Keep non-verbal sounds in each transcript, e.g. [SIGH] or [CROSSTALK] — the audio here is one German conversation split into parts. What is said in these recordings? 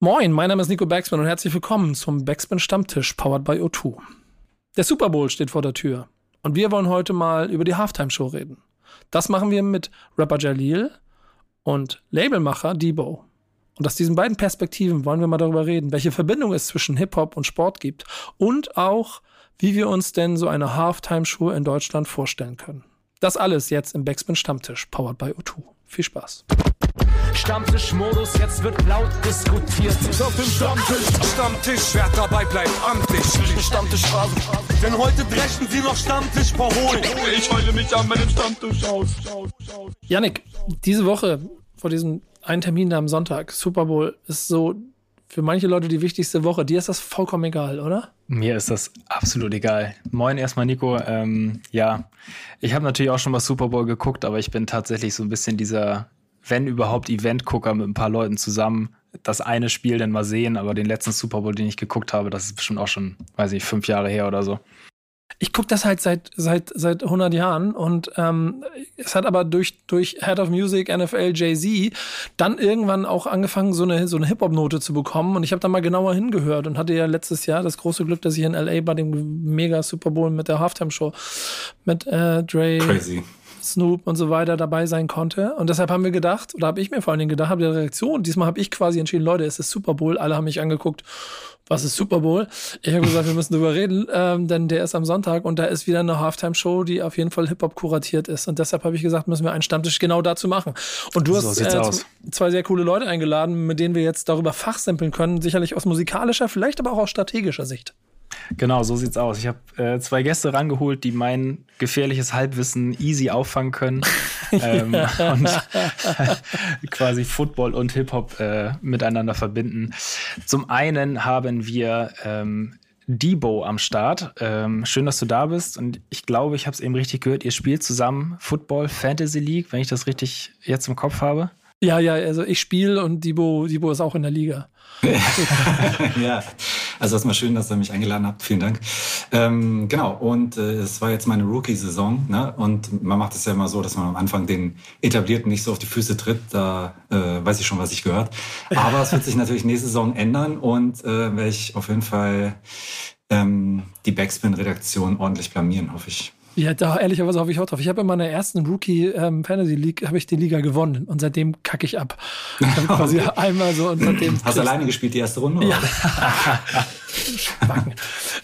Moin, mein Name ist Nico Baxman und herzlich willkommen zum Baxman Stammtisch, powered by O2. Der Super Bowl steht vor der Tür und wir wollen heute mal über die Halftime-Show reden. Das machen wir mit Rapper Jalil und Labelmacher Debo. Und aus diesen beiden Perspektiven wollen wir mal darüber reden, welche Verbindung es zwischen Hip-Hop und Sport gibt und auch, wie wir uns denn so eine Halftime-Show in Deutschland vorstellen können. Das alles jetzt im Backspin Stammtisch, powered by O2. Viel Spaß. Stammtischmodus, jetzt wird laut diskutiert. Auf dem Stammtisch, Stammtisch, wer dabei bleibt, amtlich. Stammtischphase. Denn heute brechen sie noch Stammtisch verholen. Ich heule mich an meinem Stammtisch aus. Yannick, diese Woche vor diesem einen Termin da am Sonntag, Super Bowl, ist so für manche Leute die wichtigste Woche. Dir ist das vollkommen egal, oder? Mir ist das absolut egal. Moin erstmal, Nico. Ähm, ja, ich habe natürlich auch schon mal Super Bowl geguckt, aber ich bin tatsächlich so ein bisschen dieser, wenn überhaupt, Event-Gucker mit ein paar Leuten zusammen. Das eine Spiel dann mal sehen, aber den letzten Super Bowl, den ich geguckt habe, das ist bestimmt auch schon, weiß ich, fünf Jahre her oder so. Ich gucke das halt seit, seit, seit 100 Jahren und ähm, es hat aber durch, durch Head of Music, NFL, Jay-Z dann irgendwann auch angefangen, so eine, so eine Hip-Hop-Note zu bekommen und ich habe da mal genauer hingehört und hatte ja letztes Jahr das große Glück, dass ich in L.A. bei dem mega Super Bowl mit der Halftime-Show mit äh, Dre, Crazy. Snoop und so weiter dabei sein konnte. Und deshalb haben wir gedacht, oder habe ich mir vor allen Dingen gedacht, habe die Reaktion, diesmal habe ich quasi entschieden, Leute, es ist Super Bowl, alle haben mich angeguckt, was ist Super Bowl? Ich habe gesagt, wir müssen drüber reden, ähm, denn der ist am Sonntag und da ist wieder eine Halftime-Show, die auf jeden Fall Hip-Hop kuratiert ist. Und deshalb habe ich gesagt, müssen wir einen Stammtisch genau dazu machen. Und du So hast äh, zwei sehr coole Leute eingeladen, mit denen wir jetzt darüber fachsimpeln können, sicherlich aus musikalischer, vielleicht aber auch aus strategischer Sicht. Genau, so sieht's aus. Ich habe äh, zwei Gäste rangeholt, die mein gefährliches Halbwissen easy auffangen können [LAUGHS] ähm, und [LAUGHS] quasi Football und Hip-Hop äh, miteinander verbinden. Zum einen haben wir ähm, Debo am Start. Ähm, schön, dass du da bist. Und ich glaube, ich habe es eben richtig gehört. Ihr spielt zusammen Football Fantasy League, wenn ich das richtig jetzt im Kopf habe. Ja, ja, also ich spiele und Dibo, Dibo ist auch in der Liga. [LAUGHS] ja, also erstmal schön, dass ihr mich eingeladen habt. Vielen Dank. Ähm, genau, und äh, es war jetzt meine Rookie-Saison. Ne? Und man macht es ja immer so, dass man am Anfang den Etablierten nicht so auf die Füße tritt. Da äh, weiß ich schon, was ich gehört. Aber es wird sich natürlich nächste Saison ändern und äh, werde ich auf jeden Fall ähm, die Backspin-Redaktion ordentlich blamieren, hoffe ich. Ja, da ehrlicherweise hoffe ich auch drauf. Ich habe in meiner ersten Rookie ähm, Fantasy League habe ich die Liga gewonnen und seitdem kacke ich ab. Ich [LAUGHS] quasi einmal so und seitdem. Hast du alleine gespielt die erste Runde? Ja. [LAUGHS]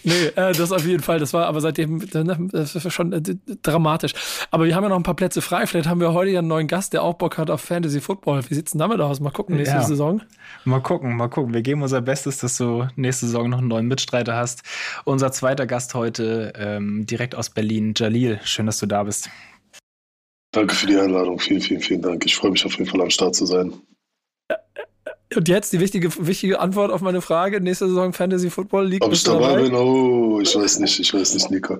Nee, äh, das auf jeden Fall. Das war aber seitdem ne, das ist schon äh, dramatisch. Aber wir haben ja noch ein paar Plätze frei. Vielleicht haben wir heute ja einen neuen Gast, der auch Bock hat auf Fantasy Football. Wie sieht's denn damit aus? Mal gucken nächste Ja. Saison. Mal gucken, mal gucken. Wir geben unser Bestes, dass du nächste Saison noch einen neuen Mitstreiter hast. Unser zweiter Gast heute ähm, direkt aus Berlin, Jalil. Schön, dass du da bist. Danke für die Einladung. Vielen, vielen, vielen Dank. Ich freue mich auf jeden Fall am Start zu sein. Und jetzt die wichtige, wichtige Antwort auf meine Frage. Nächste Saison Fantasy Football League. Ob ich dabei bin? Oh, ich weiß nicht. Ich weiß nicht, Nico.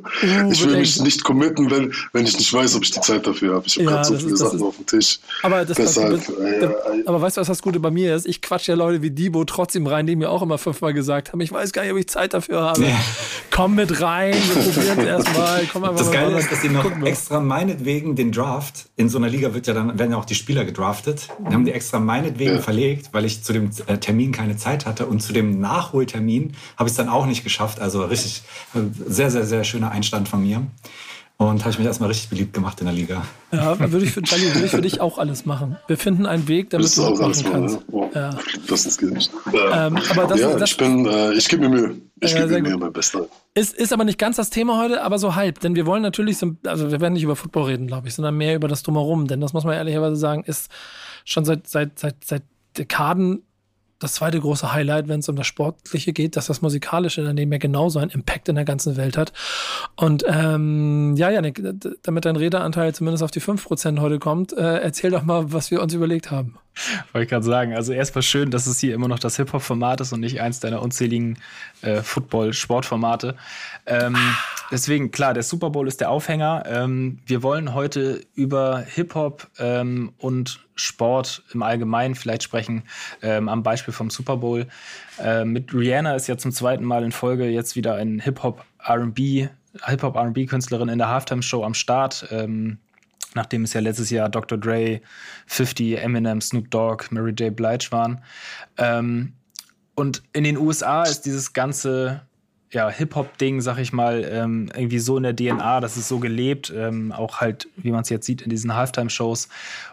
Ich will mich nicht committen, wenn, wenn ich nicht weiß, ob ich die Zeit dafür habe. Ich habe Ja, gerade so viele ist- Sachen ist- auf dem Tisch. Aber, das, Deshalb, das, äh, äh, aber weißt du, was das Gute bei mir ist? Ich quatsch ja Leute wie Dibo trotzdem rein, die mir auch immer fünfmal gesagt haben, ich weiß gar nicht, ob ich Zeit dafür habe. Ja. Komm mit rein, wir probieren es erstmal. Komm einfach Das mal Geile rein. ist, dass die noch extra meinetwegen den Draft, in so einer Liga wird ja dann, werden ja auch die Spieler gedraftet, dann haben die extra meinetwegen Ja. verlegt, weil ich zu dem äh, Termin keine Zeit hatte und zu dem Nachholtermin habe ich es dann auch nicht geschafft. Also richtig, äh, sehr, sehr, sehr schöner Einstand von mir. Und habe ich mich erstmal richtig beliebt gemacht in der Liga. Ja, würde ich, für, Charlie, würde ich für dich auch alles machen. Wir finden einen Weg, damit Willst du das auch alles kannst. Ne? Ja. Das ist gut. Ja, Ähm, aber das- ja das- ich bin, äh, ich gebe mir Mühe. Ich Ja, gebe mir Mühe, mein Bester. Ist, ist aber nicht ganz das Thema heute, aber so halb. Denn wir wollen natürlich, so, also wir werden nicht über Football reden, glaube ich, sondern mehr über das Drumherum. Denn das muss man ehrlicherweise sagen, ist schon seit, seit, seit, seit Dekaden das zweite große Highlight, wenn es um das Sportliche geht, dass das Musikalische daneben ja genauso einen Impact in der ganzen Welt hat. Und ähm, ja, Janik, damit dein Redeanteil zumindest auf die 5% heute kommt, äh, erzähl doch mal, was wir uns überlegt haben. Wollte ich gerade sagen. Also erstmal schön, dass es hier immer noch das Hip-Hop-Format ist und nicht eins deiner unzähligen äh, Football-Sportformate. Ähm, deswegen, klar, der Super Bowl ist der Aufhänger. Ähm, wir wollen heute über Hip-Hop ähm, und Sport im Allgemeinen vielleicht sprechen, ähm, am Beispiel vom Super Bowl. Ähm, mit Rihanna ist ja zum zweiten Mal in Folge jetzt wieder ein Hip-Hop-R&B, Hip-Hop-R&B-Künstlerin in der Halftime-Show am Start. Ähm, nachdem es ja letztes Jahr Dr. Dre, 50, Eminem, Snoop Dogg, Mary J. Blige waren. Ähm, Und in den USA ist dieses ganze ja, Hip-Hop-Ding, sag ich mal, ähm, irgendwie so in der DNA, das ist so gelebt, ähm, auch halt, wie man es jetzt sieht in diesen Halftime-Shows.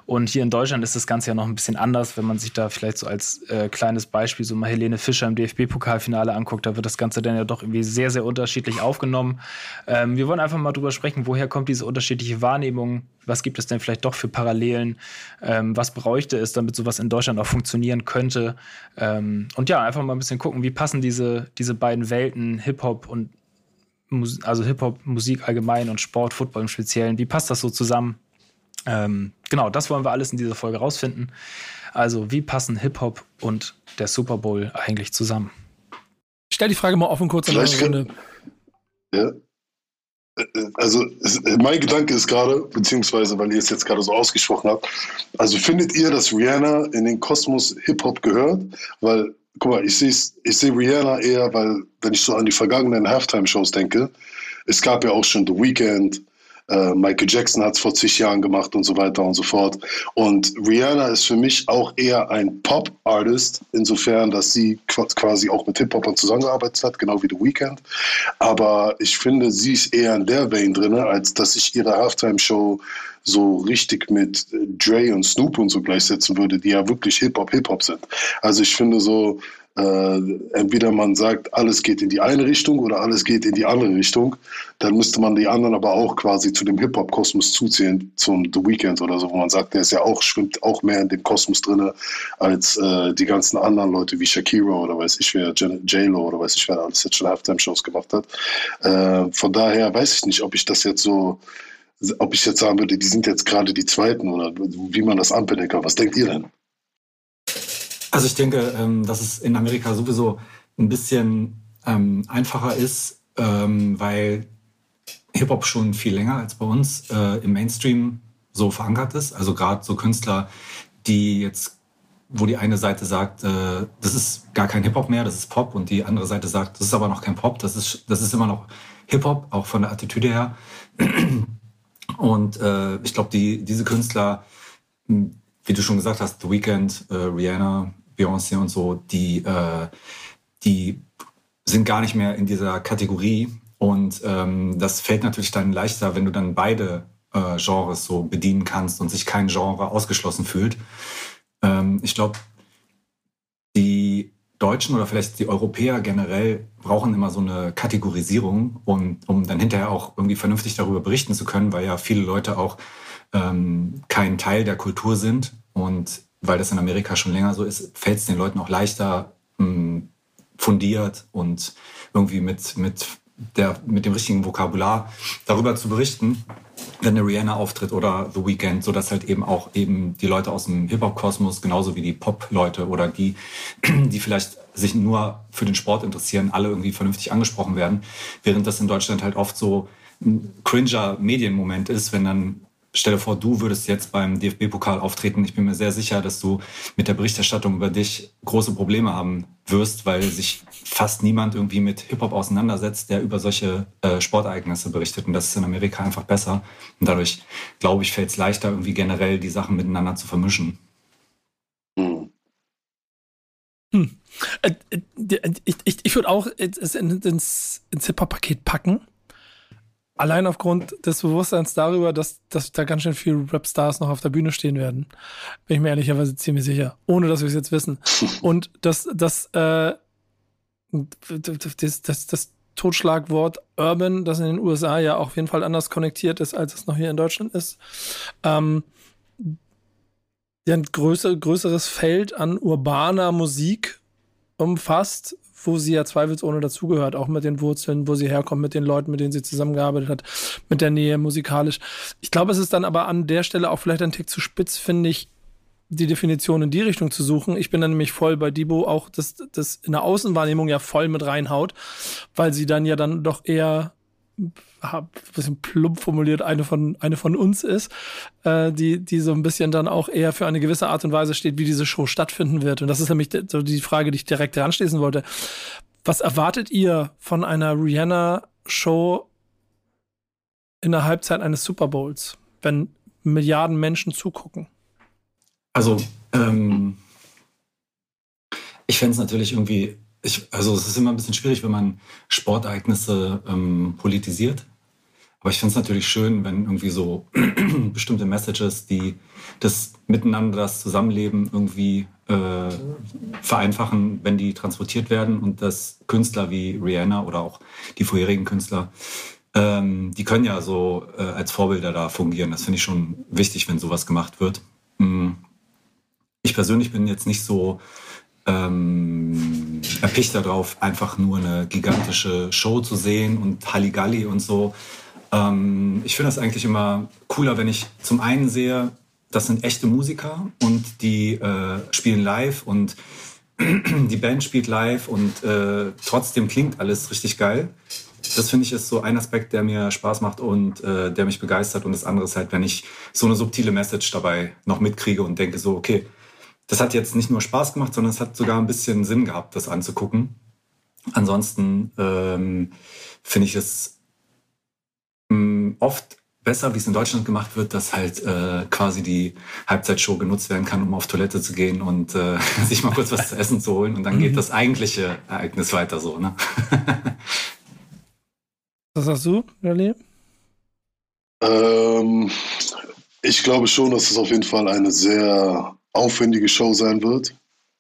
Und hier in Deutschland ist das Ganze ja noch ein bisschen anders, wenn man sich da vielleicht so als äh, kleines Beispiel so mal Helene Fischer im DFB-Pokalfinale anguckt, da wird das Ganze dann ja doch irgendwie sehr, sehr unterschiedlich aufgenommen. Ähm, wir wollen einfach mal drüber sprechen, woher kommt diese unterschiedliche Wahrnehmung, was gibt es denn vielleicht doch für Parallelen, ähm, was bräuchte es, damit sowas in Deutschland auch funktionieren könnte. Ähm, und ja, einfach mal ein bisschen gucken, wie passen diese, diese beiden Welten, Hip-Hop und also Hip-Hop, Musik allgemein und Sport, Football im Speziellen, wie passt das so zusammen? Ähm, genau, das wollen wir alles in dieser Folge rausfinden. Also, wie passen Hip-Hop und der Super Bowl eigentlich zusammen? Ich stell die Frage mal offen kurz in der Runde. Ja. Also, mein Gedanke ist gerade, beziehungsweise, weil ihr es jetzt gerade so ausgesprochen habt, also findet ihr, dass Rihanna in den Kosmos Hip-Hop gehört? Weil, guck mal, ich sehe ich seh Rihanna eher, weil, wenn ich so an die vergangenen Halftime-Shows denke, es gab ja auch schon The Weeknd, äh, Michael Jackson hat es vor zig Jahren gemacht und so weiter und so fort. Und Rihanna ist für mich auch eher ein Pop-Artist, insofern, dass sie quasi auch mit Hip-Hopern zusammengearbeitet hat, genau wie The Weeknd. Aber ich finde, sie ist eher in der Vein drin, als dass ich ihre Halftime-Show so richtig mit Dre und Snoop und so gleichsetzen würde, die ja wirklich Hip-Hop, Hip-Hop sind. Also ich finde so, äh, entweder man sagt, alles geht in die eine Richtung oder alles geht in die andere Richtung, dann müsste man die anderen aber auch quasi zu dem Hip-Hop-Kosmos zuzählen, zum The Weeknd oder so, wo man sagt, der ist ja auch, schwimmt auch mehr in dem Kosmos drin als äh, die ganzen anderen Leute wie Shakira oder weiß ich wer, J-Lo oder weiß ich wer alles jetzt schon Halftime-Shows gemacht hat. Äh, von daher weiß ich nicht, ob ich das jetzt so ob ich jetzt sagen würde, die sind jetzt gerade die Zweiten oder wie man das anpendeln kann. Was denkt ihr denn? Also ich denke, ähm, dass es in Amerika sowieso ein bisschen ähm, einfacher ist, ähm, weil Hip-Hop schon viel länger als bei uns äh, im Mainstream so verankert ist. Also gerade so Künstler, die jetzt, wo die eine Seite sagt, äh, das ist gar kein Hip-Hop mehr, das ist Pop, und die andere Seite sagt, das ist aber noch kein Pop, das ist, das ist immer noch Hip-Hop, auch von der Attitüde her. [CLEARS THROAT] Und äh, ich glaube, die, diese Künstler, wie du schon gesagt hast, The Weeknd, äh, Rihanna, Beyoncé und so, die, äh, die sind gar nicht mehr in dieser Kategorie. Und ähm, das fällt natürlich dann leichter, wenn du dann beide äh, Genres so bedienen kannst und sich kein Genre ausgeschlossen fühlt. Ähm, ich glaube, die Deutschen oder vielleicht die Europäer generell brauchen immer so eine Kategorisierung, und, um dann hinterher auch irgendwie vernünftig darüber berichten zu können, weil ja viele Leute auch ähm, kein Teil der Kultur sind. Und weil das in Amerika schon länger so ist, fällt es den Leuten auch leichter, mh, hm, fundiert und irgendwie mit, mit, der, mit dem richtigen Vokabular darüber zu berichten, wenn eine Rihanna auftritt oder The Weeknd, sodass halt eben auch eben die Leute aus dem Hip-Hop-Kosmos, genauso wie die Pop-Leute oder die, [CLEARS THROAT] die vielleicht sich nur für den Sport interessieren, alle irgendwie vernünftig angesprochen werden, während das in Deutschland halt oft so ein cringer Medienmoment ist, wenn dann Stell dir vor, du würdest jetzt beim DFB-Pokal auftreten. Ich bin mir sehr sicher, dass du mit der Berichterstattung über dich große Probleme haben wirst, weil sich fast niemand irgendwie mit Hip-Hop auseinandersetzt, der über solche äh, Sportereignisse berichtet. Und das ist in Amerika einfach besser. Und dadurch, glaube ich, fällt es leichter, irgendwie generell die Sachen miteinander zu vermischen. Hm. Hm. Äh, äh, ich, ich, ich würde auch ins, ins Hip-Hop-Paket packen Allein aufgrund des Bewusstseins darüber, dass, dass da ganz schön viele Rap-Stars noch auf der Bühne stehen werden. Bin ich mir ehrlicherweise ziemlich sicher. Ohne dass wir es jetzt wissen. [LAUGHS] Und dass das, äh, das, das, das Totschlagwort Urban, das in den USA ja auch auf jeden Fall anders konnektiert ist, als es noch hier in Deutschland ist, ähm, ein größer, größeres Feld an urbaner Musik umfasst, wo sie ja zweifelsohne dazugehört, auch mit den Wurzeln, wo sie herkommt, mit den Leuten, mit denen sie zusammengearbeitet hat, mit der Nähe musikalisch. Ich glaube, es ist dann aber an der Stelle auch vielleicht ein Tick zu spitz, finde ich, die Definition in die Richtung zu suchen. Ich bin dann nämlich voll bei Debo auch, dass das in der Außenwahrnehmung ja voll mit reinhaut, weil sie dann ja dann doch eher ein bisschen plump formuliert, eine von, eine von uns ist, äh, die, die so ein bisschen dann auch eher für eine gewisse Art und Weise steht, wie diese Show stattfinden wird. Und das ist nämlich so die Frage, die ich direkt heranschließen wollte. Was erwartet ihr von einer Rihanna-Show in der Halbzeit eines Super Bowls, wenn Milliarden Menschen zugucken? Also, ähm, Ich fände es natürlich irgendwie, ich, also es ist immer ein bisschen schwierig, wenn man Sportereignisse ähm, politisiert. Aber ich finde es natürlich schön, wenn irgendwie so [CLEARS THROAT] bestimmte Messages, die das Miteinander, das Zusammenleben irgendwie äh, vereinfachen, wenn die transportiert werden und dass Künstler wie Rihanna oder auch die vorherigen Künstler, ähm, die können ja so äh, als Vorbilder da fungieren. Das finde ich schon wichtig, wenn sowas gemacht wird. Mhm. Ich persönlich bin jetzt nicht so ähm, erpicht darauf, einfach nur eine gigantische Show zu sehen und Halligalli und so. Ähm, ich finde das eigentlich immer cooler, wenn ich zum einen sehe, das sind echte Musiker und die äh, spielen live und [CLEARS THROAT] die Band spielt live und äh, trotzdem klingt alles richtig geil. Das finde ich ist so ein Aspekt, der mir Spaß macht und äh, der mich begeistert. Und das andere ist halt, wenn ich so eine subtile Message dabei noch mitkriege und denke so, okay, das hat jetzt nicht nur Spaß gemacht, sondern es hat sogar ein bisschen Sinn gehabt, das anzugucken. Ansonsten ähm, finde ich es mh, oft besser, wie es in Deutschland gemacht wird, dass halt äh, quasi die Halbzeitshow genutzt werden kann, um auf Toilette zu gehen und äh, [LAUGHS] sich mal kurz was zu essen zu holen und dann geht mhm. das eigentliche Ereignis weiter so. Ne? [LAUGHS] was sagst du, Rally? Ähm, ich glaube schon, dass es auf jeden Fall eine sehr aufwendige Show sein wird.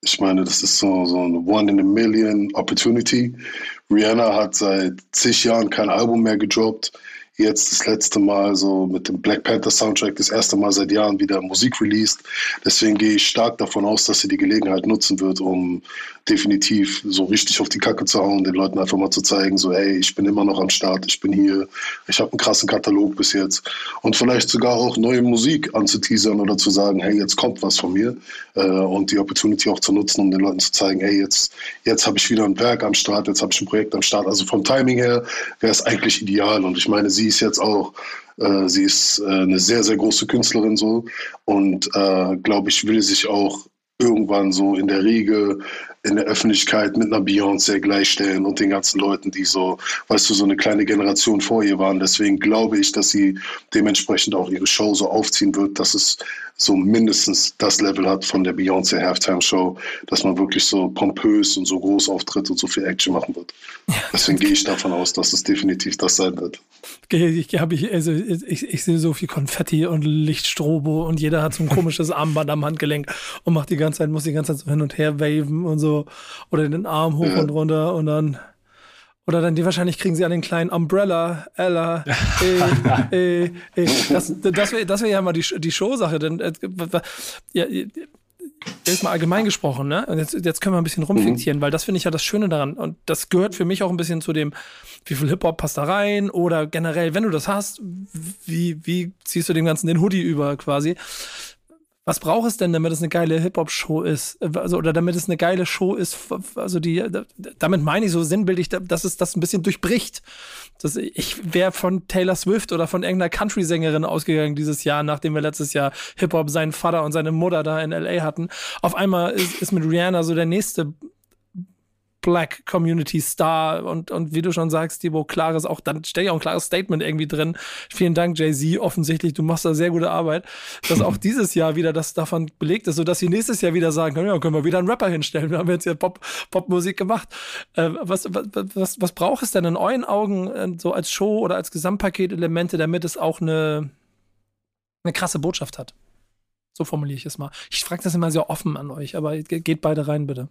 Ich meine, das ist so, so eine One in a Million Opportunity. Rihanna hat seit zig Jahren kein Album mehr gedroppt jetzt das letzte Mal so mit dem Black Panther Soundtrack das erste Mal seit Jahren wieder Musik released. Deswegen gehe ich stark davon aus, dass sie die Gelegenheit nutzen wird, um definitiv so richtig auf die Kacke zu hauen, den Leuten einfach mal zu zeigen, so hey, ich bin immer noch am Start, ich bin hier, ich habe einen krassen Katalog bis jetzt und vielleicht sogar auch neue Musik anzuteasern oder zu sagen, hey, jetzt kommt was von mir äh, und die Opportunity auch zu nutzen, um den Leuten zu zeigen, hey, jetzt, jetzt habe ich wieder ein Werk am Start, jetzt habe ich ein Projekt am Start. Also vom Timing her wäre es eigentlich ideal und ich meine, sie ist jetzt auch äh, sie ist äh, eine sehr, sehr große Künstlerin so und äh, glaube ich, will sich auch irgendwann so in der Regel in der Öffentlichkeit mit einer Beyoncé gleichstellen und den ganzen Leuten, die so, weißt du, so eine kleine Generation vor ihr waren. Deswegen glaube ich, dass sie dementsprechend auch ihre Show so aufziehen wird, dass es so mindestens das Level hat von der Beyoncé Halftime Show, dass man wirklich so pompös und so groß auftritt und so viel Action machen wird. Deswegen gehe ich davon aus, dass es definitiv das sein wird. Ich, ich, also ich, ich sehe so viel Konfetti und Lichtstrobo und jeder hat so ein komisches [LAUGHS] Armband am Handgelenk und macht die ganze Zeit, muss die ganze Zeit so hin und her waven und so oder den Arm hoch ja. und runter und dann oder dann die wahrscheinlich kriegen sie an den kleinen Umbrella, Ella, [LAUGHS] eh, eh, eh. Das, das wäre das wär ja mal die, die Showsache, denn äh, ja, jetzt mal allgemein gesprochen, ne? Und jetzt, jetzt können wir ein bisschen rumfiktieren, mhm. weil das finde ich ja das Schöne daran. Und das gehört für mich auch ein bisschen zu dem, wie viel Hip-Hop passt da rein oder generell, wenn du das hast, wie, wie ziehst du dem Ganzen den Hoodie über quasi? Was braucht es denn, damit es eine geile Hip-Hop-Show ist? Also, oder damit es eine geile Show ist, also die, damit meine ich so sinnbildlich, dass es das ein bisschen durchbricht. Das, ich wäre von Taylor Swift oder von irgendeiner Country-Sängerin ausgegangen dieses Jahr, nachdem wir letztes Jahr Hip-Hop seinen Vater und seine Mutter da in L.A. hatten. Auf einmal ist, ist mit Rihanna so der nächste Black Community Star und, und wie du schon sagst, Thibaut, klares, auch dann stell ja auch ein klares Statement irgendwie drin. Vielen Dank, Jay-Z, offensichtlich, du machst da sehr gute Arbeit, dass auch [LAUGHS] dieses Jahr wieder das davon belegt ist, sodass sie nächstes Jahr wieder sagen können, ja, können wir wieder einen Rapper hinstellen. Wir haben jetzt ja Pop, Popmusik gemacht. Äh, was, was, was, was braucht es denn in euren Augen äh, so als Show oder als Gesamtpaket-Elemente, damit es auch eine, eine krasse Botschaft hat? So formuliere ich es mal. Ich frage das immer sehr offen an euch, aber geht beide rein, bitte.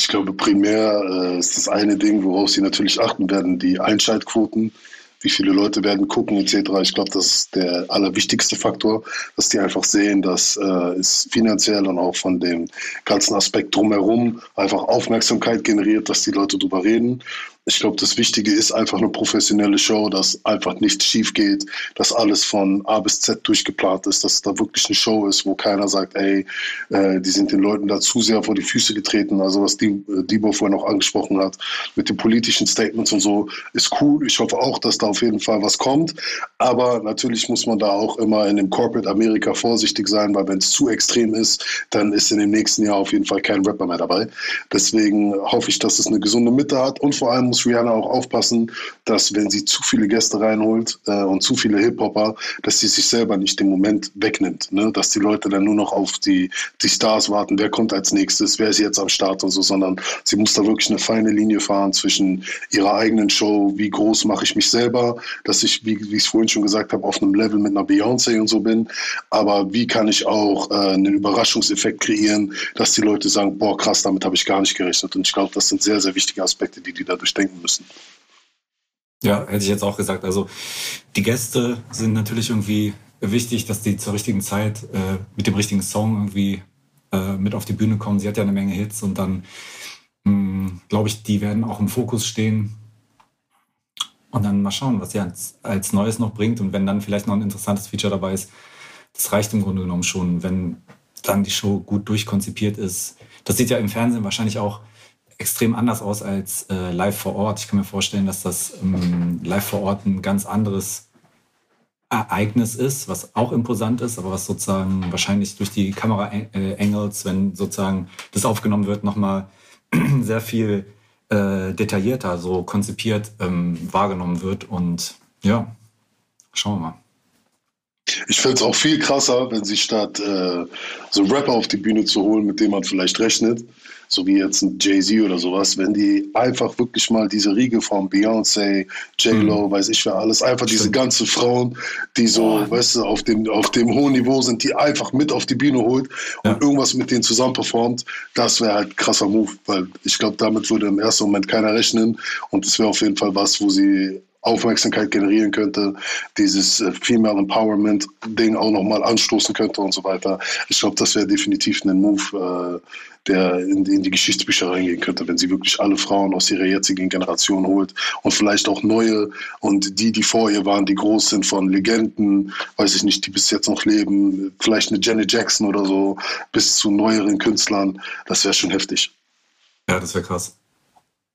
Ich glaube, primär äh, ist das eine Ding, worauf sie natürlich achten werden, die Einschaltquoten. Wie viele Leute werden gucken, etc. Ich glaube, das ist der allerwichtigste Faktor, dass die einfach sehen, dass äh, es finanziell und auch von dem ganzen Aspekt drumherum einfach Aufmerksamkeit generiert, dass die Leute drüber reden. Ich glaube, das Wichtige ist einfach eine professionelle Show, dass einfach nichts schief geht, dass alles von A bis Z durchgeplant ist, dass da wirklich eine Show ist, wo keiner sagt, ey, äh, die sind den Leuten da zu sehr vor die Füße getreten. Also was die, äh, Debo vorhin auch angesprochen hat, mit den politischen Statements und so, ist cool. Ich hoffe auch, dass da auf jeden Fall was kommt. Aber natürlich muss man da auch immer in dem Corporate Amerika vorsichtig sein, weil wenn es zu extrem ist, dann ist in dem nächsten Jahr auf jeden Fall kein Rapper mehr dabei. Deswegen hoffe ich, dass es eine gesunde Mitte hat und vor allem muss Rihanna auch aufpassen, dass wenn sie zu viele Gäste reinholt äh, und zu viele Hip-Hopper, dass sie sich selber nicht den Moment wegnimmt. Ne? Dass die Leute dann nur noch auf die, die Stars warten, wer kommt als nächstes, wer ist jetzt am Start und so, sondern sie muss da wirklich eine feine Linie fahren zwischen ihrer eigenen Show, wie groß mache ich mich selber, dass ich, wie, wie ich es vorhin schon gesagt habe, auf einem Level mit einer Beyoncé und so bin, aber wie kann ich auch äh, einen Überraschungseffekt kreieren, dass die Leute sagen, boah krass, damit habe ich gar nicht gerechnet und ich glaube, das sind sehr, sehr wichtige Aspekte, die die da durchdenken müssen. Ja, hätte ich jetzt auch gesagt. Also die Gäste sind natürlich irgendwie wichtig, dass die zur richtigen Zeit äh, mit dem richtigen Song irgendwie äh, mit auf die Bühne kommen. Sie hat ja eine Menge Hits und dann hm, glaube ich, die werden auch im Fokus stehen. Und dann mal schauen, was sie als, als Neues noch bringt. Und wenn dann vielleicht noch ein interessantes Feature dabei ist, das reicht im Grunde genommen schon, wenn dann die Show gut durchkonzipiert ist. Das sieht ja im Fernsehen wahrscheinlich auch extrem anders aus als äh, live vor Ort. Ich kann mir vorstellen, dass das ähm, live vor Ort ein ganz anderes Ereignis ist, was auch imposant ist, aber was sozusagen wahrscheinlich durch die Kamera-Angles, wenn sozusagen das aufgenommen wird, nochmal [CLEARS THROAT] sehr viel äh, detaillierter so konzipiert ähm, wahrgenommen wird. Und ja, schauen wir mal. Ich fände es auch viel krasser, wenn sie statt äh, so Rapper auf die Bühne zu holen, mit dem man vielleicht rechnet, so wie jetzt ein Jay-Z oder sowas, wenn die einfach wirklich mal diese Riege von Beyoncé, J-Lo, mhm. weiß ich wer alles, einfach Stimmt. diese ganzen Frauen, die so, oh. weißt du, auf dem, auf dem hohen Niveau sind, die einfach mit auf die Bühne holt und ja. irgendwas mit denen zusammen performt, das wäre halt krasser Move, weil ich glaube, damit würde im ersten Moment keiner rechnen und es wäre auf jeden Fall was, wo sie Aufmerksamkeit generieren könnte, dieses äh, Female Empowerment Ding auch nochmal anstoßen könnte und so weiter. Ich glaube, das wäre definitiv ein Move, äh, der in, in, die Geschichtsbücher reingehen könnte, wenn sie wirklich alle Frauen aus ihrer jetzigen Generation holt und vielleicht auch neue und die, die vor ihr waren, die groß sind von Legenden, weiß ich nicht, die bis jetzt noch leben, vielleicht eine Janet Jackson oder so, bis zu neueren Künstlern. Das wäre schon heftig. Ja, das wäre krass.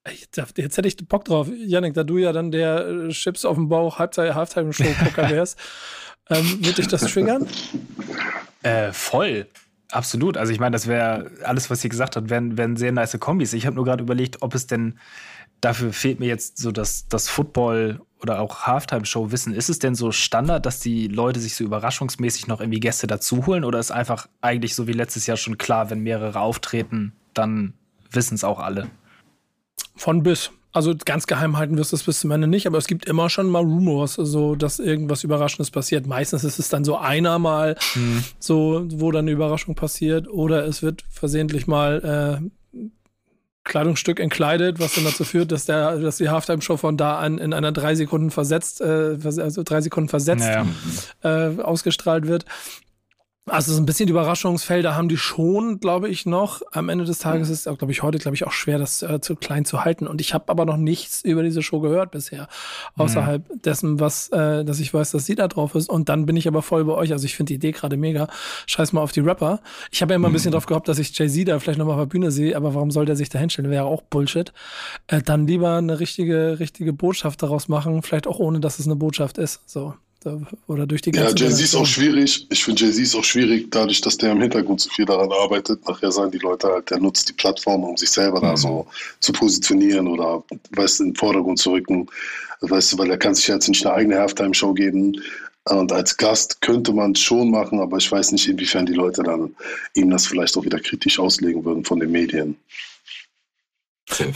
Jetzt hätte ich Bock drauf, Janik, da du ja dann der äh, Chips auf dem Bauch Halbzeit-Halftime-Show-Gucker [LAUGHS] wärst. ähm, wird dich das triggern? Äh, voll. Absolut. Also ich meine, das wäre alles, was ihr gesagt habt, wären, wären sehr nice Kombis. Ich habe nur gerade überlegt, ob es denn, dafür fehlt mir jetzt so das, das Football oder auch Halftime-Show-Wissen. Ist es denn so Standard, dass die Leute sich so überraschungsmäßig noch irgendwie Gäste dazu holen? Oder ist einfach eigentlich so wie letztes Jahr schon klar, wenn mehrere auftreten, dann wissen es auch alle? Von bis. Also ganz geheim halten wirst du es bis zum Ende nicht, aber es gibt immer schon mal Rumors, so dass irgendwas Überraschendes passiert. Meistens ist es dann so einer mal, hm. so wo dann eine Überraschung passiert, oder es wird versehentlich mal äh, Kleidungsstück entkleidet, was dann dazu führt, dass der, dass die Halftime-Show von da an in einer drei Sekunden versetzt, äh, also drei Sekunden versetzt naja. äh, ausgestrahlt wird. Also so ein bisschen Überraschungsfelder haben die schon, glaube ich, noch. Am Ende des Tages ist es, glaube ich, heute, glaube ich, auch schwer, das äh, zu klein zu halten. Und ich habe aber noch nichts über diese Show gehört bisher, außerhalb mhm. dessen, was, äh, dass ich weiß, dass sie da drauf ist. Und dann bin ich aber voll bei euch. Also ich finde die Idee gerade mega. Scheiß mal auf die Rapper. Ich habe ja immer ein bisschen mhm. drauf gehofft, dass ich Jay-Z da vielleicht nochmal auf der Bühne sehe, aber warum soll der sich da hinstellen? Wäre auch Bullshit. Äh, dann lieber eine richtige, richtige Botschaft daraus machen, vielleicht auch ohne, dass es eine Botschaft ist. So oder durch die ganze Ja, Jay-Z ist auch schwierig. Ich finde Jay-Z ist auch schwierig, dadurch, dass der im Hintergrund so viel daran arbeitet. Nachher sagen die Leute halt, der nutzt die Plattform, um sich selber mhm. da so zu positionieren oder weißt, in den Vordergrund zu rücken. Weißt du, weil er kann sich jetzt nicht eine eigene Halftime-Show geben. Und als Gast könnte man es schon machen, aber ich weiß nicht, inwiefern die Leute dann ihm das vielleicht auch wieder kritisch auslegen würden von den Medien.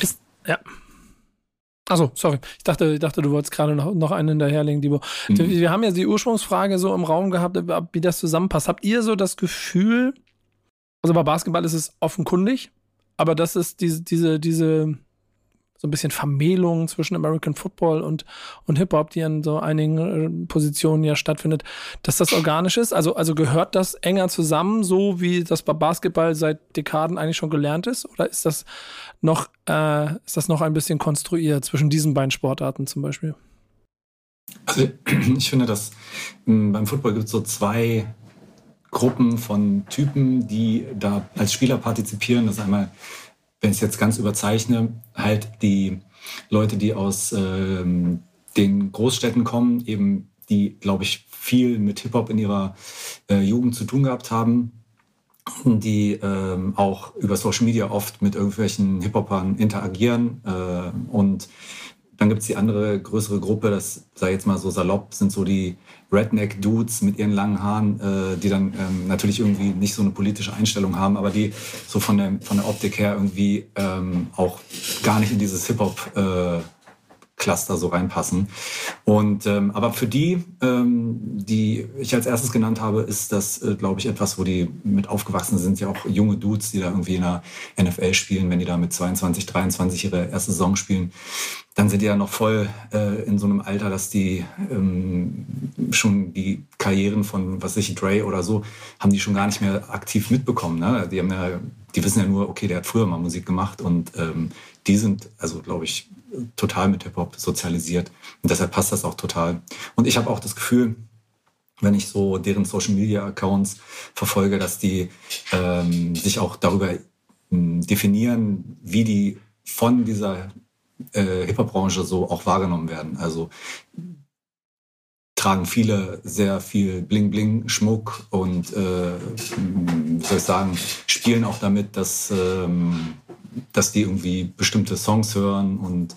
Ist, ja. Achso, sorry. Ich dachte, ich dachte, du wolltest gerade noch, noch einen hinterherlegen, Dibo. Mhm. Wir haben ja die Ursprungsfrage so im Raum gehabt, wie das zusammenpasst. Habt ihr so das Gefühl, also bei Basketball ist es offenkundig, aber das ist diese, diese, diese so ein bisschen Vermählung zwischen American Football und, und Hip-Hop, die an so einigen äh, Positionen ja stattfindet, dass das organisch ist? Also, also gehört das enger zusammen, so wie das bei Basketball seit Dekaden eigentlich schon gelernt ist? Oder ist das noch, äh, ist das noch ein bisschen konstruiert zwischen diesen beiden Sportarten zum Beispiel? Also [CLEARS THROAT] ich finde, dass hm, beim Football gibt es so zwei Gruppen von Typen, die da als Spieler partizipieren. Das ist einmal wenn ich es jetzt ganz überzeichne, halt die Leute, die aus ähm, den Großstädten kommen, eben die, glaube ich, viel mit Hip-Hop in ihrer äh, Jugend zu tun gehabt haben die ähm, auch über Social Media oft mit irgendwelchen Hip-Hopern interagieren. Äh, und dann gibt's die andere größere Gruppe, das sei jetzt mal so salopp, sind so die Redneck-Dudes mit ihren langen Haaren, äh, die dann ähm, natürlich irgendwie nicht so eine politische Einstellung haben, aber die so von der, von der Optik her irgendwie ähm, auch gar nicht in dieses Hip-Hop äh, Cluster so reinpassen. Und ähm, aber für die, ähm, die ich als erstes genannt habe, ist das, äh, glaube ich, etwas, wo die mit aufgewachsen sind, ja auch junge Dudes, die da irgendwie in der NFL spielen, wenn die da mit 22, 23 ihre erste Saison spielen, dann sind die ja noch voll äh, in so einem Alter, dass die ähm, schon die Karrieren von, was ich, Dre oder so, haben die schon gar nicht mehr aktiv mitbekommen. Ne? Die haben ja, die wissen ja nur, okay, der hat früher mal Musik gemacht und ähm, die sind, also glaube ich, total mit Hip-Hop sozialisiert. Und deshalb passt das auch total. Und ich habe auch das Gefühl, wenn ich so deren Social Media Accounts verfolge, dass die ähm, sich auch darüber ähm, definieren, wie die von dieser äh, Hip-Hop-Branche so auch wahrgenommen werden. Also tragen viele sehr viel Bling-Bling, Schmuck und äh, wie soll ich sagen, spielen auch damit, dass ähm, dass die irgendwie bestimmte Songs hören und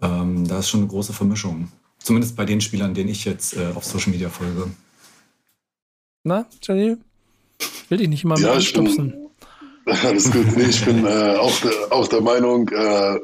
ähm, da ist schon eine große Vermischung. Zumindest bei den Spielern, denen ich jetzt äh, auf Social Media folge. Na, Jalil? Will dich nicht immer ja, anstupsen. [LAUGHS] Alles gut. Nee, ich bin äh, auch, der, auch der Meinung, äh,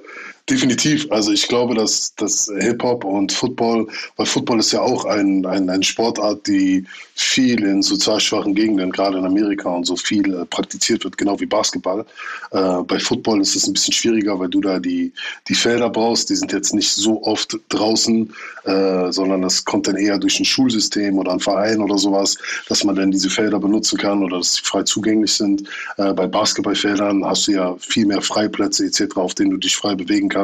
Definitiv. Also ich glaube, dass, dass Hip-Hop und Football, weil Football ist ja auch ein, ein, eine Sportart, die viel in sozial schwachen Gegenden, gerade in Amerika und so viel äh, praktiziert wird, genau wie Basketball. Äh, bei Football ist es ein bisschen schwieriger, weil du da die, die Felder brauchst. Die sind jetzt nicht so oft draußen, äh, sondern das kommt dann eher durch ein Schulsystem oder ein Verein oder sowas, dass man dann diese Felder benutzen kann oder dass sie frei zugänglich sind. Äh, bei Basketballfeldern hast du ja viel mehr Freiplätze etc., auf denen du dich frei bewegen kannst.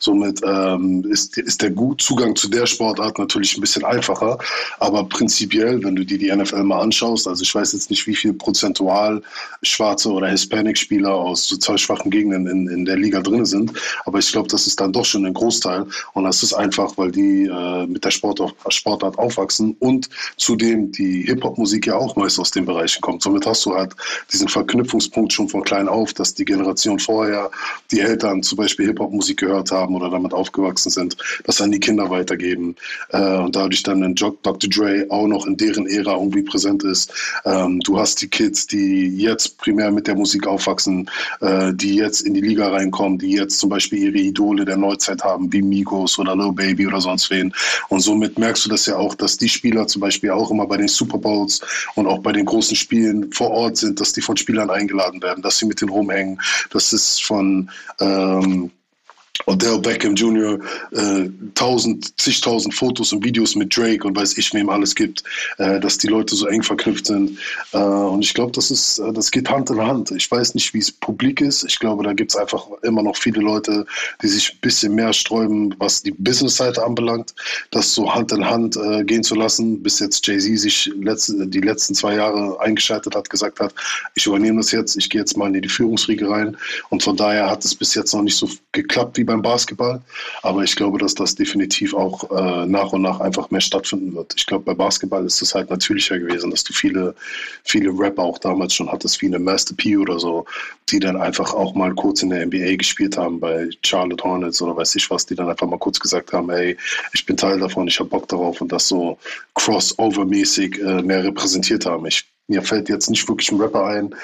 Somit ähm, ist, ist der Zugang zu der Sportart natürlich ein bisschen einfacher. Aber prinzipiell, wenn du dir die NFL mal anschaust, also ich weiß jetzt nicht, wie viel prozentual schwarze oder Hispanic-Spieler aus sozial schwachen Gegenden in, in der Liga drin sind, aber ich glaube, das ist dann doch schon ein Großteil und das ist einfach, weil die äh, mit der Sport Sportart aufwachsen und zudem die Hip-Hop-Musik ja auch meist aus den Bereichen kommt. Somit hast du halt diesen Verknüpfungspunkt schon von klein auf, dass die Generation vorher, die Eltern zum Beispiel Hip-Hop-Musik gehört haben oder damit aufgewachsen sind, das an die Kinder weitergeben äh, und dadurch dann ein Dr. Dre auch noch in deren Ära Ära irgendwie präsent ist. Ähm, du hast die Kids, die jetzt primär mit der Musik aufwachsen, äh, die jetzt in die Liga reinkommen, die jetzt zum Beispiel ihre Idole der Neuzeit haben, wie Migos oder Lil Baby oder sonst wen. Und somit merkst du das ja auch, dass die Spieler zum Beispiel auch immer bei den Super Bowls und auch bei den großen Spielen vor Ort sind, dass die von Spielern eingeladen werden, dass sie mit denen rumhängen. Das ist von ähm, Odell Beckham Jr. Äh, tausend, zigtausend Fotos und Videos mit Drake und weiß ich wem alles gibt, äh, dass die Leute so eng verknüpft sind. Äh, und ich glaube, das ist, äh, das geht Hand in Hand. Ich weiß nicht, wie es publik ist. Ich glaube, da gibt es einfach immer noch viele Leute, die sich ein bisschen mehr sträuben, was die Business-Seite anbelangt, das so Hand in Hand äh, gehen zu lassen, bis jetzt Jay-Z sich letzte, die letzten zwei Jahre eingeschaltet hat, gesagt hat, ich übernehme das jetzt, ich gehe jetzt mal in die Führungsriege rein. Und von daher hat es bis jetzt noch nicht so geklappt wie wie beim Basketball. Aber ich glaube, dass das definitiv auch äh, nach und nach einfach mehr stattfinden wird. Ich glaube, bei Basketball ist es halt natürlicher gewesen, dass du viele, viele Rapper auch damals schon hattest, wie eine Master P oder so, die dann einfach auch mal kurz in der NBA gespielt haben, bei Charlotte Hornets oder weiß ich was, die dann einfach mal kurz gesagt haben, ey, ich bin Teil davon, ich habe Bock darauf und das so crossover-mäßig äh, mehr repräsentiert haben. Ich mir fällt jetzt nicht wirklich ein Rapper ein,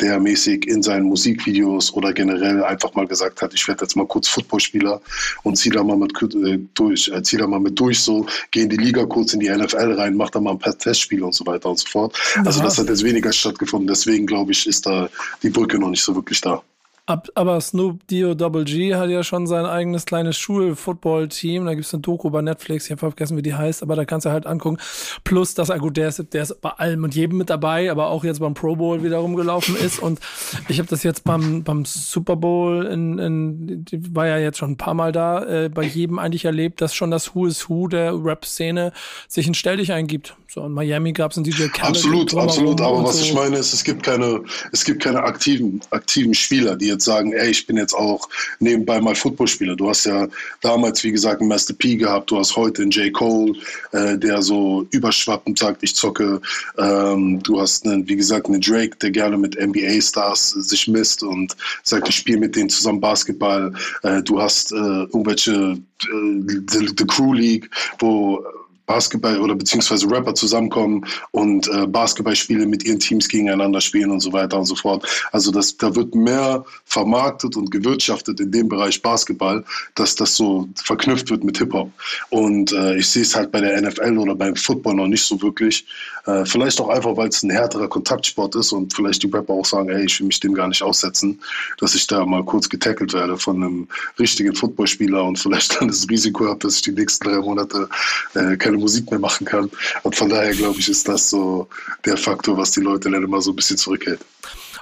der mäßig in seinen Musikvideos oder generell einfach mal gesagt hat, ich werde jetzt mal kurz Footballspieler und zieh da mal mit äh, durch, äh, zieh da mal mit durch, so, geh in die Liga kurz in die NFL rein, mach da mal ein paar Testspiele und so weiter und so fort. Also das hat jetzt weniger stattgefunden, deswegen glaube ich, ist da die Brücke noch nicht so wirklich da. Ab, aber Snoop Dio Double G hat ja schon sein eigenes kleines Schul-Football-Team. Da gibt es eine Doku bei Netflix, ich habe vergessen, wie die heißt, aber da kannst du halt angucken. Plus, dass er gut, der ist, der ist bei allem und jedem mit dabei, aber auch jetzt beim Pro Bowl wieder rumgelaufen ist. Und ich habe das jetzt beim, beim Super Bowl, in, in, war ja jetzt schon ein paar Mal da, äh, bei jedem eigentlich erlebt, dass schon das Who is Who der Rap-Szene sich ein Stelldich eingibt. So in Miami gab es einen DJ Khaled. Absolut, absolut. Aber was so. ich meine ist, es gibt keine, es gibt keine aktiven, aktiven Spieler, die jetzt jetzt sagen, ey, ich bin jetzt auch nebenbei mal Footballspieler. Du hast ja damals, wie gesagt, einen Master P gehabt, du hast heute einen J. Cole, äh, der so überschwappend sagt, ich zocke. Ähm, du hast, einen, wie gesagt, einen Drake, der gerne mit NBA-Stars sich misst und sagt, ich spiele mit denen zusammen Basketball. Äh, du hast äh, irgendwelche äh, the, the Crew League, wo Basketball oder beziehungsweise Rapper zusammenkommen und äh, Basketballspiele mit ihren Teams gegeneinander spielen und so weiter und so fort. Also das, da wird mehr vermarktet und gewirtschaftet in dem Bereich Basketball, dass das so verknüpft wird mit Hip-Hop. Und äh, ich sehe es halt bei der NFL oder beim Football noch nicht so wirklich. Äh, vielleicht auch einfach, weil es ein härterer Kontaktsport ist und vielleicht die Rapper auch sagen, ey, ich will mich dem gar nicht aussetzen, dass ich da mal kurz getackelt werde von einem richtigen Footballspieler und vielleicht dann das Risiko habe, dass ich die nächsten drei Monate äh, keine Musik mehr machen kann. Und von daher glaube ich, ist das so der Faktor, was die Leute dann immer so ein bisschen zurückhält.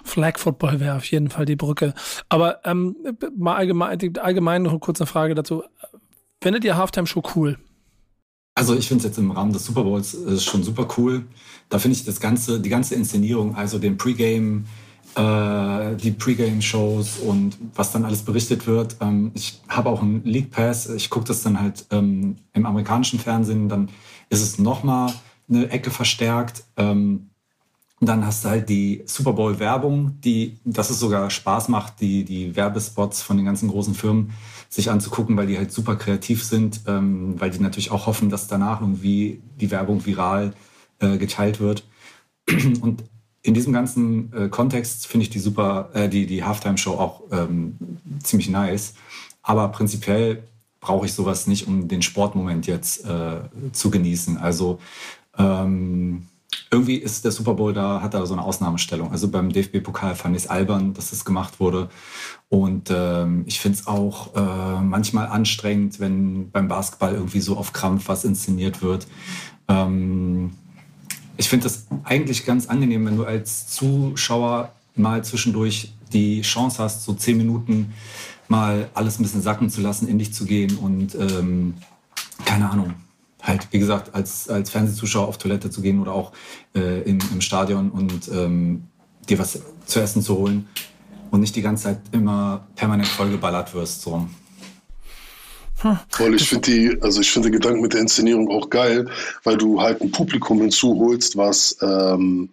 Flag Football wäre auf jeden Fall die Brücke. Aber ähm, mal allgemein, allgemein noch eine kurze Frage dazu. Findet ihr Halftime Show cool? Also ich finde es jetzt im Rahmen des Super Bowls äh, schon super cool. Da finde ich das ganze, die ganze Inszenierung, also den Pre-Game, äh, die Pre-Game-Shows und was dann alles berichtet wird. Ähm, ich habe auch einen League Pass. Ich gucke das dann halt ähm, im amerikanischen Fernsehen. Dann ist es nochmal eine Ecke verstärkt. Ähm, dann hast du halt die Super Bowl-Werbung, die, dass es sogar Spaß macht, die, die Werbespots von den ganzen großen Firmen sich anzugucken, weil die halt super kreativ sind, ähm, weil die natürlich auch hoffen, dass danach irgendwie die Werbung viral äh, geteilt wird. Und in diesem ganzen äh, Kontext finde ich die super, äh, die, die Halftime-Show auch ähm, ziemlich nice. Aber prinzipiell brauche ich sowas nicht, um den Sportmoment jetzt äh, zu genießen. Also ähm, irgendwie ist der Super Bowl da, hat da so eine Ausnahmestellung. Also beim DFB-Pokal fand ich es albern, dass das gemacht wurde. Und ähm, ich finde es auch äh, manchmal anstrengend, wenn beim Basketball irgendwie so auf Krampf was inszeniert wird. Ähm, ich finde das eigentlich ganz angenehm, wenn du als Zuschauer mal zwischendurch die Chance hast, so zehn Minuten mal alles ein bisschen sacken zu lassen, in dich zu gehen und ähm, keine Ahnung, halt, wie gesagt, als, als Fernsehzuschauer auf Toilette zu gehen oder auch äh, im, im Stadion und ähm, dir was zu essen zu holen und nicht die ganze Zeit immer permanent vollgeballert wirst. So. Voll, ich finde die, also ich finde den Gedanken mit der Inszenierung auch geil, weil du halt ein Publikum hinzuholst, was ähm,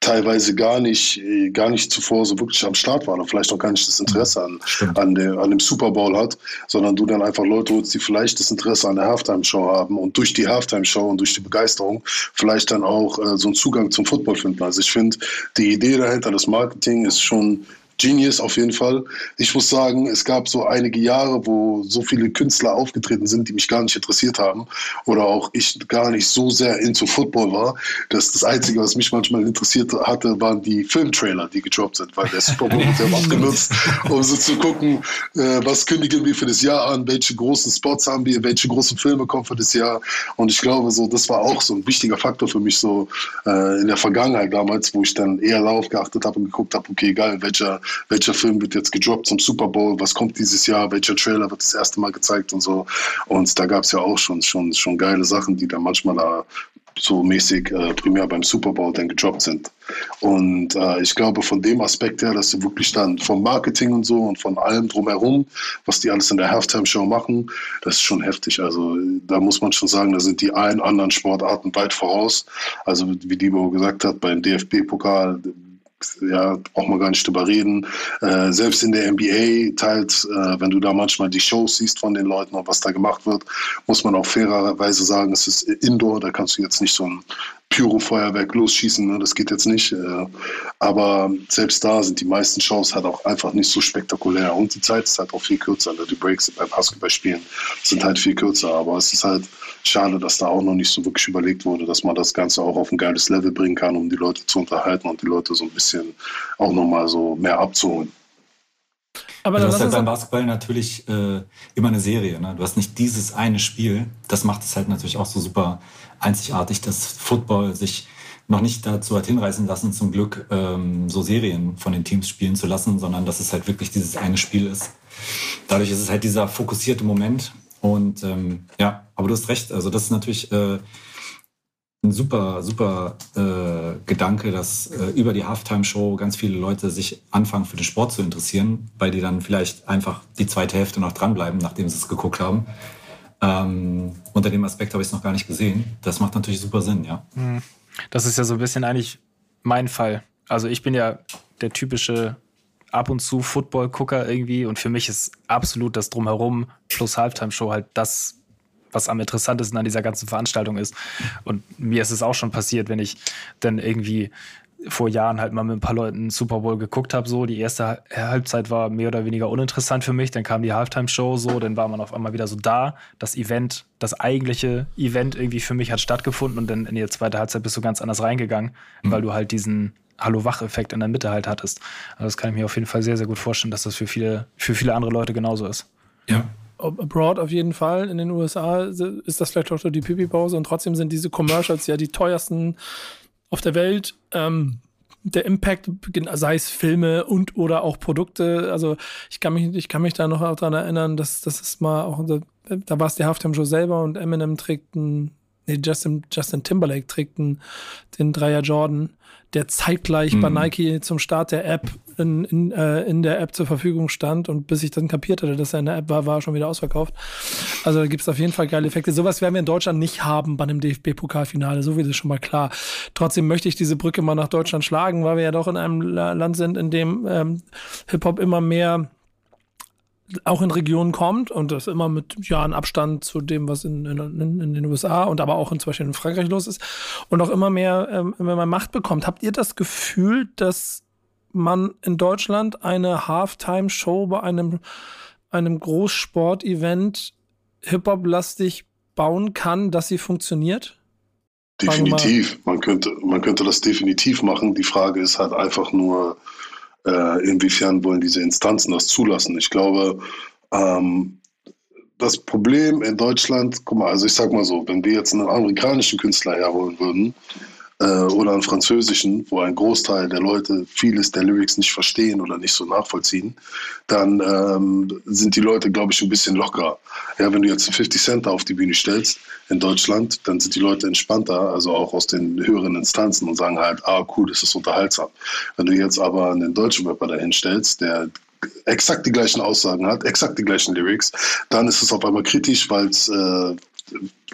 teilweise gar nicht, gar nicht zuvor so wirklich am Start war oder vielleicht auch gar nicht das Interesse an, an, der, an dem Super Bowl hat, sondern du dann einfach Leute holst, die vielleicht das Interesse an der Halftime-Show haben und durch die Halftime-Show und durch die Begeisterung vielleicht dann auch äh, so einen Zugang zum Football finden. Also ich finde, die Idee dahinter, das Marketing ist schon Genius auf jeden Fall. Ich muss sagen, es gab so einige Jahre, wo so viele Künstler aufgetreten sind, die mich gar nicht interessiert haben oder auch ich gar nicht so sehr into Football war, dass das Einzige, was mich manchmal interessiert hatte, waren die Filmtrailer, die gedroppt sind, weil der Super Bowl wird ja oft genutzt, um so zu gucken, äh, was kündigen wir für das Jahr an, welche großen Spots haben wir, welche großen Filme kommen für das Jahr. Und ich glaube, so das war auch so ein wichtiger Faktor für mich so äh, in der Vergangenheit damals, wo ich dann eher darauf geachtet habe und geguckt habe, okay, geil, welcher welcher Film wird jetzt gedroppt zum Super Bowl, was kommt dieses Jahr, welcher Trailer wird das erste Mal gezeigt und so. Und da gab es ja auch schon, schon, schon geile Sachen, die dann manchmal da so mäßig äh, primär beim Super Bowl dann gedroppt sind. Und äh, ich glaube, von dem Aspekt her, dass sie wirklich dann vom Marketing und so und von allem drumherum, was die alles in der Halftime-Show machen, das ist schon heftig. Also da muss man schon sagen, da sind die allen anderen Sportarten weit voraus. Also wie Dibo gesagt hat, beim DFB-Pokal, ja, braucht man gar nicht drüber reden. Äh, selbst in der NBA teils, äh, wenn du da manchmal die Shows siehst von den Leuten und was da gemacht wird, muss man auch fairerweise sagen, es ist Indoor, da kannst du jetzt nicht so ein Pyro-Feuerwerk losschießen, ne? das geht jetzt nicht. Äh, aber selbst da sind die meisten Shows halt auch einfach nicht so spektakulär und die Zeit ist halt auch viel kürzer. Ne? Die Breaks beim Basketballspielen sind halt viel kürzer, aber es ist halt schade, dass da auch noch nicht so wirklich überlegt wurde, dass man das Ganze auch auf ein geiles Level bringen kann, um die Leute zu unterhalten und die Leute so ein bisschen auch nochmal so mehr abzuholen. Aber du hast halt beim Basketball natürlich äh, immer eine Serie. Ne? Du hast nicht dieses eine Spiel. Das macht es halt natürlich auch so super einzigartig, dass Football sich noch nicht dazu hat hinreißen lassen, zum Glück ähm, so Serien von den Teams spielen zu lassen, sondern dass es halt wirklich dieses eine Spiel ist. Dadurch ist es halt dieser fokussierte Moment. Und ähm, ja, aber du hast recht. Also das ist natürlich äh, ein super, super äh, Gedanke, dass äh, über die Halftime-Show ganz viele Leute sich anfangen für den Sport zu interessieren, weil die dann vielleicht einfach die zweite Hälfte noch dranbleiben, nachdem sie es geguckt haben. Ähm, unter dem Aspekt habe ich es noch gar nicht gesehen. Das macht natürlich super Sinn, ja. Mhm. Das ist ja so ein bisschen eigentlich mein Fall. Also ich bin ja der typische ab und zu Football-Gucker irgendwie. Und für mich ist absolut das Drumherum plus Halftime-Show halt das, was am interessantesten an dieser ganzen Veranstaltung ist. Und mir ist es auch schon passiert, wenn ich dann irgendwie vor Jahren halt mal mit ein paar Leuten Super Bowl geguckt habe, so. Die erste Halbzeit war mehr oder weniger uninteressant für mich, dann kam die Halftime Show so, dann war man auf einmal wieder so da, das Event, das eigentliche Event irgendwie für mich hat stattgefunden. Und dann in die zweite Halbzeit bist du ganz anders reingegangen, mhm. weil du halt diesen Hallo-Wach-Effekt in der Mitte halt hattest. Also das kann ich mir auf jeden Fall sehr, sehr gut vorstellen, dass das für viele, für viele andere Leute genauso ist. Ja. Abroad auf jeden Fall. In den USA ist das vielleicht auch so die Pipi-Pause und trotzdem sind diese Commercials ja die teuersten auf der Welt. Ähm, der Impact, sei es Filme und oder auch Produkte. Also ich kann mich, ich kann mich da noch daran erinnern, dass das ist mal auch, da war es die Halftime Show selber und Eminem trägt einen, nee, Justin, Justin Timberlake trägt einen, den Dreier Jordan der zeitgleich mhm. bei Nike zum Start der App in, in, äh, in der App zur Verfügung stand und bis ich dann kapiert hatte, dass er in der App war, war er schon wieder ausverkauft. Also da gibt es auf jeden Fall geile Effekte. Sowas werden wir in Deutschland nicht haben bei einem DFB-Pokalfinale, so wie das schon mal klar. Trotzdem möchte ich diese Brücke mal nach Deutschland schlagen, weil wir ja doch in einem Land sind, in dem ähm, Hip-Hop immer mehr auch in Regionen kommt und das immer mit Jahren Abstand zu dem, was in, in, in, den USA und aber auch in, zum Beispiel in Frankreich los ist und auch immer mehr, ähm, wenn man Macht bekommt. Habt ihr das Gefühl, dass man in Deutschland eine Halftime-Show bei einem, einem Großsport-Event Hip-Hop-lastig bauen kann, dass sie funktioniert? Definitiv. Man könnte, man könnte das definitiv machen. Die Frage ist halt einfach nur, inwiefern wollen diese Instanzen das zulassen. Ich glaube, ähm, das Problem in Deutschland, guck mal, also ich sag mal so, wenn wir jetzt einen amerikanischen Künstler herholen würden, äh, oder einen französischen, wo ein Großteil der Leute vieles der Lyrics nicht verstehen oder nicht so nachvollziehen, dann ähm, sind die Leute, glaube ich, ein bisschen lockerer. Ja, wenn du jetzt 50 Cent auf die Bühne stellst in Deutschland, dann sind die Leute entspannter, also auch aus den höheren Instanzen und sagen halt, ah cool, das ist unterhaltsam. Wenn du jetzt aber einen deutschen Rapper dahin stellst, der exakt die gleichen Aussagen hat, exakt die gleichen Lyrics, dann ist es auf einmal kritisch, weil es äh,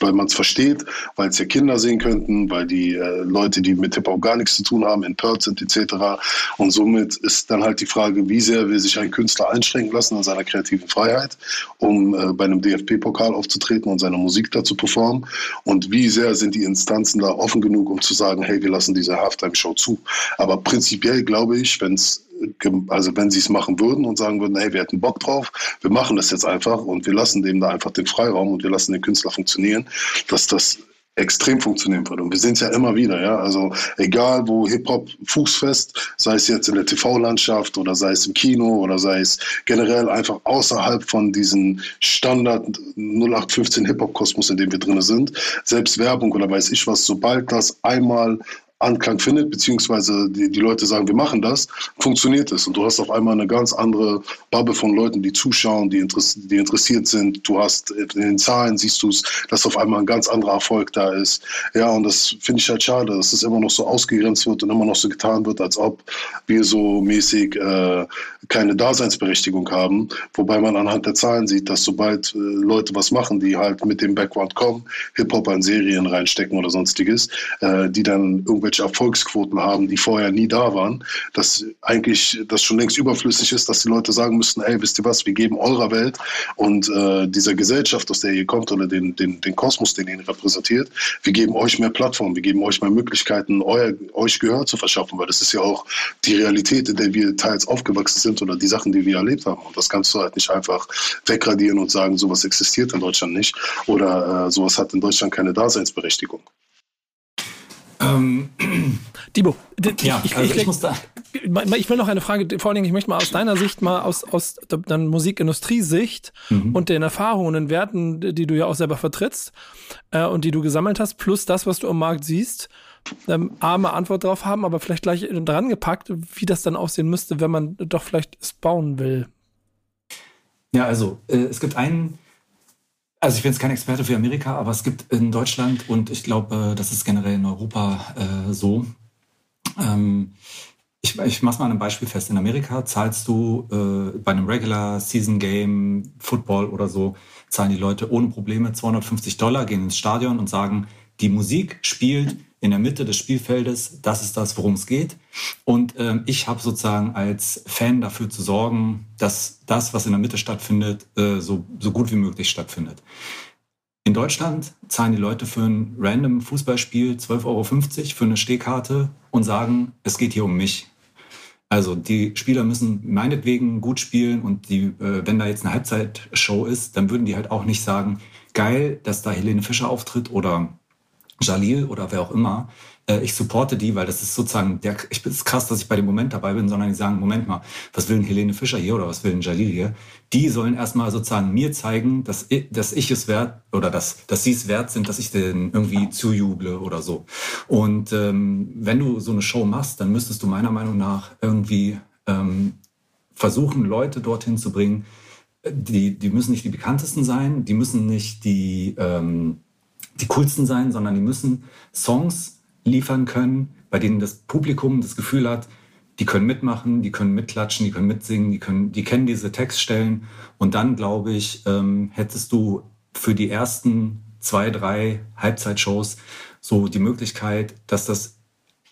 weil man es versteht, weil es ja Kinder sehen könnten, weil die äh, Leute, die mit Hip-Hop gar nichts zu tun haben, empört sind etc. Und somit ist dann halt die Frage, wie sehr will sich ein Künstler einschränken lassen an seiner kreativen Freiheit, um äh, bei einem DFB-Pokal aufzutreten und seine Musik da zu performen und wie sehr sind die Instanzen da offen genug, um zu sagen, hey, wir lassen diese Halftime-Show zu. Aber prinzipiell glaube ich, wenn es also wenn sie es machen würden und sagen würden, hey, wir hätten Bock drauf, wir machen das jetzt einfach und wir lassen dem da einfach den Freiraum und wir lassen den Künstler funktionieren, dass das extrem funktionieren würde. Und wir sehen es ja immer wieder, ja. Also egal wo Hip-Hop fußfest, sei es jetzt in der TV-Landschaft oder sei es im Kino oder sei es generell einfach außerhalb von diesem Standard 0815 Hip-Hop-Kosmos, in dem wir drin sind, selbst Werbung oder weiß ich was, sobald das einmal Anklang findet, beziehungsweise die, die Leute sagen, wir machen das, funktioniert es. Und du hast auf einmal eine ganz andere Bubble von Leuten, die zuschauen, die, interess die interessiert sind. Du hast in den Zahlen siehst du es, dass auf einmal ein ganz anderer Erfolg da ist. Ja, und das finde ich halt schade, dass es immer noch so ausgegrenzt wird und immer noch so getan wird, als ob wir so mäßig äh, keine Daseinsberechtigung haben. Wobei man anhand der Zahlen sieht, dass sobald äh, Leute was machen, die halt mit dem Background kommen, Hip-Hop in Serien reinstecken oder sonstiges, äh, die dann irgendwelche irgendwelche Erfolgsquoten haben, die vorher nie da waren, dass eigentlich das schon längst überflüssig ist, dass die Leute sagen müssten, ey, wisst ihr was, wir geben eurer Welt und äh, dieser Gesellschaft, aus der ihr kommt oder den, den, den Kosmos, den ihr repräsentiert, wir geben euch mehr Plattformen, wir geben euch mehr Möglichkeiten, euer, euch Gehör zu verschaffen, weil das ist ja auch die Realität, in der wir teils aufgewachsen sind oder die Sachen, die wir erlebt haben. Und das kannst du halt nicht einfach wegradieren und sagen, sowas existiert in Deutschland nicht oder äh, sowas hat in Deutschland keine Daseinsberechtigung. Ähm, Dibo, ja, ich, also ich, ich, muss da. Ich will noch eine Frage, vor allen Dingen, ich möchte mal aus deiner Sicht, mal aus, aus der Musikindustriesicht mhm. und den Erfahrungen und Werten, die du ja auch selber vertrittst äh, und die du gesammelt hast, plus das, was du am Markt siehst, ähm, arme Antwort drauf haben, aber vielleicht gleich dran gepackt, wie das dann aussehen müsste, wenn man doch vielleicht es bauen will. Ja, also äh, es gibt einen Also ich bin jetzt kein Experte für Amerika, aber es gibt in Deutschland und ich glaube, äh, das ist generell in Europa äh, so. Ähm, ich, ich mache mal ein Beispiel fest. In Amerika zahlst du äh, bei einem Regular Season Game, Football oder so, zahlen die Leute ohne Probleme 250 Dollar, gehen ins Stadion und sagen, die Musik spielt in der Mitte des Spielfeldes, das ist das, worum es geht. Und ähm, ich habe sozusagen als Fan dafür zu sorgen, dass das, was in der Mitte stattfindet, äh, so, so gut wie möglich stattfindet. In Deutschland zahlen die Leute für ein random Fußballspiel 12,50 Euro für eine Stehkarte und sagen, es geht hier um mich. Also die Spieler müssen meinetwegen gut spielen und die, äh, wenn da jetzt eine Halbzeitshow ist, dann würden die halt auch nicht sagen, geil, dass da Helene Fischer auftritt oder Jalil oder wer auch immer, äh, ich supporte die, weil das ist sozusagen, der, ich bin krass, dass ich bei dem Moment dabei bin, sondern die sagen, Moment mal, was will denn Helene Fischer hier oder was will denn Jalil hier? Die sollen erstmal sozusagen mir zeigen, dass ich, dass ich es wert oder dass, dass sie es wert sind, dass ich den irgendwie zujuble oder so. Und ähm, wenn du so eine Show machst, dann müsstest du meiner Meinung nach irgendwie ähm, versuchen, Leute dorthin zu bringen, die, die müssen nicht die bekanntesten sein, die müssen nicht die, ähm, die coolsten sein, sondern die müssen Songs liefern können, bei denen das Publikum das Gefühl hat, die können mitmachen, die können mitklatschen, die können mitsingen, die können, die kennen diese Textstellen. Und dann, glaube ich, ähm, hättest du für die ersten zwei, drei Halbzeitshows so die Möglichkeit, dass das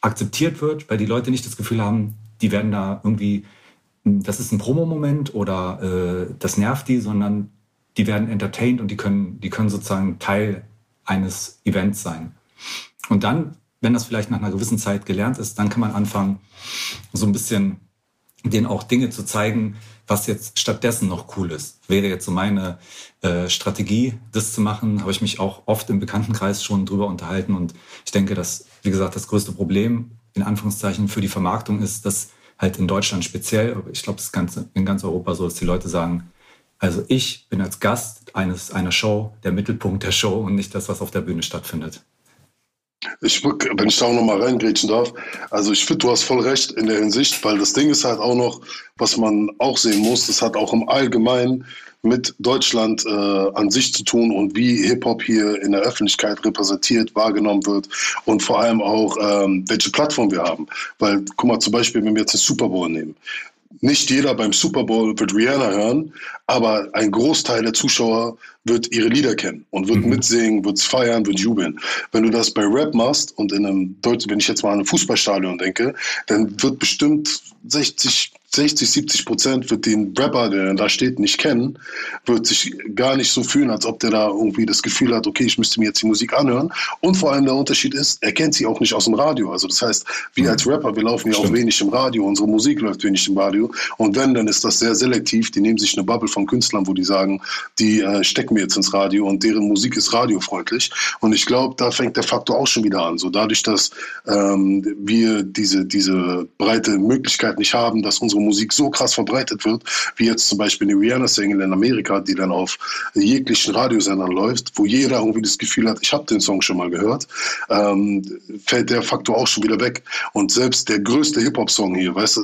akzeptiert wird, weil die Leute nicht das Gefühl haben, die werden da irgendwie, das ist ein Promo-Moment oder äh, das nervt die, sondern die werden entertained und die können, die können sozusagen Teil eines Events sein. Und dann, wenn das vielleicht nach einer gewissen Zeit gelernt ist, dann kann man anfangen, so ein bisschen denen auch Dinge zu zeigen, was jetzt stattdessen noch cool ist. Wäre jetzt so meine äh, Strategie, das zu machen, habe ich mich auch oft im Bekanntenkreis schon drüber unterhalten. Und ich denke, dass, wie gesagt, das größte Problem in Anführungszeichen für die Vermarktung ist, dass halt in Deutschland speziell, ich glaube, das ist in ganz Europa so, dass die Leute sagen, also ich bin als Gast eines, einer Show der Mittelpunkt der Show und nicht das, was auf der Bühne stattfindet. Ich, wenn ich da auch nochmal reingrätschen darf, also ich finde, du hast voll recht in der Hinsicht, weil das Ding ist halt auch noch, was man auch sehen muss, das hat auch im Allgemeinen mit Deutschland äh, an sich zu tun und wie Hip-Hop hier in der Öffentlichkeit repräsentiert, wahrgenommen wird und vor allem auch, ähm, welche Plattform wir haben. Weil, guck mal, zum Beispiel, wenn wir jetzt den Super Bowl nehmen nicht jeder beim Super Bowl wird Rihanna hören, aber ein Großteil der Zuschauer wird ihre Lieder kennen und wird mhm. mitsingen, wird feiern, wird jubeln. Wenn du das bei Rap machst und in einem wenn ich jetzt mal an ein Fußballstadion denke, dann wird bestimmt 60, 60, 70 Prozent wird den Rapper, der da steht, nicht kennen, wird sich gar nicht so fühlen, als ob der da irgendwie das Gefühl hat, okay, ich müsste mir jetzt die Musik anhören. Und vor allem der Unterschied ist, er kennt sie auch nicht aus dem Radio. Also das heißt, wir als Rapper, wir laufen ja auch wenig im Radio, unsere Musik läuft wenig im Radio. Und wenn, dann ist das sehr selektiv. Die nehmen sich eine Bubble von Künstlern, wo die sagen, die äh, stecken wir jetzt ins Radio und deren Musik ist radiofreundlich. Und ich glaube, da fängt der Faktor auch schon wieder an. So dadurch, dass ähm, wir diese, diese breite Möglichkeit nicht haben, dass unsere Musik so krass verbreitet wird, wie jetzt zum Beispiel eine Rihanna-Single in Amerika, die dann auf jeglichen Radiosendern läuft, wo jeder irgendwie das Gefühl hat, ich habe den Song schon mal gehört, ähm, fällt der Faktor auch schon wieder weg. Und selbst der größte Hip-Hop-Song hier, weißt du,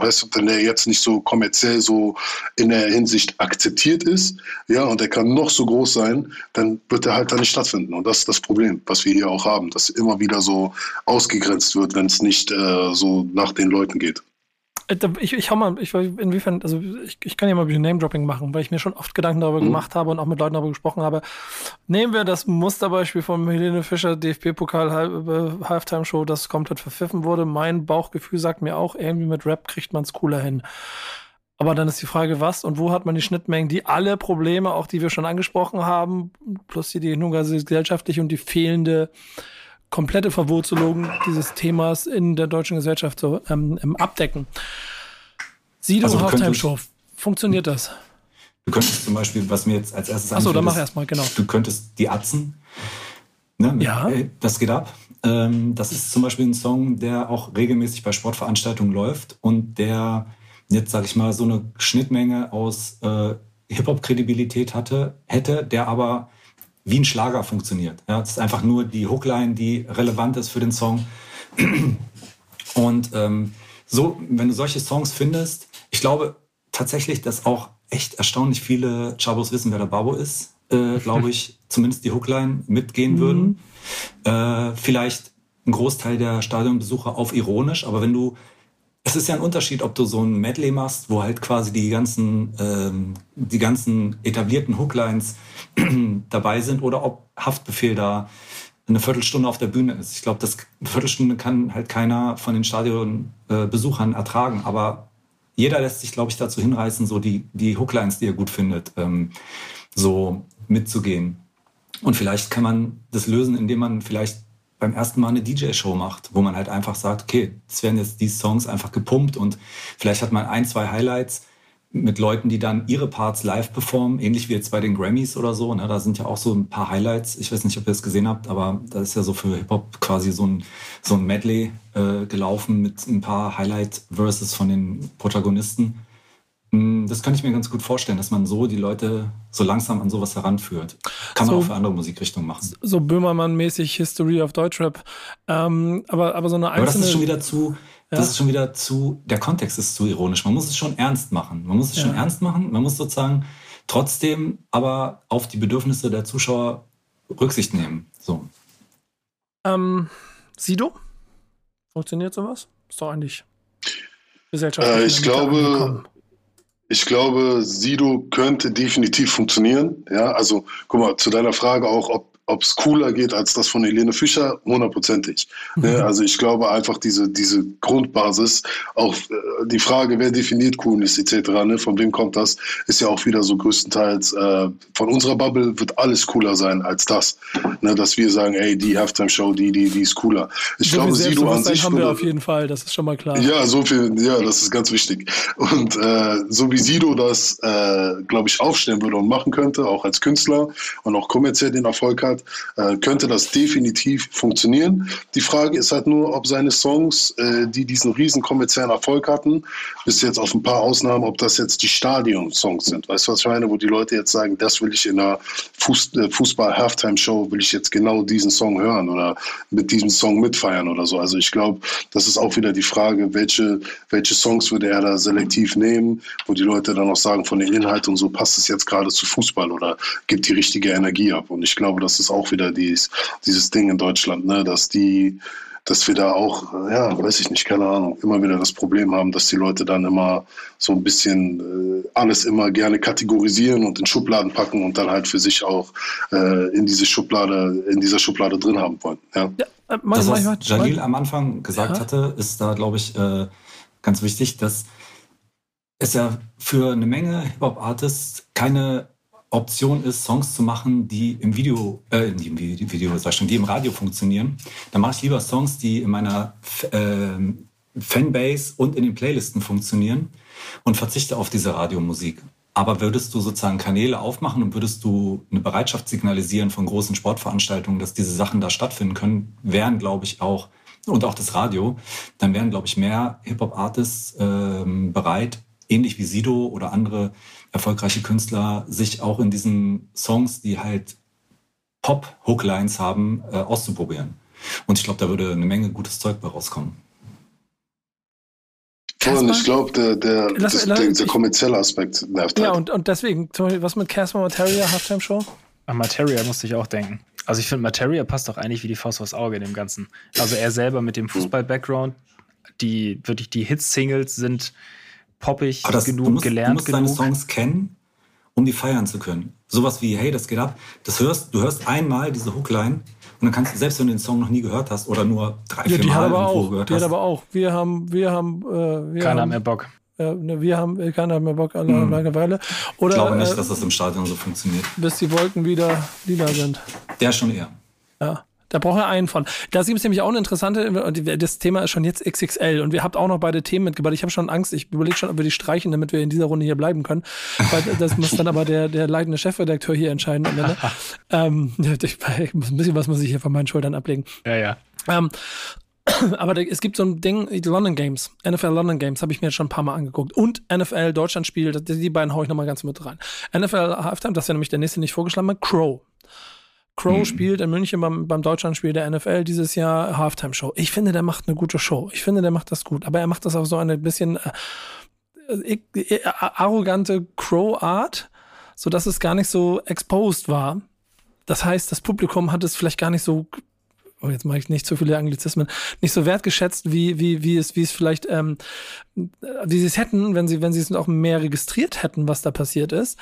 weißt wenn der jetzt nicht so kommerziell so in der Hinsicht akzeptiert ist, ja, und der kann noch so groß sein, dann wird er halt da nicht stattfinden. Und das ist das Problem, was wir hier auch haben, dass immer wieder so ausgegrenzt wird, wenn es nicht äh, so nach den Leuten geht. Äh, ich, ich hau mal, ich, inwiefern, also ich, ich kann ja mal ein bisschen Name-Dropping machen, weil ich mir schon oft Gedanken darüber mhm. gemacht habe und auch mit Leuten darüber gesprochen habe. Nehmen wir das Musterbeispiel von Helene Fischer, DFB-Pokal äh, Halftime-Show, das komplett verpfiffen wurde. Mein Bauchgefühl sagt mir auch, irgendwie mit Rap kriegt man es cooler hin. Aber dann ist die Frage, was und wo hat man die Schnittmengen, die alle Probleme, auch die wir schon angesprochen haben, plus die, die nun gesellschaftliche und die fehlende komplette Verwurzelung dieses Themas in der deutschen Gesellschaft so ähm, ähm abdecken. Sido also Halftime Show, funktioniert das? Du könntest zum Beispiel, was mir jetzt als erstes Achso, dann mach erstmal, genau. Du könntest die Atzen, ne, ja. Das geht ab. Ähm, das ist zum Beispiel ein Song, der auch regelmäßig bei Sportveranstaltungen läuft und der jetzt, sag ich mal, so eine Schnittmenge aus äh, Hip-Hop-Kredibilität hatte, hätte, der aber wie ein Schlager funktioniert. Ja, es ist einfach nur die Hookline, die relevant ist für den Song. [CLEARS THROAT] Und ähm, so, wenn du solche Songs findest, ich glaube tatsächlich, dass auch echt erstaunlich viele Chabos wissen, wer der Babo ist. äh, glaube ich, [LAUGHS] zumindest die Hookline mitgehen würden. Äh, vielleicht ein Großteil der Stadionbesucher auf ironisch, aber wenn du es ist ja ein Unterschied, ob du so ein Medley machst, wo halt quasi die ganzen, ähm, die ganzen etablierten Hooklines [CLEARS THROAT] dabei sind oder ob Haftbefehl da eine Viertelstunde auf der Bühne ist. Ich glaube, das Viertelstunde kann halt keiner von den Stadionbesuchern äh, ertragen, aber jeder lässt sich, glaube ich, dazu hinreißen, so die, die Hooklines, die er gut findet, ähm, so mitzugehen. Und vielleicht kann man das lösen, indem man vielleicht beim ersten Mal eine DJ-Show macht, wo man halt einfach sagt, okay, es werden jetzt die Songs einfach gepumpt und vielleicht hat man ein, zwei Highlights mit Leuten, die dann ihre Parts live performen, ähnlich wie jetzt bei den Grammys oder so. Ne? Da sind ja auch so ein paar Highlights. Ich weiß nicht, ob ihr es gesehen habt, aber da ist ja so für Hip-Hop quasi so ein, so ein Medley äh, gelaufen mit ein paar Highlight-Verses von den Protagonisten. Hm, das kann ich mir ganz gut vorstellen, dass man so die Leute so langsam an sowas heranführt. Kann man So- auch für andere Musikrichtungen machen. So Böhmermann-mäßig History of Deutschrap. Ähm, aber, aber so eine Aber das einzelne. ist schon wieder zu, Ja. das ist schon wieder zu, der Kontext ist zu ironisch. Man muss es schon ernst machen. Man muss es schon Ja. ernst machen. Man muss sozusagen trotzdem aber auf die Bedürfnisse der Zuschauer Rücksicht nehmen. So. ähm, Sido? Funktioniert sowas? Ist doch eigentlich gesellschaftlich. Äh, ich glaube, angekommen. Ich glaube, Sido könnte definitiv funktionieren. Ja, also guck mal, zu deiner Frage auch, ob ob es cooler geht als das von Helene Fischer, hundertprozentig. Ne? Also ich glaube einfach diese, diese Grundbasis, auch äh, die Frage, wer definiert Coolness etc., ne? von wem kommt das, ist ja auch wieder so größtenteils, äh, von unserer Bubble wird alles cooler sein als das. Ne? Dass wir sagen, ey, die Halftime-Show, die, die, die ist cooler. Ich so glaube, Sido an sich haben wir würde- auf jeden Fall, das ist schon mal klar. ja, so viel, ja, das ist ganz wichtig. Und äh, so wie Sido das, äh, glaube ich, aufstellen würde und machen könnte, auch als Künstler und auch kommerziell den Erfolg hat, äh, könnte das definitiv funktionieren. Die Frage ist halt nur, ob seine Songs, äh, die diesen riesen kommerziellen Erfolg hatten, bis jetzt auf ein paar Ausnahmen, ob das jetzt die Stadion-Songs sind. Weißt du, was ich meine? Wo die Leute jetzt sagen, das will ich in einer Fuß, äh, Fußball-Halftime-Show, will ich jetzt genau diesen Song hören oder mit diesem Song mitfeiern oder so. Also ich glaube, das ist auch wieder die Frage, welche, welche Songs würde er da selektiv nehmen, wo die Leute dann auch sagen, von den Inhalten und so passt es jetzt gerade zu Fußball oder gibt die richtige Energie ab. Und ich glaube, das ist auch wieder dies, dieses Ding in Deutschland, ne, dass die dass wir da auch, äh, ja, weiß ich nicht, keine Ahnung, immer wieder das Problem haben, dass die Leute dann immer so ein bisschen äh, alles immer gerne kategorisieren und in Schubladen packen und dann halt für sich auch äh, in diese Schublade, in dieser Schublade drin haben wollen. Ja. Ja, äh, mach, Das, was Jalil am Anfang gesagt Ja. hatte, ist da, glaube ich, äh, ganz wichtig, dass es ja für eine Menge Hip-Hop-Artists keine Option ist, Songs zu machen, die im Video, äh, die im Video, sag schon, die im Radio funktionieren. Dann mache ich lieber Songs, die in meiner F ähm, Fanbase und in den Playlisten funktionieren und verzichte auf diese Radiomusik. Aber würdest du sozusagen Kanäle aufmachen und würdest du eine Bereitschaft signalisieren von großen Sportveranstaltungen, dass diese Sachen da stattfinden können, wären, glaube ich, auch, und auch das Radio, dann wären, glaube ich, mehr Hip-Hop-Artists ähm, bereit, ähnlich wie Sido oder andere erfolgreiche Künstler, sich auch in diesen Songs, die halt Pop-Hooklines haben, äh, auszuprobieren. Und ich glaube, da würde eine Menge gutes Zeug bei rauskommen. Und ich glaube, der, der, Lass- das, lass- der, der kommerzielle Aspekt nervt Ja, halt. und, und deswegen, zum Beispiel, was mit Casper Materia Halftime Show? An Materia musste ich auch denken. Also ich finde, Materia passt doch eigentlich wie die Faust aufs Auge in dem Ganzen. Also er selber mit dem Fußball-Background, die wirklich die Hits-Singles sind poppig Aber das, genug, du musst, gelernt du musst deine genug. Songs kennen, um die feiern zu können. Sowas wie, hey, das geht ab. Das hörst, du hörst einmal diese Hookline und dann kannst du, selbst wenn du den Song noch nie gehört hast oder nur drei, Ja, vier die hat Mal aber irgendwo auch. gehört Die hat hast. aber auch. Wir haben, wir haben, äh, wir Keiner hat haben, mehr Bock. äh, ne, wir haben, äh, keiner hat mehr Bock an Hm. Langeweile. ich Oder glaube nicht, äh, dass das im Stadion so funktioniert. bis die Wolken wieder lila sind. Der schon eher. Ja. Da braucht er einen von. Da gibt es nämlich auch eine interessante, das Thema ist schon jetzt XXL und wir habt auch noch beide Themen mitgebracht. Ich habe schon Angst, ich überlege schon, ob wir die streichen, damit wir in dieser Runde hier bleiben können. Weil das muss dann aber der, der leitende Chefredakteur hier entscheiden. [LAUGHS] Ähm, ich, ich muss ein bisschen was muss ich hier von meinen Schultern ablegen. Ja, ja. Ähm, [CLEARS THROAT] aber da, es gibt so ein Ding, die London Games, NFL London Games, habe ich mir jetzt schon ein paar Mal angeguckt. Und NFL Deutschland Spiel, die beiden hau ich nochmal ganz mit rein. NFL Halftime, das ist ja nämlich der nächste nicht vorgeschlagen hat, Crow. Crow spielt in München beim, beim Deutschlandspiel der NFL dieses Jahr Halftime Show. Ich finde, der macht eine gute Show. Ich finde, der macht das gut. Aber er macht das auf so eine bisschen äh, äh, äh, arrogante Crow-Art. sodass es gar nicht so exposed war. Das heißt, das Publikum hat es vielleicht gar nicht so oh, jetzt mache ich nicht zu viele Anglizismen, nicht so wertgeschätzt, wie, wie, wie es, wie es vielleicht, ähm, wie sie es hätten, wenn sie, wenn sie es auch mehr registriert hätten, was da passiert ist.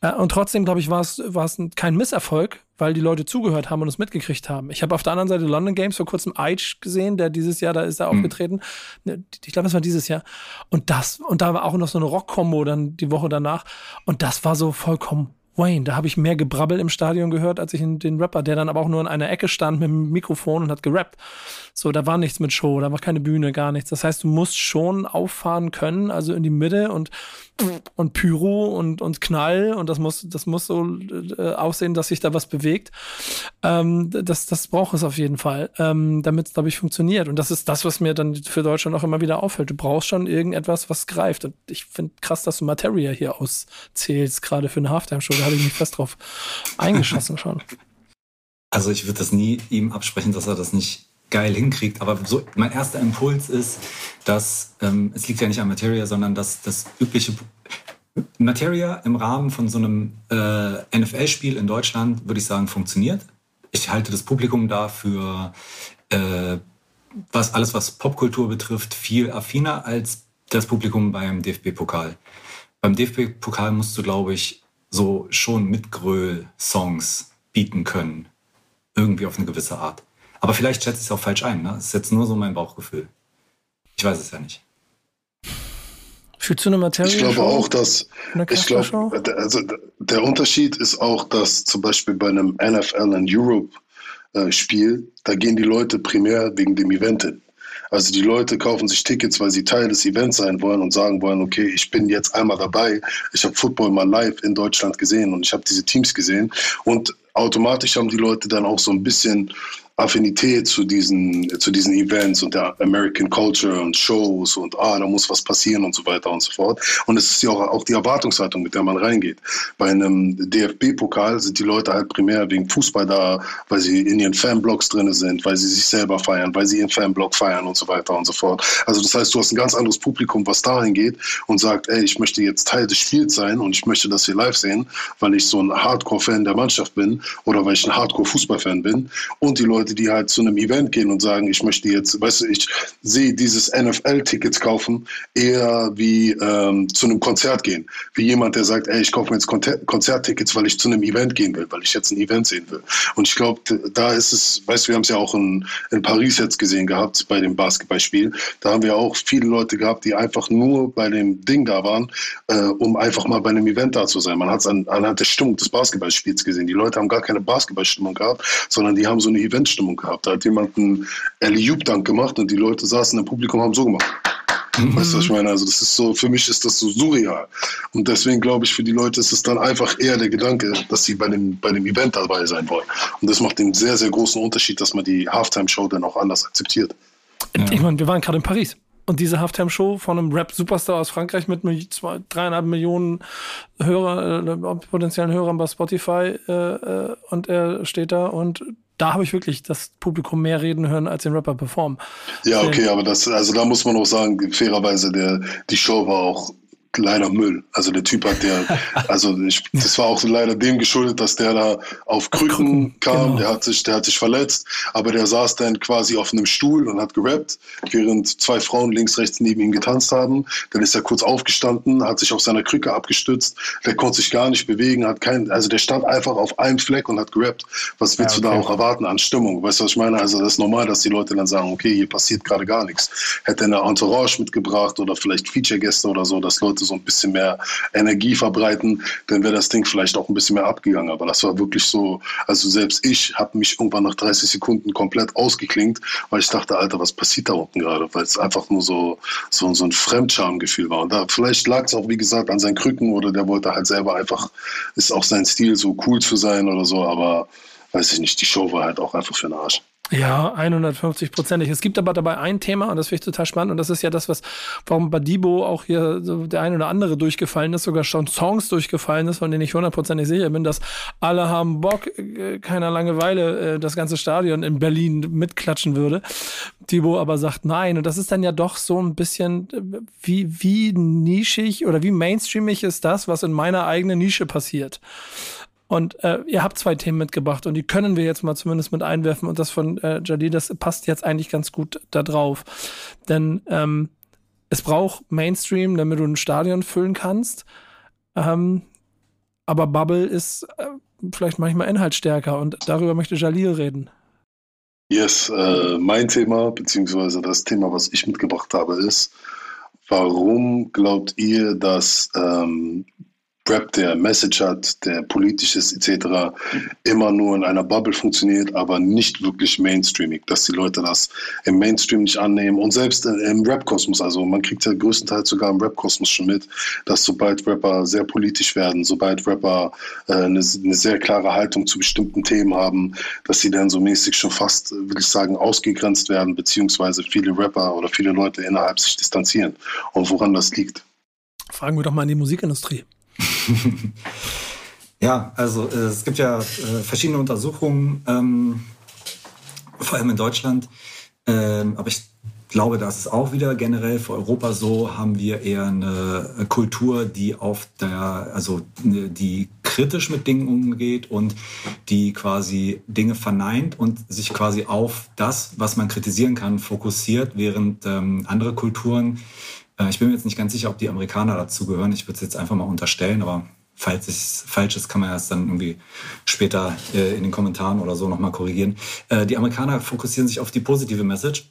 Äh, und trotzdem, glaube ich, war es, war es kein Misserfolg, weil die Leute zugehört haben und es mitgekriegt haben. Ich habe auf der anderen Seite London Games vor kurzem Eich gesehen, der dieses Jahr, da ist er mhm. aufgetreten. Ne, ich glaube, das war dieses Jahr. Und das, und da war auch noch so eine Rock-Kombo dann die Woche danach. Und das war so vollkommen Wayne, da habe ich mehr Gebrabbel im Stadion gehört, als ich den Rapper, der dann aber auch nur in einer Ecke stand mit dem Mikrofon und hat gerappt. So, da war nichts mit Show, da war keine Bühne, gar nichts. Das heißt, du musst schon auffahren können, also in die Mitte und und Pyro und, und Knall und das muss, das muss so äh, aussehen, dass sich da was bewegt. Ähm, das, das braucht es auf jeden Fall, ähm, damit es, glaube ich, funktioniert. Und das ist das, was mir dann für Deutschland auch immer wieder auffällt. Du brauchst schon irgendetwas, was greift. Und ich finde krass, dass du Materia hier auszählst, gerade für eine Halftime-Show. Da habe ich mich fest drauf eingeschossen schon. [LAUGHS] Also ich würde das nie ihm absprechen, dass er das nicht geil hinkriegt. Aber so mein erster Impuls ist, dass ähm, es liegt ja nicht an Materia, sondern dass das übliche Materia im Rahmen von so einem äh, NFL-Spiel in Deutschland, würde ich sagen, funktioniert. Ich halte das Publikum dafür, äh, was alles, was Popkultur betrifft, viel affiner als das Publikum beim DFB-Pokal. Beim DFB-Pokal musst du, glaube ich, so schon mit Gröl-Songs bieten können. Irgendwie auf eine gewisse Art. Aber vielleicht schätze ich es auch falsch ein. Ne? Das ist jetzt nur so mein Bauchgefühl. Ich weiß es ja nicht. Fühlst du eine Materie? Ich glaube auch, dass ich glaube, also der Unterschied ist auch, dass zum Beispiel bei einem NFL in Europe äh, Spiel, da gehen die Leute primär wegen dem Event hin. Also die Leute kaufen sich Tickets, weil sie Teil des Events sein wollen und sagen wollen, okay, ich bin jetzt einmal dabei. Ich habe Football mal live in Deutschland gesehen und ich habe diese Teams gesehen und automatisch haben die Leute dann auch so ein bisschen Affinität zu diesen, zu diesen Events und der American Culture und Shows und ah, da muss was passieren und so weiter und so fort. Und es ist ja auch, auch die Erwartungshaltung, mit der man reingeht. Bei einem DFB-Pokal sind die Leute halt primär wegen Fußball da, weil sie in ihren Fanblocks drin sind, weil sie sich selber feiern, weil sie ihren Fanblock feiern und so weiter und so fort. Also das heißt, du hast ein ganz anderes Publikum, was dahin geht und sagt, ey, ich möchte jetzt Teil des Spiels sein und ich möchte das hier live sehen, weil ich so ein Hardcore-Fan der Mannschaft bin oder weil ich ein Hardcore-Fußball-Fan bin. Und die Leute Leute, die halt zu einem Event gehen und sagen, ich möchte jetzt, weißt du, ich sehe dieses NFL-Tickets kaufen eher wie ähm, zu einem Konzert gehen. Wie jemand, der sagt, ey, ich kaufe mir jetzt Konzerttickets, weil ich zu einem Event gehen will, weil ich jetzt ein Event sehen will. Und ich glaube, da ist es, weißt du, wir haben es ja auch in, in Paris jetzt gesehen gehabt bei dem Basketballspiel. Da haben wir auch viele Leute gehabt, die einfach nur bei dem Ding da waren, äh, um einfach mal bei einem Event da zu sein. Man hat es an, anhand der Stimmung des Basketballspiels gesehen. Die Leute haben gar keine Basketballstimmung gehabt, sondern die haben so eine Event Stimmung gehabt. Da hat jemand einen Alley-Oop-Dank gemacht und die Leute saßen im Publikum haben so gemacht. Mhm. Weißt du, was ich meine? Also das ist so, für mich ist das so surreal. Und deswegen glaube ich, für die Leute ist es dann einfach eher der Gedanke, dass sie bei dem, bei dem Event dabei sein wollen. Und das macht den sehr, sehr großen Unterschied, dass man die Halftime-Show dann auch anders akzeptiert. Ja. Ich meine, wir waren gerade in Paris. Und diese Halftime-Show von einem Rap-Superstar aus Frankreich mit zwei, dreieinhalb Millionen Hörer, äh, potenziellen Hörern bei Spotify äh, äh, und er steht da und da habe ich wirklich das Publikum mehr reden hören als den Rapper performen. Ja, okay, aber das, also da muss man auch sagen, fairerweise, der, die Show war auch leider Müll. Also der Typ hat der, [LAUGHS] also ich, das war auch leider dem geschuldet, dass der da auf Krücken, kam, genau. der hat sich, der hat sich verletzt, aber der saß dann quasi auf einem Stuhl und hat gerappt, während zwei Frauen links, rechts neben ihm getanzt haben. Dann ist er kurz aufgestanden, hat sich auf seiner Krücke abgestützt, der konnte sich gar nicht bewegen, hat kein, also der stand einfach auf einem Fleck und hat gerappt. Was willst ja, okay. du da auch erwarten an Stimmung? Weißt du, was ich meine? Also das ist normal, dass die Leute dann sagen, okay, hier passiert gerade gar nichts. Hätte er eine Entourage mitgebracht oder vielleicht Feature-Gäste oder so, dass Leute so ein bisschen mehr Energie verbreiten, dann wäre das Ding vielleicht auch ein bisschen mehr abgegangen. Aber das war wirklich so, also selbst ich habe mich irgendwann nach 30 Sekunden komplett ausgeklingt, weil ich dachte, Alter, was passiert da unten gerade? Weil es einfach nur so, so, so ein Fremdschamgefühl war. Und da vielleicht lag es auch, wie gesagt, an seinen Krücken oder der wollte halt selber einfach, ist auch sein Stil, so cool zu sein oder so, aber weiß ich nicht, die Show war halt auch einfach für den Arsch. Ja, 150 Prozentig. Es gibt aber dabei ein Thema, und das finde ich total spannend, und das ist ja das, was, warum bei Debo auch hier so der ein oder andere durchgefallen ist, sogar schon Songs durchgefallen ist, von denen ich hundertprozentig sicher bin, dass alle haben Bock, äh, keiner Langeweile äh, das ganze Stadion in Berlin mitklatschen würde. Debo aber sagt nein. Und das ist dann ja doch so ein bisschen, äh, wie, wie nischig oder wie mainstreamig ist das, was in meiner eigenen Nische passiert. Und äh, ihr habt zwei Themen mitgebracht und die können wir jetzt mal zumindest mit einwerfen. Und das von äh, Jadid, das passt jetzt eigentlich ganz gut da drauf. Denn ähm, es braucht Mainstream, damit du ein Stadion füllen kannst. Ähm, aber Bubble ist äh, vielleicht manchmal inhaltsstärker und darüber möchte Jalil reden. Yes, äh, mein Thema, beziehungsweise das Thema, was ich mitgebracht habe, ist, warum glaubt ihr, dass ähm, Rap, der Message hat, der politisch ist etc., immer nur in einer Bubble funktioniert, aber nicht wirklich mainstreamig, dass die Leute das im Mainstream nicht annehmen und selbst im Rap-Kosmos, also man kriegt ja größtenteils sogar im Rap-Kosmos schon mit, dass sobald Rapper sehr politisch werden, sobald Rapper äh, eine, eine, sehr klare Haltung zu bestimmten Themen haben, dass sie dann so mäßig schon fast, will ich sagen, ausgegrenzt werden, beziehungsweise viele Rapper oder viele Leute innerhalb sich distanzieren. Und woran das liegt? Fragen wir doch mal in die Musikindustrie. [LAUGHS] ja, also äh, es gibt ja äh, verschiedene Untersuchungen, ähm, vor allem in Deutschland. Ähm, aber ich glaube, das ist auch wieder generell für Europa so, haben wir eher eine Kultur, die auf der, also die kritisch mit Dingen umgeht und die quasi Dinge verneint und sich quasi auf das, was man kritisieren kann, fokussiert, während ähm, andere Kulturen ich bin mir jetzt nicht ganz sicher, ob die Amerikaner dazu gehören. Ich würde es jetzt einfach mal unterstellen, aber falls es falsch ist, kann man erst dann irgendwie später äh, in den Kommentaren oder so nochmal korrigieren. Äh, die Amerikaner fokussieren sich auf die positive Message.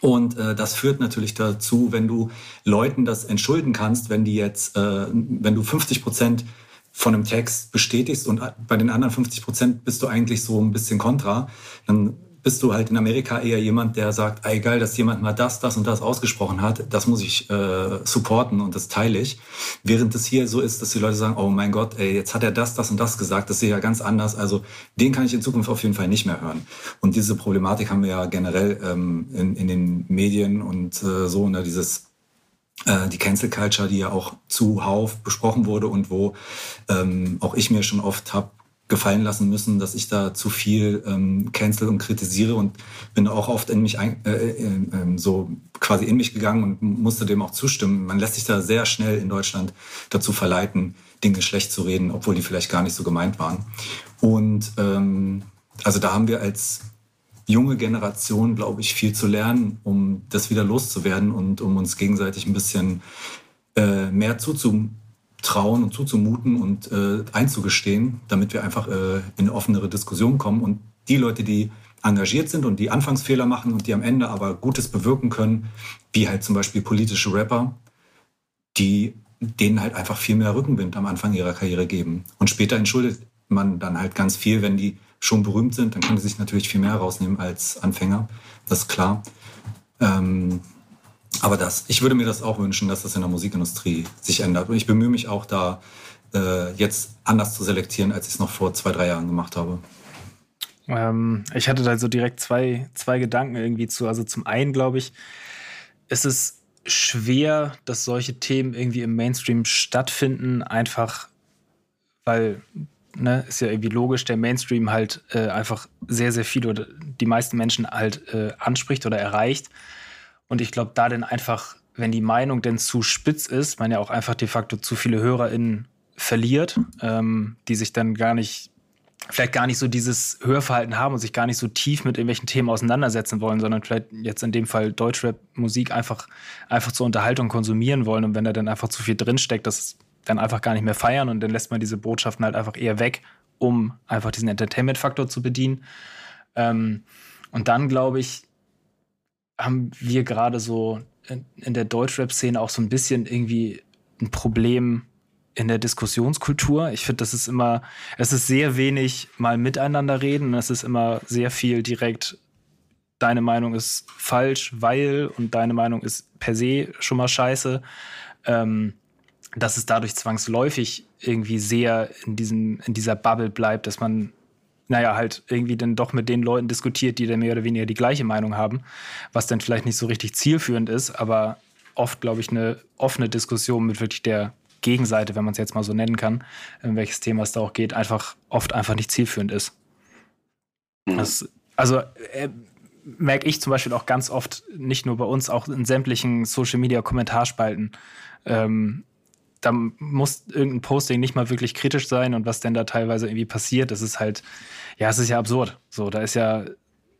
Und äh, das führt natürlich dazu, wenn du Leuten das entschulden kannst, wenn die jetzt, äh, wenn du 50 Prozent von einem Text bestätigst und bei den anderen 50 Prozent bist du eigentlich so ein bisschen kontra, dann bist du halt in Amerika eher jemand, der sagt, ey geil, dass jemand mal das, das und das ausgesprochen hat, das muss ich äh, supporten und das teile ich. Während es hier so ist, dass die Leute sagen, oh mein Gott, ey, jetzt hat er das, das und das gesagt, das ist ja ganz anders. Also den kann ich in Zukunft auf jeden Fall nicht mehr hören. Und diese Problematik haben wir ja generell ähm, in, in den Medien und äh, so, ne, dieses äh, die Cancel Culture, die ja auch zuhauf besprochen wurde und wo ähm, auch ich mir schon oft habe gefallen lassen müssen, dass ich da zu viel ähm, cancel und kritisiere und bin auch oft in mich ein, äh, äh, äh, so quasi in mich gegangen und musste dem auch zustimmen. Man lässt sich da sehr schnell in Deutschland dazu verleiten, Dinge schlecht zu reden, obwohl die vielleicht gar nicht so gemeint waren. Und ähm, also da haben wir als junge Generation, glaube ich, viel zu lernen, um das wieder loszuwerden und um uns gegenseitig ein bisschen äh, mehr zuzumuten trauen und zuzumuten und äh, einzugestehen, damit wir einfach äh, in offenere Diskussion kommen. Und die Leute, die engagiert sind und die Anfangsfehler machen und die am Ende aber Gutes bewirken können, wie halt zum Beispiel politische Rapper, die denen halt einfach viel mehr Rückenwind am Anfang ihrer Karriere geben. Und später entschuldet man dann halt ganz viel, wenn die schon berühmt sind, dann können die sich natürlich viel mehr rausnehmen als Anfänger, das ist klar. Ähm, aber das, ich würde mir das auch wünschen, dass das in der Musikindustrie sich ändert. Und ich bemühe mich auch da, äh, jetzt anders zu selektieren, als ich es noch vor zwei, drei Jahren gemacht habe. Ähm, ich hatte da so direkt zwei, zwei Gedanken irgendwie zu. Also zum einen glaube ich, ist es schwer, dass solche Themen irgendwie im Mainstream stattfinden, einfach weil, ne, ist ja irgendwie logisch, der Mainstream halt äh, einfach sehr, sehr viel oder die meisten Menschen halt äh, anspricht oder erreicht. Und ich glaube, da denn einfach, wenn die Meinung denn zu spitz ist, man ja auch einfach de facto zu viele HörerInnen verliert, ähm, die sich dann gar nicht, vielleicht gar nicht so dieses Hörverhalten haben und sich gar nicht so tief mit irgendwelchen Themen auseinandersetzen wollen, sondern vielleicht jetzt in dem Fall Deutschrap-Musik einfach, einfach zur Unterhaltung konsumieren wollen. Und wenn da dann einfach zu viel drinsteckt, das dann einfach gar nicht mehr feiern und dann lässt man diese Botschaften halt einfach eher weg, um einfach diesen Entertainment-Faktor zu bedienen. Ähm, und dann glaube ich, haben wir gerade so in, der Deutschrap-Szene auch so ein bisschen irgendwie ein Problem in der Diskussionskultur. Ich finde, das ist immer, es ist sehr wenig mal miteinander reden. Es ist immer sehr viel direkt, deine Meinung ist falsch, weil und deine Meinung ist per se schon mal scheiße. Ähm, dass es dadurch zwangsläufig irgendwie sehr in, diesem, in dieser Bubble bleibt, dass man naja, halt irgendwie dann doch mit den Leuten diskutiert, die dann mehr oder weniger die gleiche Meinung haben, was dann vielleicht nicht so richtig zielführend ist, aber oft, glaube ich, eine offene Diskussion mit wirklich der Gegenseite, wenn man es jetzt mal so nennen kann, in welches Thema es da auch geht, einfach oft einfach nicht zielführend ist. Mhm. Das, also äh, merke ich zum Beispiel auch ganz oft, nicht nur bei uns, auch in sämtlichen Social Media Kommentarspalten. Ähm, da muss irgendein Posting nicht mal wirklich kritisch sein und was denn da teilweise irgendwie passiert, das ist halt, ja, es ist ja absurd. So, da ist ja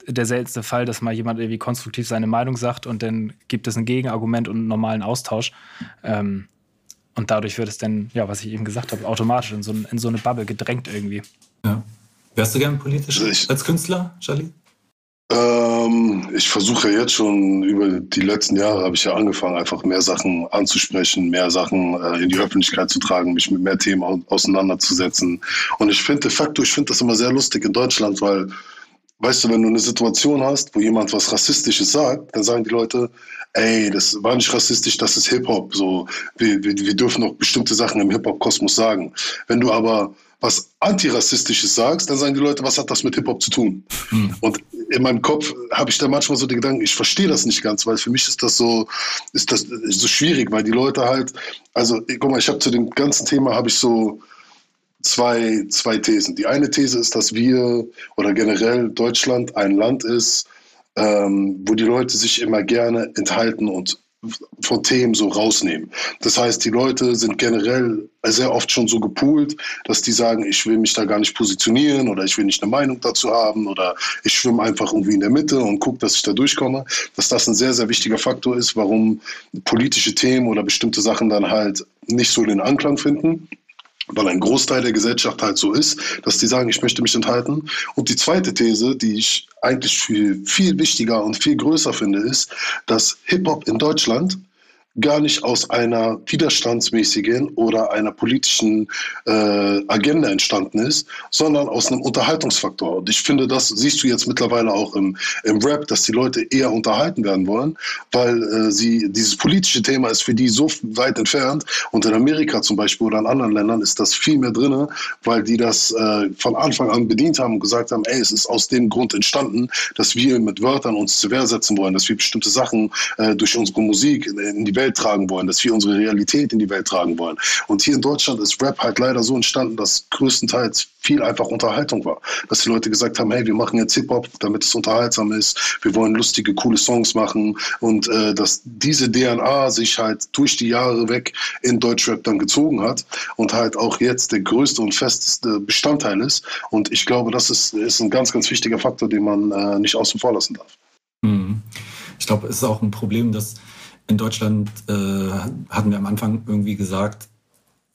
der seltenste Fall, dass mal jemand irgendwie konstruktiv seine Meinung sagt und dann gibt es ein Gegenargument und einen normalen Austausch. Ähm, und dadurch wird es dann, ja, was ich eben gesagt habe, automatisch in so, in so eine Bubble gedrängt irgendwie. Ja. Wärst du gern politisch ich, als Künstler, Charlie? Ähm, ich versuche jetzt schon über die letzten Jahre habe ich ja angefangen, einfach mehr Sachen anzusprechen, mehr Sachen äh, in die Öffentlichkeit zu tragen, mich mit mehr Themen auseinanderzusetzen. Und ich finde de facto, ich finde das immer sehr lustig in Deutschland, weil weißt du, wenn du eine Situation hast, wo jemand was Rassistisches sagt, dann sagen die Leute, ey, das war nicht rassistisch, das ist Hip-Hop. So, wir, wir, wir dürfen auch bestimmte Sachen im Hip-Hop-Kosmos sagen. Wenn du aber was Antirassistisches sagst, dann sagen die Leute, was hat das mit Hip-Hop zu tun? Hm. Und in meinem Kopf habe ich da manchmal so den Gedanken, ich verstehe das nicht ganz, weil für mich ist das so, ist das so schwierig, weil die Leute halt, also guck mal, ich habe zu dem ganzen Thema habe ich so zwei, zwei Thesen. Die eine These ist, dass wir oder generell Deutschland ein Land ist, ähm, wo die Leute sich immer gerne enthalten und von Themen so rausnehmen. Das heißt, die Leute sind generell sehr oft schon so gepoolt, dass die sagen, ich will mich da gar nicht positionieren oder ich will nicht eine Meinung dazu haben oder ich schwimme einfach irgendwie in der Mitte und gucke, dass ich da durchkomme. Dass das ein sehr, sehr wichtiger Faktor ist, warum politische Themen oder bestimmte Sachen dann halt nicht so den Anklang finden weil ein Großteil der Gesellschaft halt so ist, dass die sagen, ich möchte mich enthalten. Und die zweite These, die ich eigentlich viel, viel wichtiger und viel größer finde, ist, dass Hip-Hop in Deutschland gar nicht aus einer widerstandsmäßigen oder einer politischen äh, Agenda entstanden ist, sondern aus einem Unterhaltungsfaktor. Und ich finde, das siehst du jetzt mittlerweile auch im, im Rap, dass die Leute eher unterhalten werden wollen, weil äh, sie dieses politische Thema ist für die so weit entfernt. Und in Amerika zum Beispiel oder in anderen Ländern ist das viel mehr drin, weil die das äh, von Anfang an bedient haben und gesagt haben, ey, es ist aus dem Grund entstanden, dass wir mit Wörtern uns zur Wehr setzen wollen, dass wir bestimmte Sachen äh, durch unsere Musik in die Welt Welt tragen wollen, dass wir unsere Realität in die Welt tragen wollen. Und hier in Deutschland ist Rap halt leider so entstanden, dass größtenteils viel einfach Unterhaltung war. Dass die Leute gesagt haben, hey, wir machen jetzt Hip-Hop, damit es unterhaltsam ist. Wir wollen lustige, coole Songs machen. Und äh, dass diese DNA sich halt durch die Jahre weg in Deutschrap dann gezogen hat und halt auch jetzt der größte und festeste Bestandteil ist. Und ich glaube, das ist, ist ein ganz, ganz wichtiger Faktor, den man äh, nicht außen vor lassen darf. Mhm. Ich glaube, es ist auch ein Problem, dass in Deutschland äh, hatten wir am Anfang irgendwie gesagt,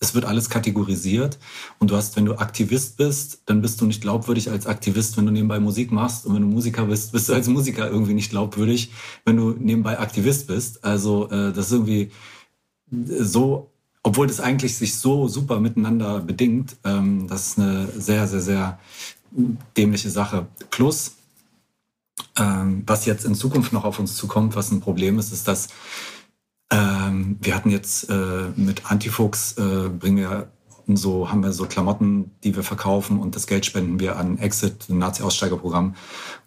es wird alles kategorisiert und du hast, wenn du Aktivist bist, dann bist du nicht glaubwürdig als Aktivist, wenn du nebenbei Musik machst und wenn du Musiker bist, bist du als Musiker irgendwie nicht glaubwürdig, wenn du nebenbei Aktivist bist. Also äh, das ist irgendwie so, obwohl das eigentlich sich so super miteinander bedingt, ähm, das ist eine sehr, sehr, sehr dämliche Sache. Plus, ähm, was jetzt in Zukunft noch auf uns zukommt, was ein Problem ist, ist, dass ähm, wir hatten jetzt äh, mit Antifuchs äh, bringen wir so haben wir so Klamotten, die wir verkaufen und das Geld spenden wir an Exit, ein Nazi-Aussteigerprogramm.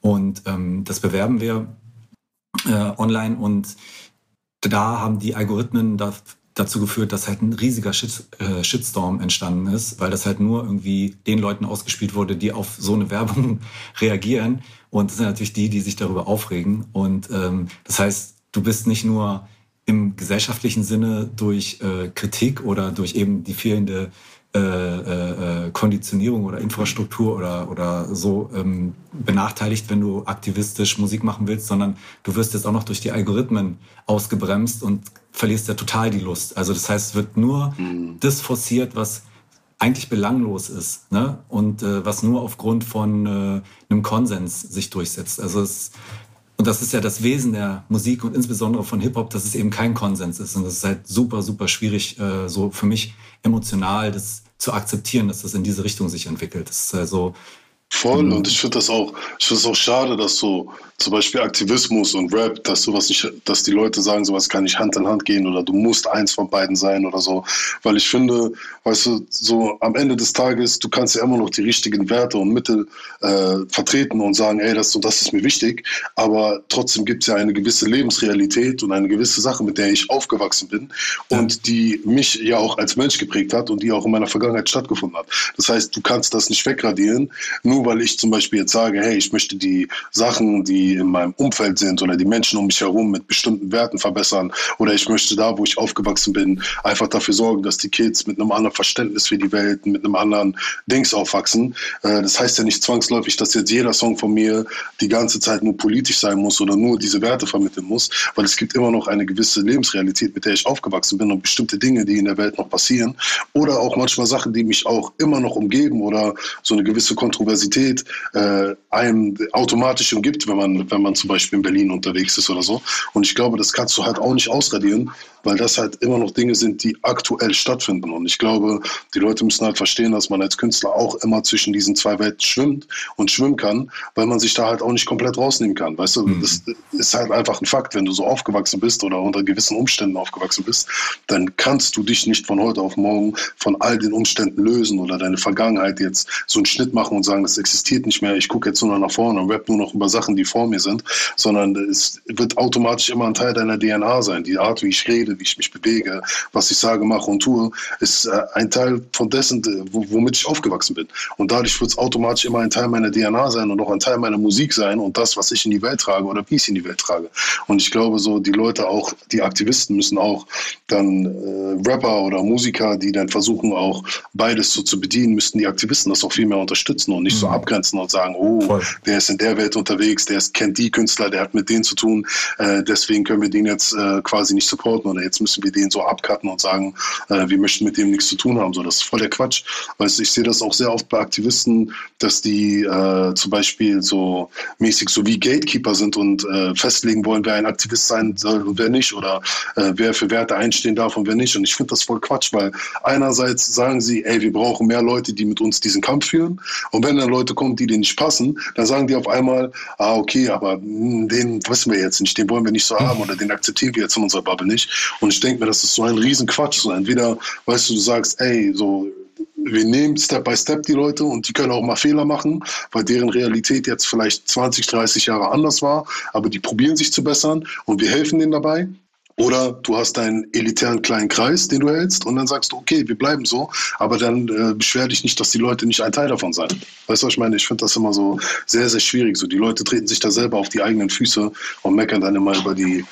Und ähm, das bewerben wir äh, online und da haben die Algorithmen da, dazu geführt, dass halt ein riesiger Shit, äh, Shitstorm entstanden ist, weil das halt nur irgendwie den Leuten ausgespielt wurde, die auf so eine Werbung [LAUGHS] reagieren und das sind natürlich die, die sich darüber aufregen. Und ähm, das heißt, du bist nicht nur im gesellschaftlichen Sinne durch äh, Kritik oder durch eben die fehlende äh, äh, Konditionierung oder Infrastruktur oder, oder so ähm, benachteiligt, wenn du aktivistisch Musik machen willst, sondern du wirst jetzt auch noch durch die Algorithmen ausgebremst und verlierst ja total die Lust. Also das heißt, es wird nur mhm. das forciert, was eigentlich belanglos ist ne? und äh, was nur aufgrund von äh, einem Konsens sich durchsetzt. Also es, und das ist ja das Wesen der Musik und insbesondere von Hip-Hop, dass es eben kein Konsens ist. Und das ist halt super, super schwierig, äh, so für mich emotional das zu akzeptieren, dass das in diese Richtung sich entwickelt. Das ist also Voll, mhm. und ich finde das auch, ich finde es auch schade, dass so zum Beispiel Aktivismus und Rap, dass sowas nicht, dass die Leute sagen, sowas kann nicht Hand in Hand gehen oder du musst eins von beiden sein oder so. Weil ich finde, weißt du, so am Ende des Tages, du kannst ja immer noch die richtigen Werte und Mittel äh, vertreten und sagen, ey, das und das ist mir wichtig, aber trotzdem gibt es ja eine gewisse Lebensrealität und eine gewisse Sache, mit der ich aufgewachsen bin und die mich ja auch als Mensch geprägt hat und die auch in meiner Vergangenheit stattgefunden hat. Das heißt, du kannst das nicht wegradieren, nur weil ich zum Beispiel jetzt sage, hey, ich möchte die Sachen, die die in meinem Umfeld sind oder die Menschen um mich herum mit bestimmten Werten verbessern oder ich möchte da, wo ich aufgewachsen bin, einfach dafür sorgen, dass die Kids mit einem anderen Verständnis für die Welt, mit einem anderen Dings aufwachsen. Äh, das heißt ja nicht zwangsläufig, dass jetzt jeder Song von mir die ganze Zeit nur politisch sein muss oder nur diese Werte vermitteln muss, weil es gibt immer noch eine gewisse Lebensrealität, mit der ich aufgewachsen bin und bestimmte Dinge, die in der Welt noch passieren oder auch manchmal Sachen, die mich auch immer noch umgeben oder so eine gewisse Kontroversität äh, einem automatisch umgibt, wenn man wenn man zum Beispiel in Berlin unterwegs ist oder so. Und ich glaube, das kannst du halt auch nicht ausradieren, weil das halt immer noch Dinge sind, die aktuell stattfinden. Und ich glaube, die Leute müssen halt verstehen, dass man als Künstler auch immer zwischen diesen zwei Welten schwimmt und schwimmen kann, weil man sich da halt auch nicht komplett rausnehmen kann. Weißt du, mhm. das ist halt einfach ein Fakt. Wenn du so aufgewachsen bist oder unter gewissen Umständen aufgewachsen bist, dann kannst du dich nicht von heute auf morgen von all den Umständen lösen oder deine Vergangenheit jetzt so einen Schnitt machen und sagen, das existiert nicht mehr, ich gucke jetzt nur noch nach vorne und rap nur noch über Sachen, die vor mir sind, sondern es wird automatisch immer ein Teil deiner DNA sein. Die Art, wie ich rede, wie ich mich bewege, was ich sage, mache und tue, ist äh, ein Teil von dessen, womit ich aufgewachsen bin. Und dadurch wird es automatisch immer ein Teil meiner DNA sein und auch ein Teil meiner Musik sein und das, was ich in die Welt trage oder wie ich in die Welt trage. Und ich glaube, so die Leute auch, die Aktivisten müssen auch dann äh, Rapper oder Musiker, die dann versuchen auch beides so zu bedienen, müssten die Aktivisten das auch viel mehr unterstützen und nicht mhm. So abgrenzen und sagen, oh, Voll. der ist in der Welt unterwegs, der ist, kennt die Künstler, der hat mit denen zu tun, äh, deswegen können wir den jetzt äh, quasi nicht supporten oder jetzt müssen wir den so abcutten und sagen, äh, wir möchten mit dem nichts zu tun haben. So, das ist voll der Quatsch. Weißt, ich sehe das auch sehr oft bei Aktivisten, dass die äh, zum Beispiel so mäßig so wie Gatekeeper sind und äh, festlegen wollen, wer ein Aktivist sein soll und wer nicht oder äh, wer für Werte einstehen darf und wer nicht. Und ich finde das voll Quatsch, weil einerseits sagen sie, ey, wir brauchen mehr Leute, die mit uns diesen Kampf führen. Und wenn dann Leute kommen, die denen nicht passen, dann sagen die auf einmal, ah, okay, aber mh, den wissen wir jetzt nicht, den wollen wir nicht so haben oder den akzeptieren wir jetzt in unserer Bubble nicht. Und ich denke mir, das ist so ein Riesenquatsch. So entweder, weißt du, du sagst, ey, so, wir nehmen Step by Step die Leute und die können auch mal Fehler machen, weil deren Realität jetzt vielleicht 20, 30 Jahre anders war, aber die probieren sich zu bessern und wir helfen denen dabei. Oder du hast deinen elitären kleinen Kreis, den du hältst, und dann sagst du, okay, wir bleiben so, aber dann äh, beschwer dich nicht, dass die Leute nicht ein Teil davon sein. Weißt du, was ich meine? Ich finde das immer so sehr, sehr schwierig. So, die Leute treten sich da selber auf die eigenen Füße und meckern dann immer über die,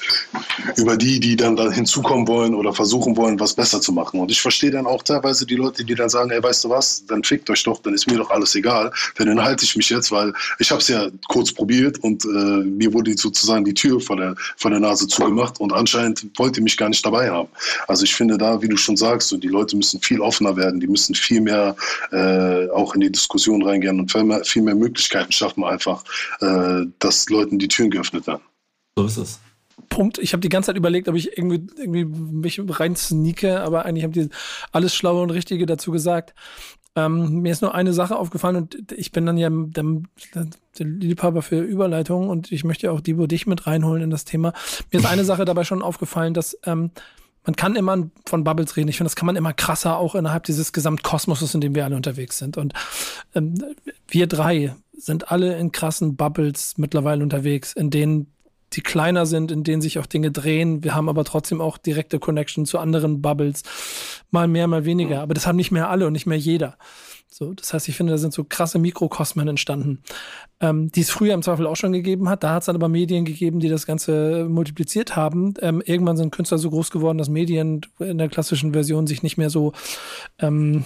über die, die dann da hinzukommen wollen oder versuchen wollen, was besser zu machen. Und ich verstehe dann auch teilweise die Leute, die dann sagen, ey, weißt du was, dann fickt euch doch, dann ist mir doch alles egal. Denn dann halte ich mich jetzt, weil ich habe es ja kurz probiert und äh, mir wurde sozusagen die Tür vor der, vor der Nase zugemacht und anscheinend Moment wollt ihr mich gar nicht dabei haben. Also ich finde da, wie du schon sagst, so die Leute müssen viel offener werden, die müssen viel mehr äh, auch in die Diskussion reingehen und viel mehr, viel mehr Möglichkeiten schaffen, einfach, äh, dass Leuten die Türen geöffnet werden. So ist es. Punkt. Ich habe die ganze Zeit überlegt, ob ich irgendwie, irgendwie mich rein sneake, aber eigentlich haben die alles Schlaue und Richtige dazu gesagt. Ähm, mir ist nur eine Sache aufgefallen und ich bin dann ja der, der Liebhaber für Überleitungen und ich möchte auch Dibo dich mit reinholen in das Thema. Mir ist eine [LAUGHS] Sache dabei schon aufgefallen, dass ähm, man kann immer von Bubbles reden. Ich finde, das kann man immer krasser auch innerhalb dieses Gesamtkosmoses, in dem wir alle unterwegs sind. Und ähm, wir drei sind alle in krassen Bubbles mittlerweile unterwegs, in denen die kleiner sind, in denen sich auch Dinge drehen. Wir haben aber trotzdem auch direkte Connection zu anderen Bubbles. Mal mehr, mal weniger. Aber das haben nicht mehr alle und nicht mehr jeder. So, das heißt, ich finde, da sind so krasse Mikrokosmen entstanden, ähm, die es früher im Zweifel auch schon gegeben hat. Da hat es dann aber Medien gegeben, die das Ganze multipliziert haben. Ähm, irgendwann sind Künstler so groß geworden, dass Medien in der klassischen Version sich nicht mehr so ähm,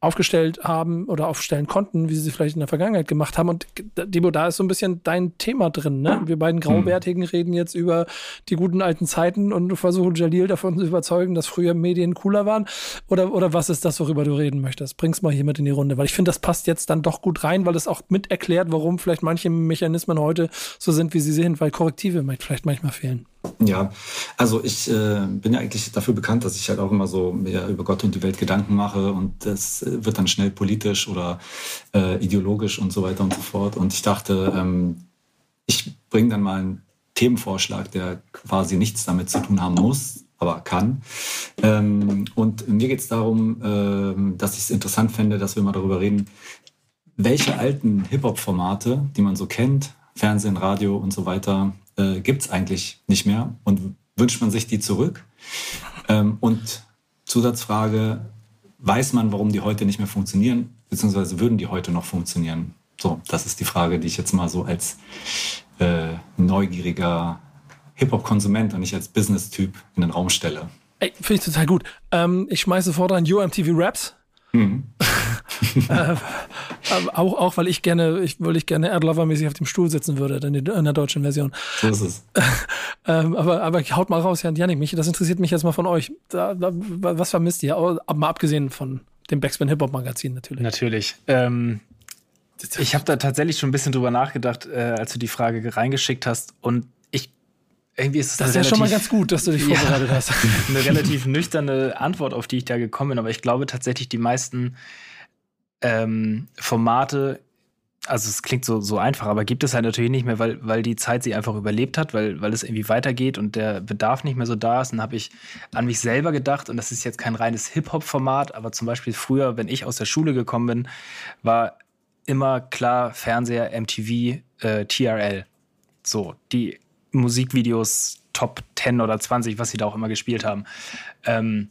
aufgestellt haben oder aufstellen konnten, wie sie vielleicht in der Vergangenheit gemacht haben. Und Debo, da ist so ein bisschen dein Thema drin. Ne? Wir beiden Graubärtigen hm. reden jetzt über die guten alten Zeiten und versuchen Jalil davon zu überzeugen, dass früher Medien cooler waren. Oder, oder was ist das, worüber du reden möchtest? Bring's mal hier mit in die Runde, weil ich finde, das passt jetzt dann doch gut rein, weil es auch mit erklärt, warum vielleicht manche Mechanismen heute so sind, wie sie sind, weil Korrektive vielleicht manchmal fehlen. Ja, also ich äh, bin ja eigentlich dafür bekannt, dass ich halt auch immer so mehr über Gott und die Welt Gedanken mache und das äh, wird dann schnell politisch oder äh, ideologisch und so weiter und so fort. Und ich dachte, ähm, ich bringe dann mal einen Themenvorschlag, der quasi nichts damit zu tun haben muss, aber kann. Ähm, und mir geht es darum, ähm, dass ich es interessant fände, dass wir mal darüber reden, welche alten Hip-Hop-Formate, die man so kennt, Fernsehen, Radio und so weiter, äh, gibt es eigentlich nicht mehr und wünscht man sich die zurück? Ähm, und Zusatzfrage, weiß man, warum die heute nicht mehr funktionieren, beziehungsweise würden die heute noch funktionieren? So, das ist die Frage, die ich jetzt mal so als äh, neugieriger Hip-Hop-Konsument und nicht als Business-Typ in den Raum stelle. Ey, finde ich total gut. Ähm, ich schmeiße sofort an UMTV Raps. Mhm. [LAUGHS] [LAUGHS] äh, auch, auch weil ich gerne, ich, weil ich gerne Erdlover-mäßig auf dem Stuhl sitzen würde in, der deutschen Version. So ist es. [LAUGHS] ähm, aber, aber haut mal raus, Jan Janik, mich, das interessiert mich jetzt mal von euch. Da, da, was vermisst ihr? Mal abgesehen von dem Backspin Hip-Hop-Magazin natürlich. Natürlich. Ähm, ich habe da tatsächlich schon ein bisschen drüber nachgedacht, äh, als du die Frage reingeschickt hast. Und ich irgendwie ist es das ist ja schon mal ganz gut, dass du dich [LAUGHS] vorbereitet ja, hast. eine relativ nüchterne Antwort, auf die ich da gekommen bin. Aber ich glaube tatsächlich, die meisten ähm, Formate, also es klingt so, so einfach, aber gibt es halt natürlich nicht mehr, weil, weil die Zeit sie einfach überlebt hat, weil, weil es irgendwie weitergeht und der Bedarf nicht mehr so da ist. Und habe ich an mich selber gedacht, und das ist jetzt kein reines Hip-Hop-Format, aber zum Beispiel früher, wenn ich aus der Schule gekommen bin, war immer klar Fernseher, MTV, äh, TRL. So, die Musikvideos Top 10 oder 20, was sie da auch immer gespielt haben. Ähm,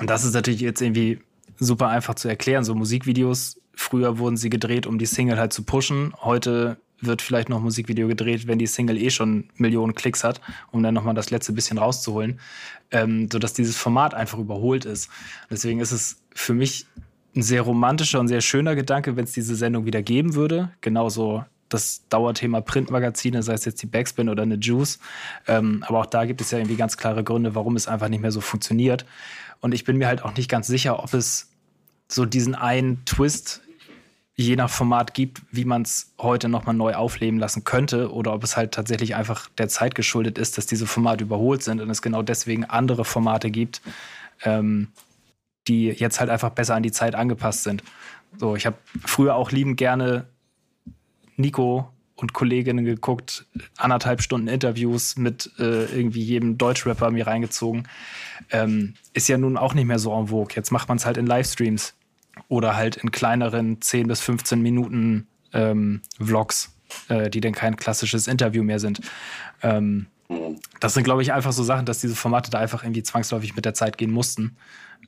und das ist natürlich jetzt irgendwie super einfach zu erklären. So Musikvideos, früher wurden sie gedreht, um die Single halt zu pushen. Heute wird vielleicht noch ein Musikvideo gedreht, wenn die Single eh schon Millionen Klicks hat, um dann nochmal das letzte bisschen rauszuholen. Ähm, sodass dieses Format einfach überholt ist. Deswegen ist es für mich ein sehr romantischer und sehr schöner Gedanke, wenn es diese Sendung wieder geben würde. Genauso das Dauerthema Printmagazine, sei es jetzt die Backspin oder eine Juice. Ähm, aber auch da gibt es ja irgendwie ganz klare Gründe, warum es einfach nicht mehr so funktioniert. Und ich bin mir halt auch nicht ganz sicher, ob es so diesen einen Twist je nach Format gibt, wie man es heute nochmal neu aufleben lassen könnte oder ob es halt tatsächlich einfach der Zeit geschuldet ist, dass diese Formate überholt sind und es genau deswegen andere Formate gibt, ähm, die jetzt halt einfach besser an die Zeit angepasst sind. So, ich habe früher auch liebend gerne Nico und Kolleginnen geguckt, anderthalb Stunden Interviews mit äh, irgendwie jedem Deutschrapper mir reingezogen. Ähm, ist ja nun auch nicht mehr so en vogue. Jetzt macht man es halt in Livestreams oder halt in kleineren 10 bis 15 Minuten ähm, Vlogs, äh, die dann kein klassisches Interview mehr sind. Ähm, das sind, glaube ich, einfach so Sachen, dass diese Formate da einfach irgendwie zwangsläufig mit der Zeit gehen mussten.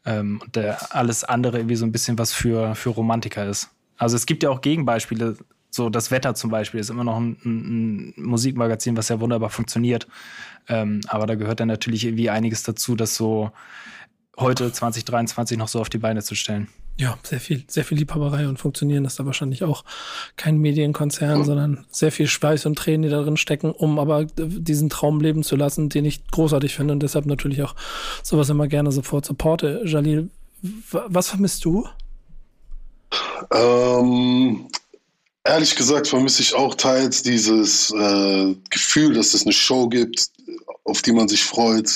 Ähm, und der, alles andere irgendwie so ein bisschen was für, für Romantiker ist. Also es gibt ja auch Gegenbeispiele, so das Wetter zum Beispiel ist immer noch ein, ein Musikmagazin, was ja wunderbar funktioniert. Ähm, aber da gehört dann natürlich irgendwie einiges dazu, das so heute 2023 noch so auf die Beine zu stellen. Ja, sehr viel, sehr viel Liebhaberei und funktionieren ist da wahrscheinlich auch kein Medienkonzern, sondern sehr viel Schweiß und Tränen, die darin stecken, um aber diesen Traum leben zu lassen, den ich großartig finde und deshalb natürlich auch sowas immer gerne sofort supporte. Jalil, was vermisst du? Ähm, ehrlich gesagt vermisse ich auch teils dieses äh, Gefühl, dass es eine Show gibt, auf die man sich freut.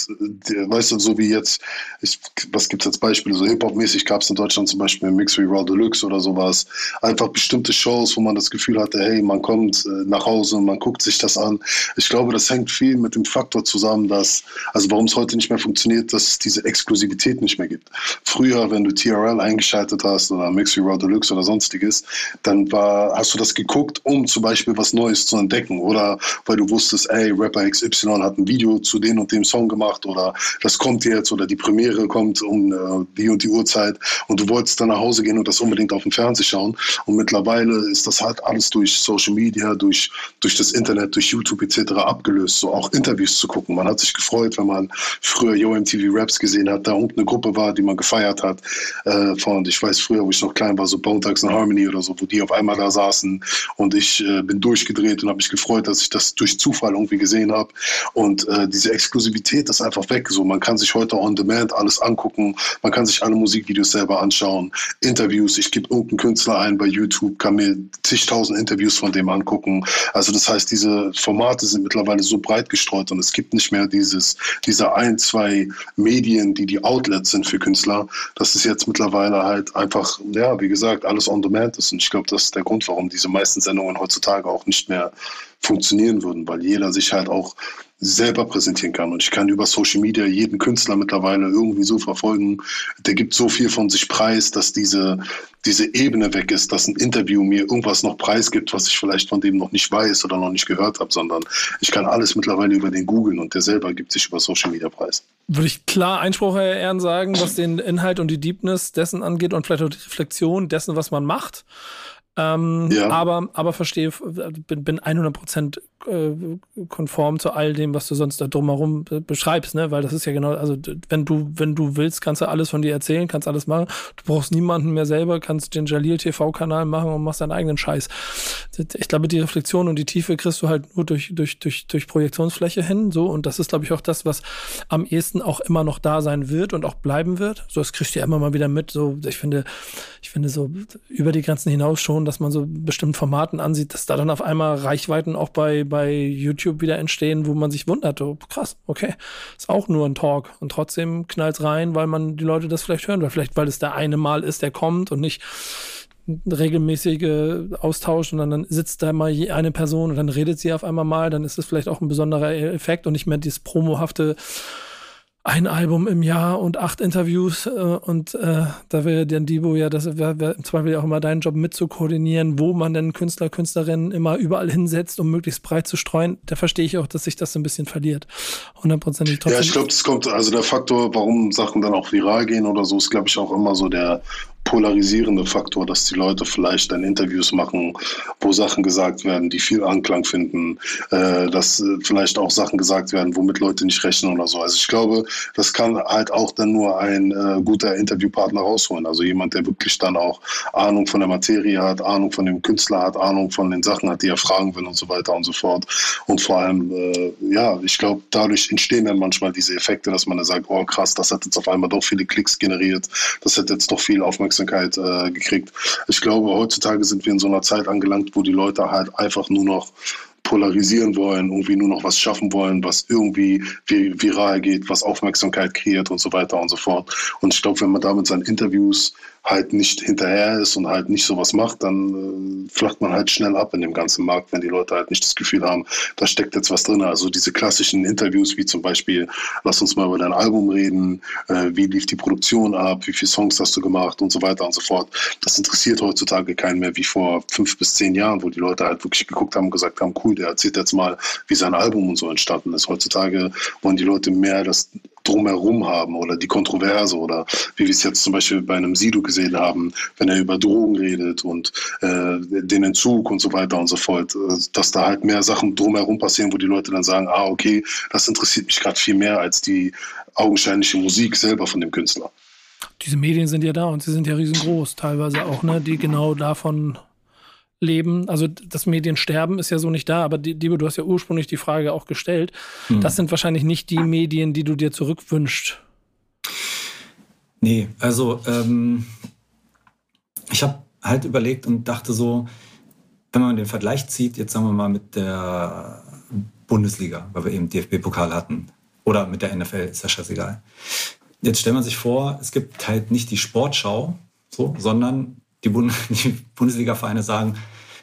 Weißt du, so wie jetzt, ich, was gibt es als Beispiele? So Hip-Hop-mäßig gab es in Deutschland zum Beispiel Mix wie Raw Deluxe oder sowas. Einfach bestimmte Shows, wo man das Gefühl hatte, hey, man kommt äh, nach Hause man guckt sich das an. Ich glaube, das hängt viel mit dem Faktor zusammen, dass, also warum es heute nicht mehr funktioniert, dass es diese Exklusivität nicht mehr gibt. Früher, wenn du TRL eingeschaltet hast oder Mix wie Raw Deluxe oder sonstiges, dann war, hast du das geguckt, um zum Beispiel was Neues zu entdecken oder weil du wusstest, ey, Rapper XY hat ein Video zu dem und dem Song gemacht oder das kommt jetzt oder die Premiere kommt um äh, die und die Uhrzeit und du wolltest dann nach Hause gehen und das unbedingt auf dem Fernseher schauen. Und mittlerweile ist das halt alles durch Social Media, durch, durch das Internet, durch YouTube etc. abgelöst. So auch Interviews zu gucken. Man hat sich gefreut, wenn man früher Yo MTV Raps gesehen hat, da unten eine Gruppe war, die man gefeiert hat. Äh, von, ich weiß früher, wo ich noch klein war, so Bone Thugs and Harmony oder so, wo die auf einmal da saßen und ich äh, bin durchgedreht und habe mich gefreut, dass ich das durch Zufall irgendwie gesehen habe. Und äh, diese Exklusivität ist einfach weg. So, man kann sich heute on demand alles angucken, man kann sich alle Musikvideos selber anschauen, Interviews, ich gebe irgendeinen Künstler ein bei YouTube, kann mir zigtausend Interviews von dem angucken. Also das heißt, diese Formate sind mittlerweile so breit gestreut und es gibt nicht mehr dieses, diese ein, zwei Medien, die die Outlets sind für Künstler. Das ist jetzt mittlerweile halt einfach, ja, wie gesagt, alles on demand ist. Und ich glaube, das ist der Grund, warum diese meisten Sendungen heutzutage auch nicht mehr funktionieren würden, weil jeder sich halt auch selber präsentieren kann. Und ich kann über Social Media jeden Künstler mittlerweile irgendwie so verfolgen. Der gibt so viel von sich preis, dass diese, diese Ebene weg ist, dass ein Interview mir irgendwas noch preisgibt, was ich vielleicht von dem noch nicht weiß oder noch nicht gehört habe, sondern ich kann alles mittlerweile über den googeln und der selber gibt sich über Social Media preis. Würde ich klar Einspruch, Herr Ehren, sagen, was den Inhalt und die Deepness dessen angeht und vielleicht auch die Reflexion dessen, was man macht. Ähm, ja. aber, aber verstehe, bin, bin 100% äh, konform zu all dem, was du sonst da drumherum beschreibst, ne? Weil das ist ja genau, also wenn du, wenn du willst, kannst du alles von dir erzählen, kannst alles machen. Du brauchst niemanden mehr selber, kannst den Jalil TV-Kanal machen und machst deinen eigenen Scheiß. Ich glaube, die Reflexion und die Tiefe kriegst du halt nur durch, durch, durch, durch Projektionsfläche hin, so. Und das ist, glaube ich, auch das, was am ehesten auch immer noch da sein wird und auch bleiben wird. So, das kriegst du ja immer mal wieder mit. So, ich finde, ich finde so über die Grenzen hinaus schon, dass man so bestimmten Formaten ansieht, dass da dann auf einmal Reichweiten auch bei, bei YouTube wieder entstehen, wo man sich wundert, oh, krass, okay, ist auch nur ein Talk. Und trotzdem knallt rein, weil man die Leute das vielleicht hören will, vielleicht weil es der eine Mal ist, der kommt und nicht regelmäßige Austausch und dann sitzt da mal eine Person und dann redet sie auf einmal mal, dann ist es vielleicht auch ein besonderer Effekt und nicht mehr dieses promohafte ein Album im Jahr und acht Interviews äh, und äh, da wäre dann Divo ja, das wäre wär im Zweifel auch immer dein Job mitzukoordinieren, wo man denn Künstler, Künstlerinnen immer überall hinsetzt, um möglichst breit zu streuen. Da verstehe ich auch, dass sich das ein bisschen verliert. Hundertprozentig trotzdem. Ja, ich glaube, das kommt, also der Faktor, warum Sachen dann auch viral gehen oder so, ist, glaube ich, auch immer so der polarisierende Faktor, dass die Leute vielleicht dann Interviews machen, wo Sachen gesagt werden, die viel Anklang finden, äh, dass äh, vielleicht auch Sachen gesagt werden, womit Leute nicht rechnen oder so. Also ich glaube, das kann halt auch dann nur ein äh, guter Interviewpartner rausholen. Also jemand, der wirklich dann auch Ahnung von der Materie hat, Ahnung von dem Künstler hat, Ahnung von den Sachen hat, die er fragen will und so weiter und so fort. Und vor allem, äh, ja, ich glaube, dadurch entstehen dann manchmal diese Effekte, dass man dann sagt, oh krass, das hat jetzt auf einmal doch viele Klicks generiert, das hat jetzt doch viel Aufmerksamkeit Aufmerksamkeit äh, gekriegt. Ich glaube, heutzutage sind wir in so einer Zeit angelangt, wo die Leute halt einfach nur noch polarisieren wollen, irgendwie nur noch was schaffen wollen, was irgendwie viral geht, was Aufmerksamkeit kreiert und so weiter und so fort. Und ich glaube, wenn man damit seine Interviews halt nicht hinterher ist und halt nicht sowas macht, dann äh, flacht man halt schnell ab in dem ganzen Markt, wenn die Leute halt nicht das Gefühl haben, da steckt jetzt was drin. Also diese klassischen Interviews, wie zum Beispiel, lass uns mal über dein Album reden, äh, wie lief die Produktion ab, wie viele Songs hast du gemacht und so weiter und so fort. Das interessiert heutzutage keinen mehr wie vor fünf bis zehn Jahren, wo die Leute halt wirklich geguckt haben und gesagt haben, cool, der erzählt jetzt mal, wie sein Album und so entstanden ist. Heutzutage wollen die Leute mehr das drumherum haben oder die Kontroverse oder wie wir es jetzt zum Beispiel bei einem Sido gesehen haben, wenn er über Drogen redet und äh, den Entzug und so weiter und so fort, äh, dass da halt mehr Sachen drumherum passieren, wo die Leute dann sagen, ah, okay, das interessiert mich gerade viel mehr als die augenscheinliche Musik selber von dem Künstler. Diese Medien sind ja da und sie sind ja riesengroß, teilweise auch, ne, die genau davon leben. Also das Mediensterben ist ja so nicht da, aber Diebe, du hast ja ursprünglich die Frage auch gestellt. Hm. Das sind wahrscheinlich nicht die Medien, die du dir zurückwünschst. Nee, also ähm, ich habe halt überlegt und dachte so, wenn man den Vergleich zieht, jetzt sagen wir mal mit der Bundesliga, weil wir eben DFB-Pokal hatten, oder mit der NFL, ist ja scheißegal. Jetzt stellt man sich vor, es gibt halt nicht die Sportschau, so, sondern die, Bund [LAUGHS] die Bundesliga-Vereine sagen,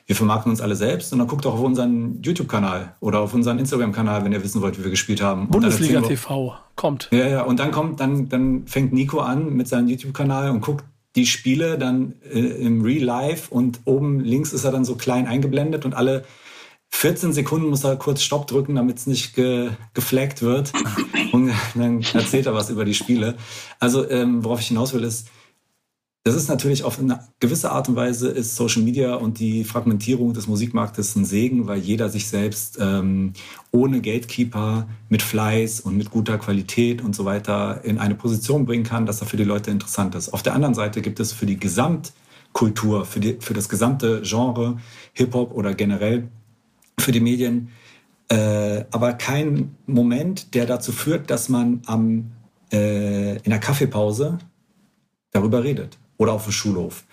wir vermarkten uns alle selbst und dann guckt doch auf unseren YouTube-Kanal oder auf unseren Instagram-Kanal, wenn ihr wissen wollt, wie wir gespielt haben. Bundesliga TV kommt. Ja, ja, und dann kommt, dann, dann fängt Nico an mit seinem YouTube-Kanal und guckt die Spiele dann äh, im Real Life und oben links ist er dann so klein eingeblendet und alle 14 Sekunden muss er kurz Stopp drücken, damit es nicht ge geflaggt wird. Und dann erzählt er was über die Spiele. Also, ähm, worauf ich hinaus will, ist, das ist natürlich auf eine gewisse Art und Weise ist Social Media und die Fragmentierung des Musikmarktes ein Segen, weil jeder sich selbst ähm, ohne Gatekeeper mit Fleiß und mit guter Qualität und so weiter in eine Position bringen kann, dass er für die Leute interessant ist. Auf der anderen Seite gibt es für die Gesamtkultur, für, die, für das gesamte Genre Hip-Hop oder generell für die Medien äh, aber kein Moment, der dazu führt, dass man am, äh, in der Kaffeepause darüber redet oder auf dem Schulhof.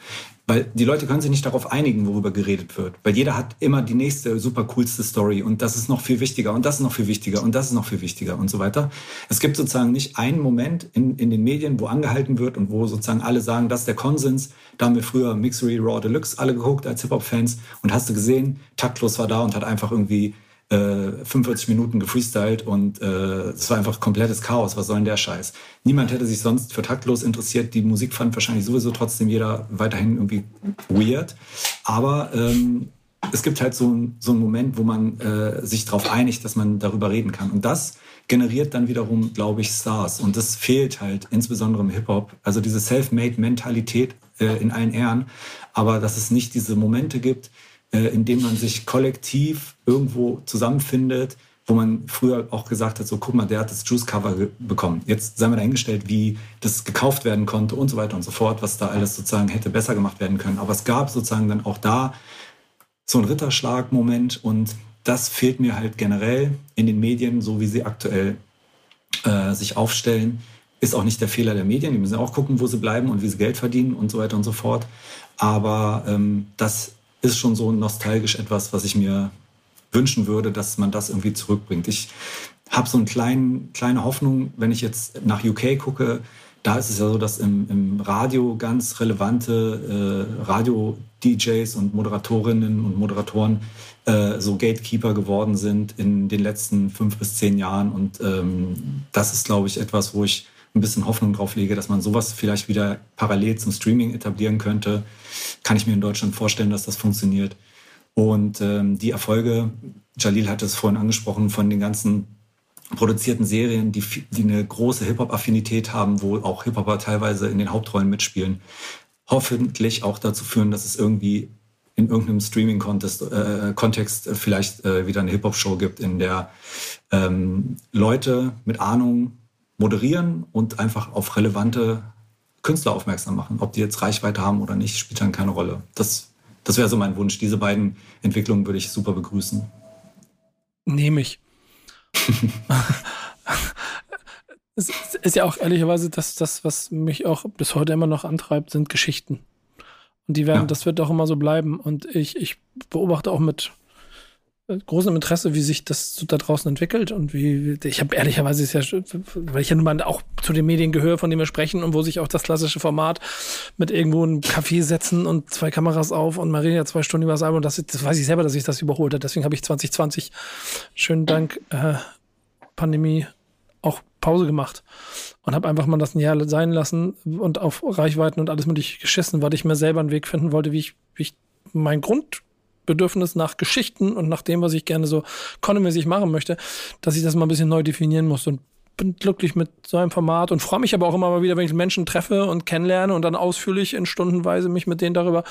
Weil die Leute können sich nicht darauf einigen, worüber geredet wird. Weil jeder hat immer die nächste super coolste Story und das ist noch viel wichtiger und das ist noch viel wichtiger und das ist noch viel wichtiger und so weiter. Es gibt sozusagen nicht einen Moment in, in den Medien, wo angehalten wird und wo sozusagen alle sagen, das ist der Konsens. Da haben wir früher Mixery Raw Deluxe alle geguckt als Hip-Hop-Fans und hast du gesehen, Taktlos war da und hat einfach irgendwie 45 äh, Minuten gefreestylt und äh, es war einfach komplettes Chaos. Was soll denn der Scheiß? Niemand hätte sich sonst für taktlos interessiert. Die Musik fand wahrscheinlich sowieso trotzdem jeder weiterhin irgendwie weird. Aber ähm, es gibt halt so, so einen Moment, wo man äh, sich darauf einigt, dass man darüber reden kann. Und das generiert dann wiederum, glaube ich, Stars. Und das fehlt halt insbesondere im Hip-Hop. Also diese Self-Made-Mentalität äh, in allen Ehren. Aber dass es nicht diese Momente gibt, äh, indem man sich kollektiv irgendwo zusammenfindet, wo man früher auch gesagt hat, so guck mal, der hat das Juice-Cover bekommen. Jetzt sei mal dahingestellt, wie das gekauft werden konnte und so weiter und so fort, was da alles sozusagen hätte besser gemacht werden können. Aber es gab sozusagen dann auch da so einen Ritterschlag-Moment und das fehlt mir halt generell in den Medien, so wie sie aktuell äh, sich aufstellen. Ist auch nicht der Fehler der Medien. Die müssen auch gucken, wo sie bleiben und wie sie Geld verdienen und so weiter und so fort. Aber ähm, das ist schon so nostalgisch etwas, was ich mir wünschen würde, dass man das irgendwie zurückbringt. Ich habe so eine kleine, kleine Hoffnung, wenn ich jetzt nach UK gucke, da ist es ja so, dass im, im Radio ganz relevante äh, Radio-DJs und Moderatorinnen und Moderatoren äh, so Gatekeeper geworden sind in den letzten fünf bis zehn Jahren. Und ähm, das ist, glaube ich, etwas, wo ich ein bisschen Hoffnung drauf lege, dass man sowas vielleicht wieder parallel zum Streaming etablieren könnte. Kann ich mir in Deutschland vorstellen, dass das funktioniert. Und ähm, die Erfolge, Jalil hat es vorhin angesprochen, von den ganzen produzierten Serien, die, die eine große Hip-Hop-Affinität haben, wo auch Hip-Hopper teilweise in den Hauptrollen mitspielen, hoffentlich auch dazu führen, dass es irgendwie in irgendeinem Streaming-Kontext äh, vielleicht äh, wieder eine Hip-Hop-Show gibt, in der ähm, Leute mit Ahnung moderieren und einfach auf relevante Künstler aufmerksam machen. Ob die jetzt Reichweite haben oder nicht, spielt dann keine Rolle. Das, das wäre so mein Wunsch. Diese beiden Entwicklungen würde ich super begrüßen. Nehme ich. [LAUGHS] es ist ja auch ehrlicherweise das, das, was mich auch bis heute immer noch antreibt, sind Geschichten. Und die werden, ja. das wird auch immer so bleiben. Und ich, ich beobachte auch mit großem Interesse, wie sich das da draußen entwickelt und wie ich habe ehrlicherweise ist ja, weil ich ja nun mal auch zu den Medien gehöre, von denen wir sprechen und wo sich auch das klassische Format mit irgendwo einem Café setzen und zwei Kameras auf und Maria zwei Stunden über das Album, das, das weiß ich selber, dass ich das überholt habe. Deswegen habe ich 2020 schönen Dank äh, Pandemie auch Pause gemacht und habe einfach mal das ein Jahr sein lassen und auf Reichweiten und alles mögliche geschissen, weil ich mir selber einen Weg finden wollte, wie ich, wie ich mein Grund Bedürfnis nach Geschichten und nach dem, was ich gerne so kontemäßig machen möchte, dass ich das mal ein bisschen neu definieren muss und bin glücklich mit so einem Format und freue mich aber auch immer mal wieder, wenn ich Menschen treffe und kennenlerne und dann ausführlich in Stundenweise mich mit denen darüber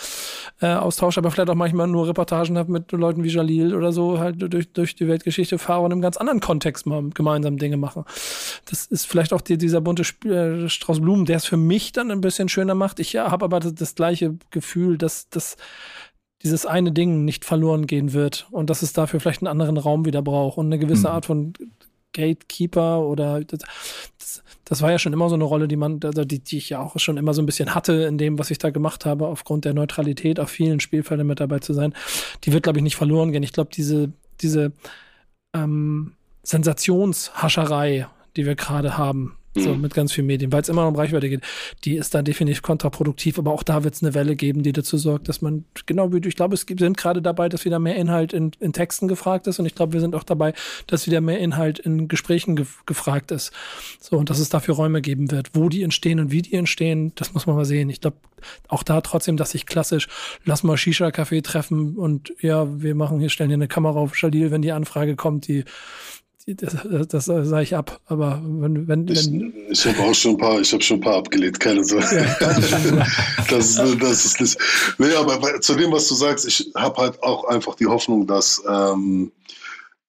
äh, austausche, aber vielleicht auch manchmal nur Reportagen habe mit Leuten wie Jalil oder so, halt durch, durch die Weltgeschichte fahre und im ganz anderen Kontext mal gemeinsam Dinge machen. Das ist vielleicht auch die, dieser bunte äh, Strauß Blumen, der es für mich dann ein bisschen schöner macht. Ich ja, habe aber das, das gleiche Gefühl, dass das dieses eine Ding nicht verloren gehen wird und dass es dafür vielleicht einen anderen Raum wieder braucht und eine gewisse mhm. Art von Gatekeeper oder das, das, das, war ja schon immer so eine Rolle, die man, also die, die ich ja auch schon immer so ein bisschen hatte in dem, was ich da gemacht habe, aufgrund der Neutralität auf vielen Spielfeldern mit dabei zu sein. Die wird, glaube ich, nicht verloren gehen. Ich glaube, diese, diese ähm, Sensationshascherei, die wir gerade haben, so mhm. mit ganz vielen Medien, weil es immer um Reichweite geht. Die ist dann definitiv kontraproduktiv, aber auch da wird es eine Welle geben, die dazu sorgt, dass man, genau wie du, ich glaube, es gibt, sind gerade dabei, dass wieder mehr Inhalt in, in Texten gefragt ist und ich glaube, wir sind auch dabei, dass wieder mehr Inhalt in Gesprächen ge gefragt ist. So, und dass es dafür Räume geben wird. Wo die entstehen und wie die entstehen, das muss man mal sehen. Ich glaube, auch da trotzdem, dass ich klassisch, lass mal Shisha-Café treffen und ja, wir machen hier, stellen hier eine Kamera auf Shalil, wenn die Anfrage kommt, die das, das sage ich ab. Aber wenn, wenn, wenn ich, ich habe auch schon ein paar, ich habe schon ein paar abgelehnt, keine Sorge. Ja, das, [LAUGHS] das ist nicht. Nee, aber zu dem, was du sagst, ich habe halt auch einfach die Hoffnung, dass ähm,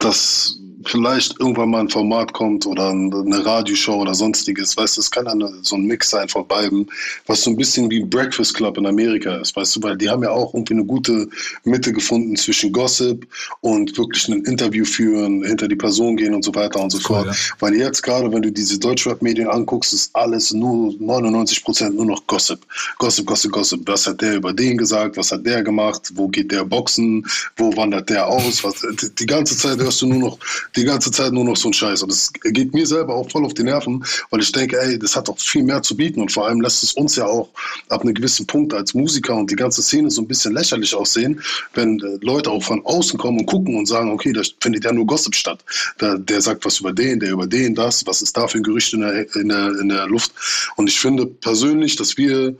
dass vielleicht irgendwann mal ein Format kommt oder eine Radioshow oder sonstiges, weißt du, es kann dann so ein Mix sein von beiden, was so ein bisschen wie Breakfast Club in Amerika ist, weißt du, weil die haben ja auch irgendwie eine gute Mitte gefunden zwischen Gossip und wirklich ein Interview führen, hinter die Person gehen und so weiter und so cool, fort. Ja. Weil jetzt gerade, wenn du diese Deutschrap-Medien anguckst, ist alles nur 99 Prozent nur noch Gossip. Gossip, Gossip, Gossip. Was hat der über den gesagt? Was hat der gemacht? Wo geht der boxen? Wo wandert der aus? Was, die ganze Zeit hörst du nur noch die ganze Zeit nur noch so ein Scheiß. Und es geht mir selber auch voll auf die Nerven, weil ich denke, ey, das hat doch viel mehr zu bieten. Und vor allem lässt es uns ja auch ab einem gewissen Punkt als Musiker und die ganze Szene so ein bisschen lächerlich aussehen, wenn äh, Leute auch von außen kommen und gucken und sagen, okay, da findet ja nur Gossip statt. Da, der sagt was über den, der über den, das, was ist da für ein Gerücht in der, in der, in der Luft. Und ich finde persönlich, dass wir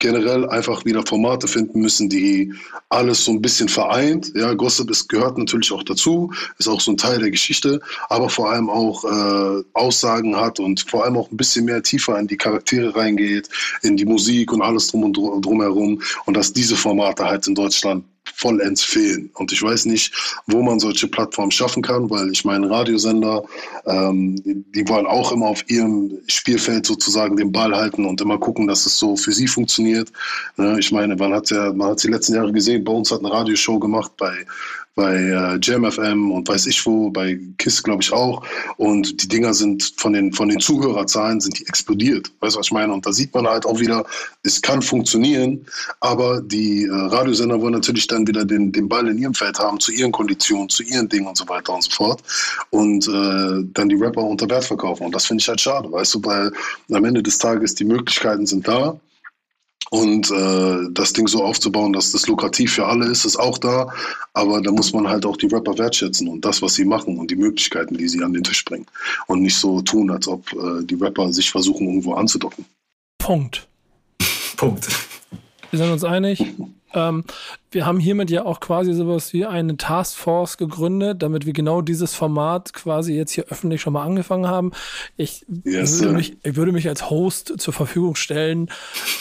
generell einfach wieder Formate finden müssen, die alles so ein bisschen vereint. Ja, Gossip ist, gehört natürlich auch dazu, ist auch so ein Teil der Geschichte, aber vor allem auch äh, Aussagen hat und vor allem auch ein bisschen mehr tiefer in die Charaktere reingeht, in die Musik und alles drum und drumherum. Und dass diese Formate halt in Deutschland vollends fehlen. Und ich weiß nicht, wo man solche Plattformen schaffen kann, weil ich meine, Radiosender, ähm, die wollen auch immer auf ihrem Spielfeld sozusagen den Ball halten und immer gucken, dass es so für sie funktioniert. Ne, ich meine, man hat ja, man hat die letzten Jahre gesehen, bei uns hat eine Radioshow gemacht bei bei äh, JamFM und weiß ich wo, bei KISS glaube ich auch. Und die Dinger sind von den, von den Zuhörerzahlen sind die explodiert. Weißt du, was ich meine? Und da sieht man halt auch wieder, es kann funktionieren, aber die äh, Radiosender wollen natürlich dann wieder den, den Ball in ihrem Feld haben, zu ihren Konditionen, zu ihren Dingen und so weiter und so fort. Und äh, dann die Rapper unter Wert verkaufen. Und das finde ich halt schade, weißt du, weil am Ende des Tages die Möglichkeiten sind da und äh, das Ding so aufzubauen, dass das lukrativ für alle ist, ist auch da. Aber da muss man halt auch die Rapper wertschätzen und das, was sie machen und die Möglichkeiten, die sie an den Tisch bringen. Und nicht so tun, als ob äh, die Rapper sich versuchen, irgendwo anzudocken. Punkt. Punkt. Wir sind uns einig. [LAUGHS] Ähm, wir haben hiermit ja auch quasi sowas wie eine Taskforce gegründet, damit wir genau dieses Format quasi jetzt hier öffentlich schon mal angefangen haben. Ich, yes, würde, mich, ich würde mich als Host zur Verfügung stellen.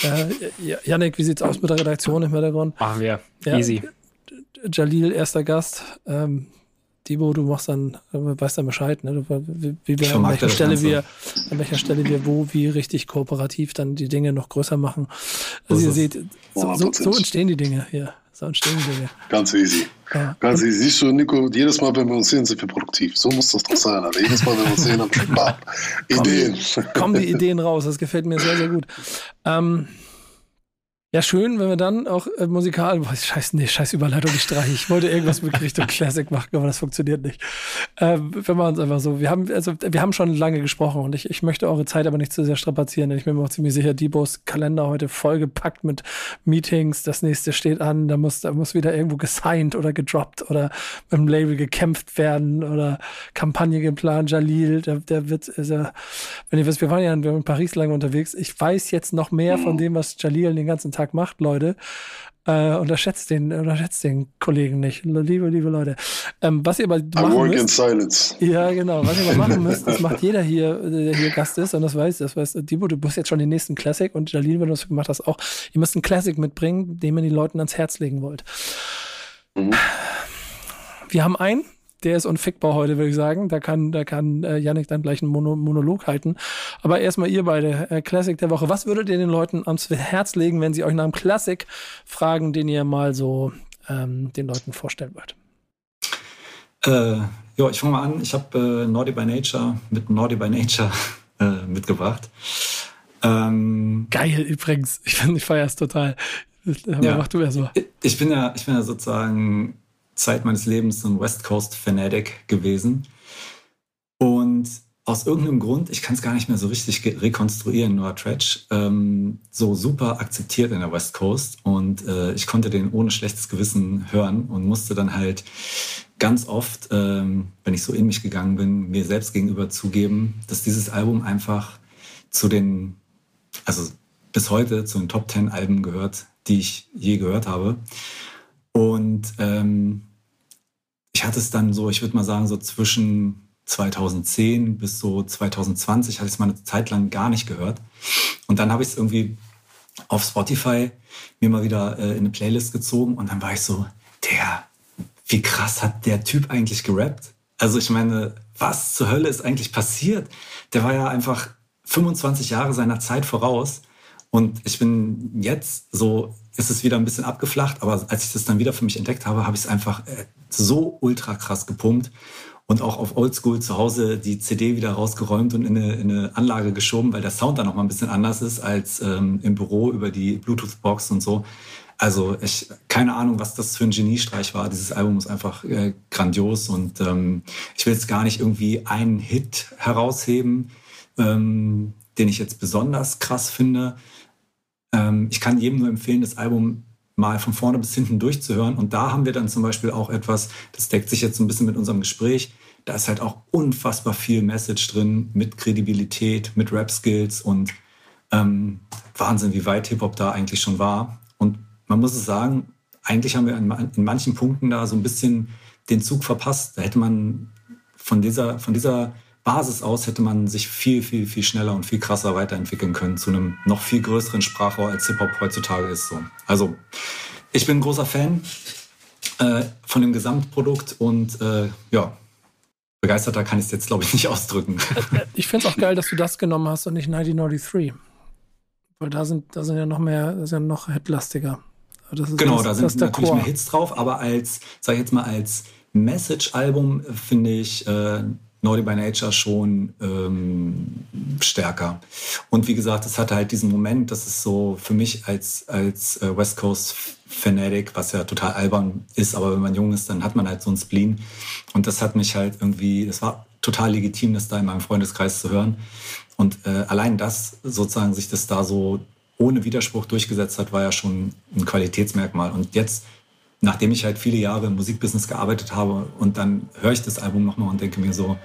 Äh, Janik, wie sieht's aus mit der Redaktion im Hintergrund? Machen wir. Ja, Easy. Jalil, erster Gast. Ähm, Debo, du machst dann, weißt dann Bescheid, ne? wie, wie wir, an welcher Stelle wir, an welcher Stelle wir wo, wie richtig kooperativ dann die Dinge noch größer machen. Also ihr seht, so, so, so, entstehen die Dinge hier. So entstehen die Dinge. Ganz easy. Ja. Ganz easy. Siehst du, Nico, jedes Mal, wenn wir uns sehen, sind wir produktiv. So muss das doch sein, Alter. Jedes Mal, wenn wir uns sehen, dann bam, Ideen. Kommen die Ideen raus. Das gefällt mir sehr, sehr gut. Ähm, ja, schön, wenn wir dann auch äh, musikal. Boah, scheiß, nee, scheiß Überleitung, ich streiche. Ich wollte irgendwas mit Richtung [LAUGHS] Classic machen, aber das funktioniert nicht. Ähm, wir machen es einfach so. Wir haben, also, wir haben schon lange gesprochen und ich, ich möchte eure Zeit aber nicht zu sehr strapazieren, denn ich bin mir auch ziemlich sicher, Dibos Kalender heute vollgepackt mit Meetings. Das nächste steht an, da muss, da muss wieder irgendwo gesigned oder gedroppt oder mit dem Label gekämpft werden oder Kampagne geplant. Jalil, der, der wird, also, wenn ihr wisst, wir waren ja in, in Paris lange unterwegs. Ich weiß jetzt noch mehr von dem, was Jalil den ganzen Tag Tag macht, Leute. Äh, unterschätzt, den, unterschätzt den Kollegen nicht. Liebe, liebe Leute. Ähm, was ihr aber I machen work müsst, in silence. Ja, genau. Was ihr aber machen müsst, das macht jeder hier, der hier Gast ist und das weiß, das weiß, Dibo, du bist jetzt schon den nächsten Classic und Jalil, wenn du das gemacht hast, auch. Ihr müsst einen Classic mitbringen, den ihr den Leuten ans Herz legen wollt. Mhm. Wir haben einen, der ist unfickbar heute, würde ich sagen. Da kann, da kann äh, Yannick dann gleich einen Mono Monolog halten. Aber erstmal ihr beide, äh, Classic der Woche. Was würdet ihr den Leuten ans Herz legen, wenn sie euch nach einem Classic fragen, den ihr mal so ähm, den Leuten vorstellen wollt? Äh, ja, ich fange mal an. Ich habe äh, Naughty by Nature mit Naughty by Nature [LAUGHS] äh, mitgebracht. Ähm, Geil übrigens. Ich, ich feiere es total. Ja, mach du ja so. Ich bin ja, ich bin ja sozusagen Zeit meines Lebens so ein West Coast Fanatic gewesen. Und aus irgendeinem Grund, ich kann es gar nicht mehr so richtig rekonstruieren, Noah Tretch, ähm, so super akzeptiert in der West Coast. Und äh, ich konnte den ohne schlechtes Gewissen hören und musste dann halt ganz oft, ähm, wenn ich so in mich gegangen bin, mir selbst gegenüber zugeben, dass dieses Album einfach zu den, also bis heute zu den Top Ten Alben gehört, die ich je gehört habe. Und ähm, ich hatte es dann so, ich würde mal sagen, so zwischen 2010 bis so 2020 hatte ich es mal eine Zeit lang gar nicht gehört. Und dann habe ich es irgendwie auf Spotify mir mal wieder äh, in eine Playlist gezogen und dann war ich so, der, wie krass hat der Typ eigentlich gerappt? Also ich meine, was zur Hölle ist eigentlich passiert? Der war ja einfach 25 Jahre seiner Zeit voraus. Und ich bin jetzt so, ist es wieder ein bisschen abgeflacht, aber als ich das dann wieder für mich entdeckt habe, habe ich es einfach äh, so ultra krass gepumpt und auch auf Oldschool zu Hause die CD wieder rausgeräumt und in eine, in eine Anlage geschoben, weil der Sound dann noch mal ein bisschen anders ist als ähm, im Büro über die Bluetooth-Box und so. Also ich keine Ahnung, was das für ein Geniestreich war. Dieses Album ist einfach äh, grandios und ähm, ich will jetzt gar nicht irgendwie einen Hit herausheben, ähm, den ich jetzt besonders krass finde. Ähm, ich kann jedem nur empfehlen, das Album mal von vorne bis hinten durchzuhören. Und da haben wir dann zum Beispiel auch etwas, das deckt sich jetzt ein bisschen mit unserem Gespräch. Da ist halt auch unfassbar viel Message drin mit Kredibilität, mit Rap-Skills und ähm, Wahnsinn, wie weit Hip-Hop da eigentlich schon war. Und man muss es sagen, eigentlich haben wir in, manchen Punkten da so ein bisschen den Zug verpasst. Da hätte man von dieser, von dieser Basis aus hätte man sich viel, viel, viel schneller und viel krasser weiterentwickeln können zu einem noch viel größeren Sprachrohr, als Hip-Hop heutzutage ist. So. Also, ich bin ein großer Fan äh, von dem Gesamtprodukt und äh, ja, begeisterter kann ich es jetzt, glaube ich, nicht ausdrücken. [LAUGHS] Ich finde es auch geil, dass du das genommen hast und nicht 1993. Weil da sind, da sind ja noch mehr, das ist ja noch hitlastiger. genau, das, da sind natürlich Chor. mehr Hits drauf, aber als, sag ich jetzt mal, als Message-Album finde ich äh, Naughty by Nature schon ähm, stärker. Und wie gesagt, es hatte halt diesen Moment, das ist so für mich als, als äh, West Coast Fanatic, was ja total albern ist, aber wenn man jung ist, dann hat man halt so ein Spleen. Und das hat mich halt irgendwie, das war total legitim, das da in meinem Freundeskreis zu hören. Und äh, allein das, sozusagen, sich das da so ohne Widerspruch durchgesetzt hat, war ja schon ein Qualitätsmerkmal. Und jetzt nachdem ich halt viele Jahre im Musikbusiness gearbeitet habe und dann höre ich das Album nochmal und denke mir so,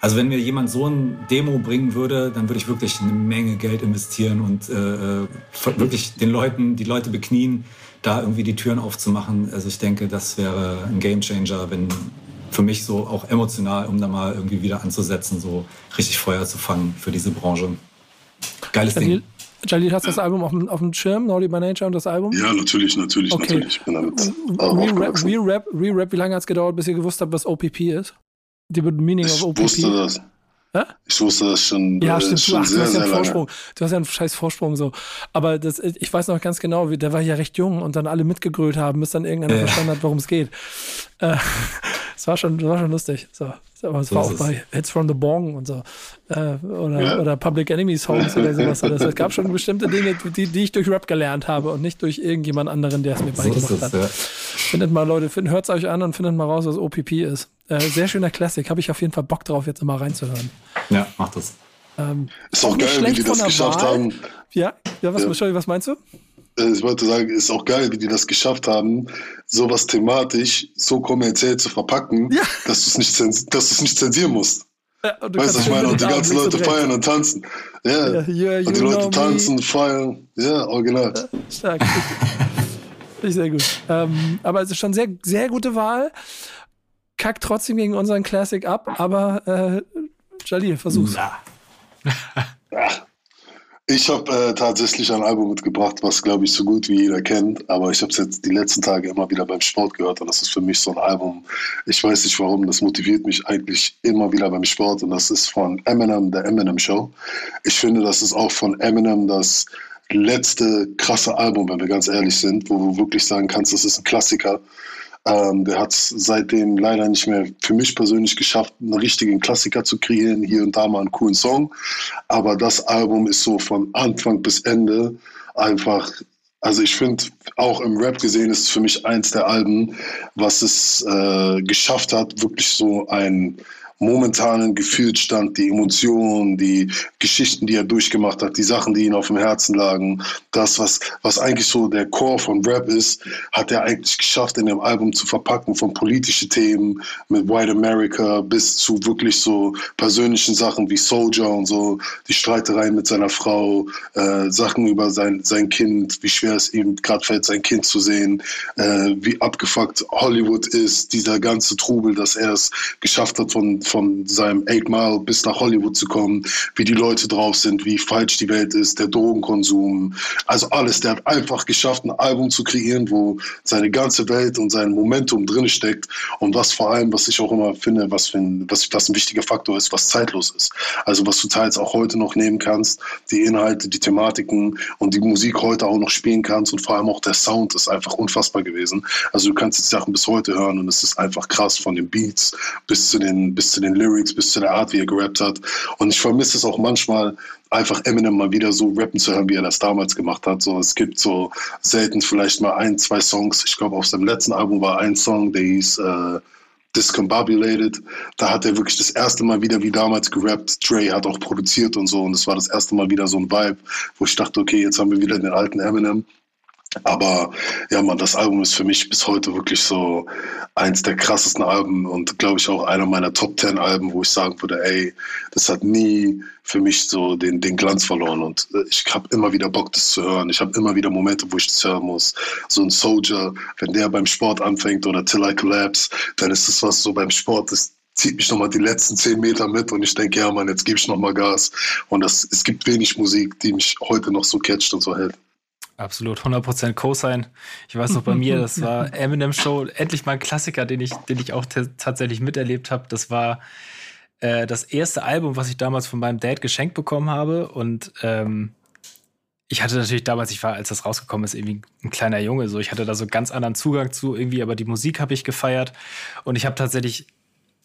also wenn mir jemand so ein Demo bringen würde, dann würde ich wirklich eine Menge Geld investieren und äh, äh wirklich den Leuten, die Leute beknien, da irgendwie die Türen aufzumachen. Also ich denke, das wäre ein Gamechanger, wenn für mich so auch emotional, um da mal irgendwie wieder anzusetzen, so richtig Feuer zu fangen für diese Branche. Geiles Ding. Jalil, hast du das Album auf dem, auf dem Schirm, Naughty by Nature und das Album? Ja, natürlich, natürlich, okay. natürlich. Ich bin damit Re-Rap, Re-Rap, Re-Rap, wie lange hat es gedauert, bis ihr gewusst habt, was OPP ist? Die Meaning ich of OPP? Ich wusste das. Hä? Ich wusste das schon. Ja, äh, stimmt. Schon Ach, sehr, du hast ja einen Vorsprung. Lange. Du hast ja einen scheiß Vorsprung so. Aber das, ich weiß noch ganz genau, wie, der war ja recht jung und dann alle mitgegrölt haben, bis dann irgendeiner äh. verstanden hat, worum es geht. Äh, [LAUGHS] es war schon, war schon lustig. So. Aber es so war auch bei Hits from the Bong und so. Äh, oder, ja. oder Public Enemy Songs oder [LAUGHS] sowas. Also es gab schon bestimmte Dinge, die, die ich durch Rap gelernt habe und nicht durch irgendjemand anderen, der es mir beigebracht so hat. Ja. Findet mal, Leute, hört es euch an und findet mal raus, was OPP ist. Äh, sehr schöner Classic. Habe ich auf jeden Fall Bock drauf, jetzt immer reinzuhören. Ja, macht das. Ähm, ist auch geil, wie die das geschafft Wahl. haben. Ja, ja was, ja. was meinst du? Äh, ich wollte sagen, ist auch geil, wie die das geschafft haben, sowas thematisch so kommerziell zu verpacken, ja. dass du es nicht, dass nicht zensieren musst. Ja, weißt du, ich meine, und die ganzen Leute feiern und tanzen. Ja, yeah, und die Leute tanzen, feiern. Ja, original. Ja, stark. Finde ich sehr gut. Ähm, aber es ist schon sehr, sehr gute Wahl. Kackt trotzdem gegen unseren Classic ab, aber äh, Jalil, versuch's. [LAUGHS] Ja. Ich habe äh, tatsächlich ein Album mitgebracht, was, glaube ich, so gut wie jeder kennt. Aber ich habe es jetzt die letzten Tage immer wieder beim Sport gehört. Und das ist für mich so ein Album. Ich weiß nicht warum. Das motiviert mich eigentlich immer wieder beim Sport. Und das ist von Eminem, der Eminem Show. Ich finde, das ist auch von Eminem das letzte krasse Album, wenn wir ganz ehrlich sind, wo du wirklich sagen kannst, das ist ein Klassiker. Ähm, der hat es seitdem leider nicht mehr für mich persönlich geschafft, einen richtigen Klassiker zu kreieren. Hier und da mal einen coolen Song. Aber das Album ist so von Anfang bis Ende einfach also ich finde, auch im Rap gesehen ist es für mich eins der Alben, was es äh, geschafft hat, wirklich so ein momentanen Gefühlsstand, die Emotionen, die Geschichten, die er durchgemacht hat, die Sachen, die ihm auf dem Herzen lagen, das, was, was eigentlich so der Core von Rap ist, hat er eigentlich geschafft, in dem Album zu verpacken, von politischen Themen mit White America bis zu wirklich so persönlichen Sachen wie Soldier und so, die Streitereien mit seiner Frau, äh, Sachen über sein, sein Kind, wie schwer es ihm gerade fällt, sein Kind zu sehen, äh, wie abgefuckt Hollywood ist, dieser ganze Trubel, dass er es geschafft hat, von von seinem Eight Mile bis nach Hollywood zu kommen, wie die Leute drauf sind, wie falsch die Welt ist, der Drogenkonsum, also alles. Der hat einfach geschafft, ein Album zu kreieren, wo seine ganze Welt und sein Momentum drin steckt und was vor allem, was ich auch immer finde, was, für ein, was das ein wichtiger Faktor ist, was zeitlos ist. Also was du teils auch heute noch nehmen kannst, die Inhalte, die Thematiken und die Musik heute auch noch spielen kannst und vor allem auch der Sound ist einfach unfassbar gewesen. Also du kannst die Sachen bis heute hören und es ist einfach krass von den Beats bis zu den, bis zu den Lyrics, bis zu der Art, wie er gerappt hat. Und ich vermisse es auch manchmal, einfach Eminem mal wieder so rappen zu hören, wie er das damals gemacht hat. So, es gibt so selten vielleicht mal ein, zwei Songs. Ich glaube, auf seinem letzten Album war ein Song, der hieß äh, Discombobulated. Da hat er wirklich das erste Mal wieder wie damals gerappt. Dre hat auch produziert und so. Und es war das erste Mal wieder so ein Vibe, wo ich dachte, okay, jetzt haben wir wieder den alten Eminem. Aber ja, man, das Album ist für mich bis heute wirklich so eins der krassesten Alben und glaube ich auch einer meiner Top Ten Alben, wo ich sagen würde, ey, das hat nie für mich so den, den Glanz verloren und äh, ich habe immer wieder Bock, das zu hören. Ich habe immer wieder Momente, wo ich das hören muss. So ein Soldier, wenn der beim Sport anfängt oder Till I Collapse, dann ist das was so beim Sport, das zieht mich nochmal die letzten zehn Meter mit und ich denke, ja, Mann, jetzt gebe ich nochmal Gas. Und das, es gibt wenig Musik, die mich heute noch so catcht und so hält. Absolut, 100% Co-Sign. Ich weiß noch bei mir, das war [LAUGHS] Eminem Show, endlich mal ein Klassiker, den ich, den ich auch tatsächlich miterlebt habe. Das war äh, das erste Album, was ich damals von meinem Dad geschenkt bekommen habe. Und ähm, ich hatte natürlich damals, ich war, als das rausgekommen ist, irgendwie ein kleiner Junge, so ich hatte da so ganz anderen Zugang zu irgendwie, aber die Musik habe ich gefeiert. Und ich habe tatsächlich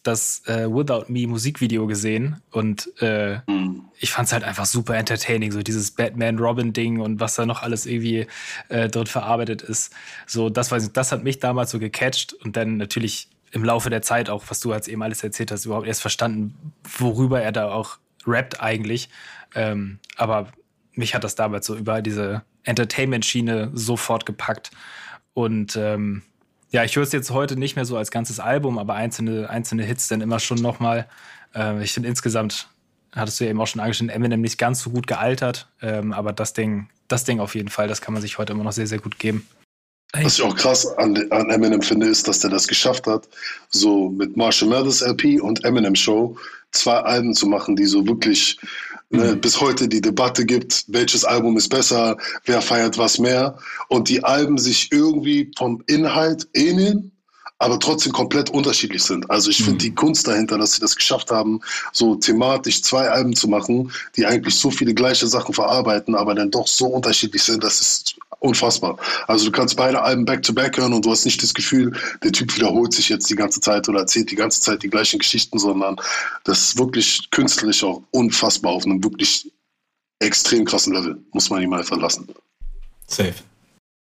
das äh, Without Me Musikvideo gesehen und äh, mhm. ich fand es halt einfach super entertaining, so dieses Batman-Robin-Ding und was da noch alles irgendwie äh, drin verarbeitet ist. So, das weiß ich, das hat mich damals so gecatcht und dann natürlich im Laufe der Zeit auch, was du jetzt eben alles erzählt hast, überhaupt erst verstanden, worüber er da auch rappt eigentlich. Ähm, aber mich hat das damals so über diese Entertainment-Schiene sofort gepackt und ähm, ja, ich höre es jetzt heute nicht mehr so als ganzes Album, aber einzelne, einzelne Hits dann immer schon nochmal. Äh, ich finde insgesamt, hattest du ja eben auch schon angeschnitten, Eminem nicht ganz so gut gealtert, ähm, aber das Ding, das Ding auf jeden Fall, das kann man sich heute immer noch sehr, sehr gut geben. Was ich auch krass an, an Eminem finde, ist, dass der das geschafft hat, so mit Marshall Mathers LP und Eminem Show zwei Alben zu machen, die so wirklich ne, mhm. bis heute die Debatte gibt, welches Album ist besser, wer feiert was mehr und die Alben sich irgendwie vom Inhalt ähneln, aber trotzdem komplett unterschiedlich sind. Also ich finde mhm. die Kunst dahinter, dass sie das geschafft haben, so thematisch zwei Alben zu machen, die eigentlich so viele gleiche Sachen verarbeiten, aber dann doch so unterschiedlich sind, das ist unfassbar. Also du kannst beide Alben back-to-back -back hören und du hast nicht das Gefühl, der Typ wiederholt sich jetzt die ganze Zeit oder erzählt die ganze Zeit die gleichen Geschichten, sondern das ist wirklich künstlerisch auch unfassbar auf einem wirklich extrem krassen Level. Muss man ihn mal verlassen. Safe.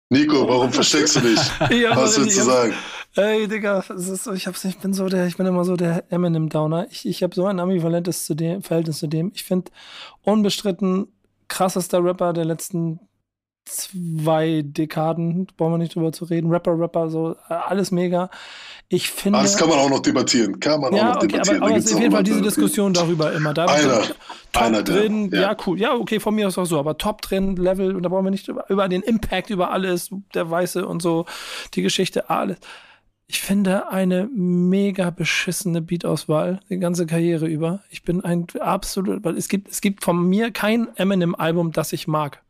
Nico, warum versteckst du dich? [LAUGHS] ja, Was willst du sagen? Ey, Digga, so, ich, hab's, ich bin so der, ich bin immer so der Eminem-Downer. Ich, ich habe so ein ambivalentes zu dem, Verhältnis zu dem. Ich finde unbestritten krassester Rapper der letzten zwei Dekaden, brauchen wir nicht drüber zu reden. Rapper, Rapper, so alles mega. Ich finde. Ah, das kann man auch noch debattieren. Kann man ja, auch noch okay, debattieren. Aber, aber auf jeden Fall diese Diskussion darüber immer. Da einer, top einer drin, ja. ja. cool. Ja, okay, von mir aus auch so, aber top drin, Level, und da brauchen wir nicht über, über den Impact, über alles, der Weiße und so, die Geschichte, alles. Ich finde eine mega beschissene Beatauswahl, die ganze Karriere über. Ich bin ein absolut, weil es gibt, es gibt von mir kein Eminem-Album, das ich mag.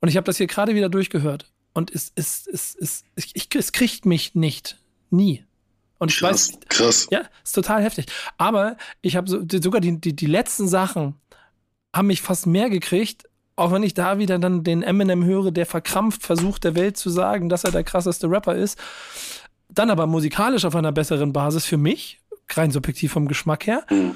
Und ich habe das hier gerade wieder durchgehört. Und es, es, es, es, es, ich, es kriegt mich nicht. Nie. Und ich krass, weiß, krass. Ja, ist total heftig. Aber ich habe so, sogar die, die, die letzten Sachen haben mich fast mehr gekriegt, auch wenn ich da wieder dann den Eminem höre, der verkrampft versucht, der Welt zu sagen, dass er der krasseste Rapper ist. Dann aber musikalisch auf einer besseren Basis für mich, rein subjektiv vom Geschmack her. Mhm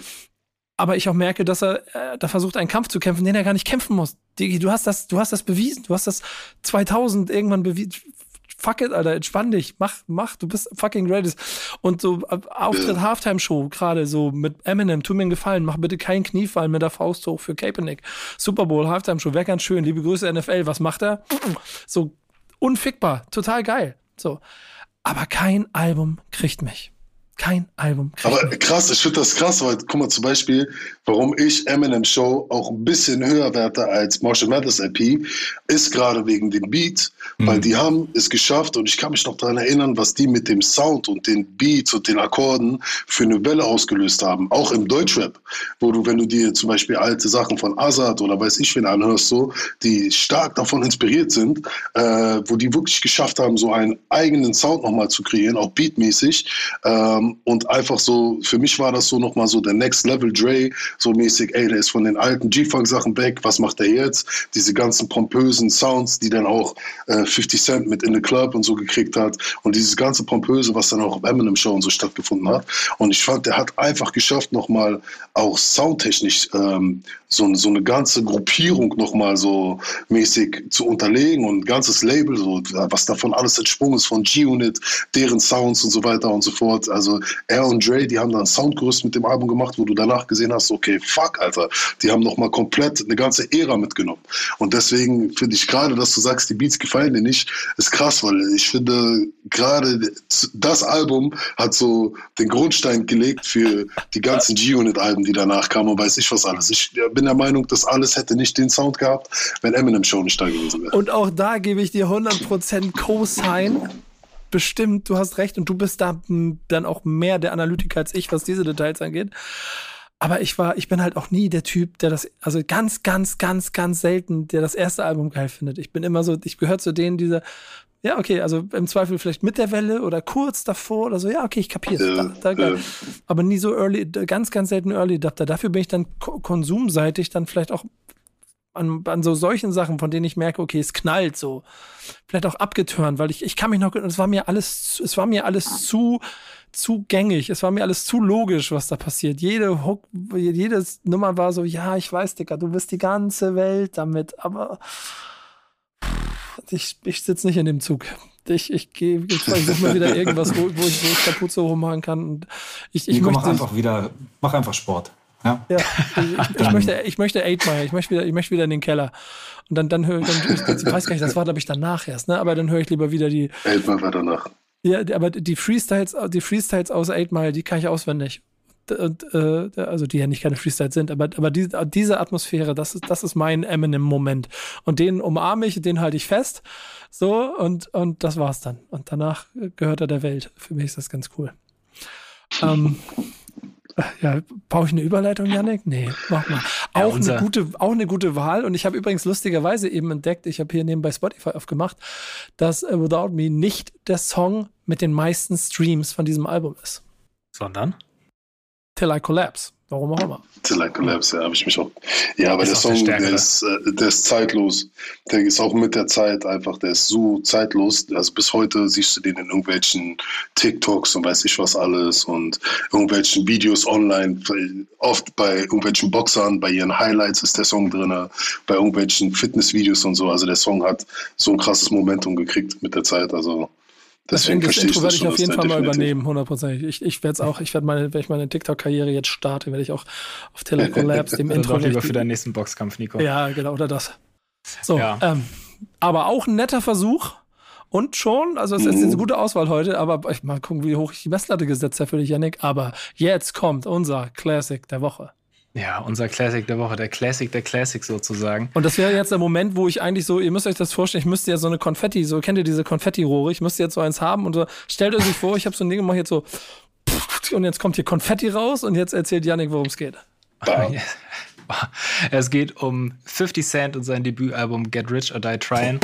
aber ich auch merke, dass er äh, da versucht, einen Kampf zu kämpfen, den er gar nicht kämpfen muss. Digi, du hast das, du hast das bewiesen, du hast das 2000 irgendwann bewiesen. Fuck it, Alter, entspann dich, mach, mach, du bist fucking greatest. Und so äh, Auftritt, Halftime-Show, gerade so mit Eminem, tu mir einen Gefallen, mach bitte keinen Kniefall mit der Faust hoch für Kaepernick. Super Bowl, Halftime-Show, wäre ganz schön, liebe Grüße NFL, was macht er? So unfickbar, total geil. So. Aber kein Album kriegt mich. Kein Album. Aber krass, ich finde das krass, weil guck mal zum Beispiel, warum ich Eminem Show auch ein bisschen höher werte als Marshall Mathers LP, ist gerade wegen dem Beat, mhm. weil die haben es geschafft und ich kann mich noch daran erinnern, was die mit dem Sound und den Beats und den Akkorden für eine Welle ausgelöst haben. Auch im Deutschrap, wo du, wenn du dir zum Beispiel alte Sachen von Azad oder weiß ich wen anhörst, so, die stark davon inspiriert sind, äh, wo die wirklich geschafft haben, so einen eigenen Sound nochmal zu kreieren, auch beatmäßig. Ähm, ähm, und einfach so, für mich war das so nochmal so der Next Level Dre, so mäßig, ey, der ist von den alten G-Funk-Sachen weg, was macht er jetzt? Diese ganzen pompösen Sounds, die dann auch äh, 50 Cent mit in the Club und so gekriegt hat und dieses ganze pompöse, was dann auch auf Eminem Show und so stattgefunden hat. Und ich fand, der hat einfach geschafft, nochmal auch soundtechnisch ähm, so, so eine ganze Gruppierung nochmal so mäßig zu unterlegen und ein ganzes Label, so, was davon alles entsprungen ist, von G-Unit, deren Sounds und so weiter und so fort. Also er und Dre, die haben dann Soundgerüst mit dem Album gemacht, wo du danach gesehen hast, okay, fuck, Alter, die haben nochmal komplett eine ganze Ära mitgenommen. Und deswegen finde ich gerade, dass du sagst, die Beats gefallen dir nicht, ist krass, weil ich finde, gerade das Album hat so den Grundstein gelegt für die ganzen G-Unit-Alben, die danach kamen und weiß ich was alles. Ich bin der Meinung, dass alles hätte nicht den Sound gehabt, wenn Eminem Show nicht da gewesen wäre. Und auch da gebe ich dir 100% Co-Sign. Bestimmt, du hast recht und du bist da dann auch mehr der Analytiker als ich, was diese Details angeht. Aber ich war, ich bin halt auch nie der Typ, der das, also ganz, ganz, ganz, ganz selten, der das erste Album geil findet. Ich bin immer so, ich gehöre zu denen, diese, ja, okay, also im Zweifel vielleicht mit der Welle oder kurz davor oder so. Ja, okay, ich kapiere es. Da, da, ja. Aber nie so early, ganz, ganz selten Early Adapter. Dafür bin ich dann konsumseitig dann vielleicht auch an, an so solchen Sachen, von denen ich merke, okay, es knallt so. Vielleicht auch abgeturnt, weil ich, ich kann mich noch, es war mir alles, es war mir alles zu, zu gängig. Es war mir alles zu logisch, was da passiert. Jede Hook, jede Nummer war so, ja, ich weiß, Digga, du bist die ganze Welt damit, aber ich, ich sitze nicht in dem Zug. Ich, ich gehe, ich suche mal wieder [LAUGHS] irgendwas, wo, wo, ich, wo ich Kapuze rummachen kann. Und ich, ich Nico, möchte, mach einfach wieder, mach einfach Sport. Ja, ja [LAUGHS] ich, ich, möchte, ich möchte Eight Mile, ich möchte wieder, ich möchte wieder in den Keller. Und dann, dann höre ich, dann, ich, weiß gar nicht, das war, glaube ich, danach erst, ne? Aber dann höre ich lieber wieder die. Eight Mile war danach. Ja, aber die Freestyles, die Freestyles aus Eight Mile, die kann ich auswendig äh, also die ja nicht keine Freestyle sind, aber, aber die, diese Atmosphäre, das ist, das ist mein Eminem-Moment. Und den umarme ich, den halte ich fest. So, und, und das war's dann. Und danach gehört er der Welt. Für mich ist das ganz cool. Ähm, ja, brauche ich eine Überleitung, Janik? Nee, mach mal. Auch, ja, eine gute, auch eine gute Wahl. Und ich habe übrigens lustigerweise eben entdeckt, ich habe hier nebenbei Spotify aufgemacht, dass uh, Without Me nicht der Song mit den meisten Streams von diesem Album ist. Sondern? Till I Collapse. Warum auch immer. Till I Collapse, ja, habe ich mich auch. Ja, aber der Song, der, der, ist, äh, der ist zeitlos. Der ist auch mit der Zeit einfach, der ist so zeitlos. Also bis heute siehst du den in irgendwelchen TikToks und weiß ich was alles und irgendwelchen Videos online. Oft bei irgendwelchen Boxern, bei ihren Highlights ist der Song drin, bei irgendwelchen Fitnessvideos und so. Also der Song hat so ein krasses Momentum gekriegt mit der Zeit. Also Deswegen das Intro werde ich auf jeden Fall mal übernehmen, hundertprozentig. Ich, ich werde es auch, ich werde meine, wenn ich meine TikTok-Karriere jetzt starte, werde ich auch auf Telecollabs dem also Intro. Doch lieber für deinen nächsten Boxkampf, Nico. Ja, genau, oder das. So, ja. ähm, aber auch ein netter Versuch. Und schon, also es ist eine mhm. gute Auswahl heute, aber ich mal gucken, wie hoch ich die Messlatte gesetzt habe für dich, Yannick. Aber jetzt kommt unser Classic der Woche. Ja, unser Classic der Woche, der Classic der Classic sozusagen. Und das wäre jetzt der Moment, wo ich eigentlich so, ihr müsst euch das vorstellen, ich müsste ja so eine Konfetti, so kennt ihr diese Konfetti-Rohre, ich müsste jetzt so eins haben und so, stellt euch vor, ich habe so ein Ding gemacht, jetzt so, und jetzt kommt hier Konfetti raus und jetzt erzählt Yannick, worum es geht. [LAUGHS] Es geht um 50 Cent und sein Debütalbum Get Rich or Die Tryin'.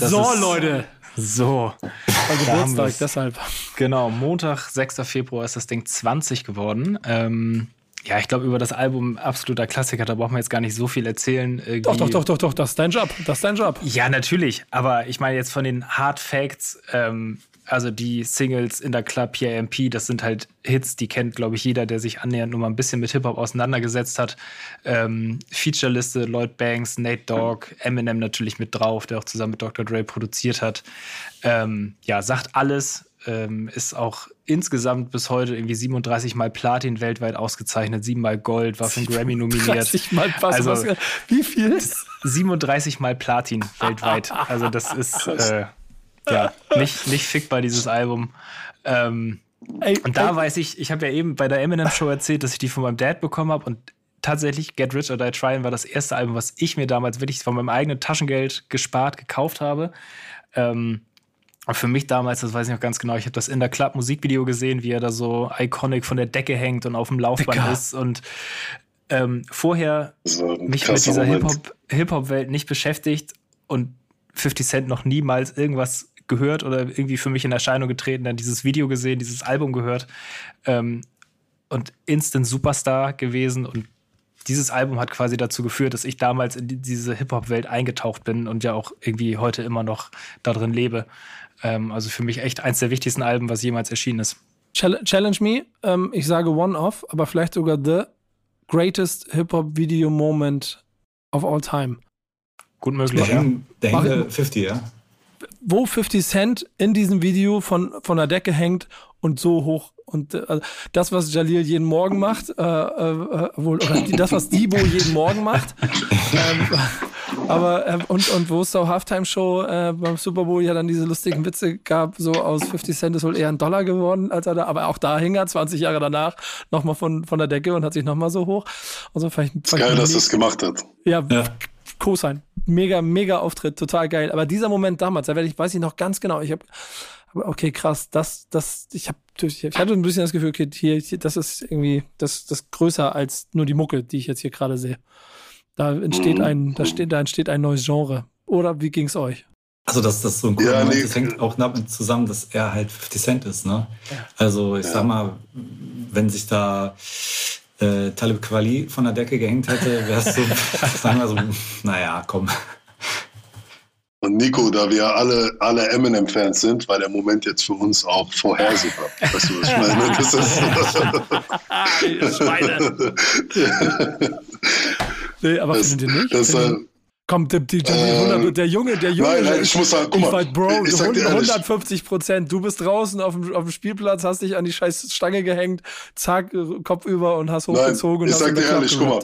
Das so, Leute. So. War Geburtstag, deshalb. Genau, Montag, 6. Februar ist das Ding 20 geworden. Ähm, ja, ich glaube, über das Album absoluter Klassiker, da brauchen wir jetzt gar nicht so viel erzählen. Irgendwie. Doch, doch, doch, doch, doch, das ist dein Job. Das ist dein Job. Ja, natürlich. Aber ich meine jetzt von den Hard Facts, ähm, also die Singles in der Club PIMP, das sind halt Hits, die kennt, glaube ich, jeder, der sich annähernd nur mal ein bisschen mit Hip-Hop auseinandergesetzt hat. Ähm, Featureliste, Lloyd Banks, Nate Dogg, Eminem natürlich mit drauf, der auch zusammen mit Dr. Dre produziert hat. Ähm, ja, sagt alles, ähm, ist auch insgesamt bis heute irgendwie 37 Mal Platin weltweit ausgezeichnet, 7 Mal Gold, war für einen Grammy nominiert. 37 Mal also, was, wie viel? 37 Mal Platin weltweit. Also das ist [LAUGHS] äh, ja nicht, nicht fickbar, dieses Album. Ähm, Ey, und da ey. weiß ich, ich habe ja eben bei der Eminem Show erzählt, dass ich die von meinem Dad bekommen habe und tatsächlich Get Rich or Die Trying war das erste Album, was ich mir damals wirklich von meinem eigenen Taschengeld gespart gekauft habe. Ähm, für mich damals, das weiß ich noch ganz genau, ich habe das in der Club Musikvideo gesehen, wie er da so iconic von der Decke hängt und auf dem Laufband Dicker. ist und ähm, vorher mich mit dieser Hip-Hop-Welt nicht beschäftigt und 50 Cent noch niemals irgendwas gehört oder irgendwie für mich in Erscheinung getreten, dann dieses Video gesehen, dieses Album gehört ähm, und Instant Superstar gewesen und dieses Album hat quasi dazu geführt, dass ich damals in diese Hip-Hop-Welt eingetaucht bin und ja auch irgendwie heute immer noch da drin lebe. Ähm, also für mich echt eins der wichtigsten Alben, was jemals erschienen ist. Challenge Me, ähm, ich sage One-Off, aber vielleicht sogar The Greatest Hip-Hop-Video-Moment of all time. Gut möglich, der ja. Der 50, ja. Wo 50 Cent in diesem Video von, von der Decke hängt und so hoch und äh, das, was Jalil jeden Morgen macht, äh, äh, wohl, oder das, was Debo jeden Morgen macht. [LAUGHS] ähm, aber äh, und, und wo es zur Halftime-Show äh, beim Super Bowl ja dann diese lustigen Witze gab, so aus 50 Cent ist wohl eher ein Dollar geworden, als er da, aber auch da hing er 20 Jahre danach nochmal von, von der Decke und hat sich nochmal so hoch. Und so fand ich, fand geil, dass er es gemacht hat. Ja, ja. Co-Sign. Mega, mega Auftritt, total geil. Aber dieser Moment damals, da werde ich, weiß ich noch ganz genau, ich habe okay, krass, das, das, ich habe, ich hatte ein bisschen das Gefühl, okay, hier, hier, das ist irgendwie, das, das größer als nur die Mucke, die ich jetzt hier gerade sehe. Da entsteht ein, da steht, da entsteht ein neues Genre. Oder wie ging es euch? Also, dass das so ein cooler ja, Moment, nee. das hängt auch damit zusammen, dass er halt 50 Cent ist, ne? Ja. Also, ich ja. sag mal, wenn sich da äh, Talib Kweli von der Decke gehängt hätte, wäre es so, [LAUGHS] sagen wir so, naja, komm. Und Nico, da wir alle, alle Eminem-Fans sind, war der Moment jetzt für uns auch vorhersehbar. [LAUGHS] Weißt du, was ich meine? [LAUGHS] Das ist. Schweine. [LAUGHS] nee, aber das, findet ihr nicht? Das, äh, Kommt der, der, äh, der, Junge, der Junge. Nein, nein, ich muss sagen, guck mal, halt, Bro, ich, ich 150 Prozent. Du bist draußen auf dem, auf dem Spielplatz, hast dich an die scheiß Stange gehängt, zack, Kopf über und hast hochgezogen. Nein, ich sag dir ehrlich, guck mal,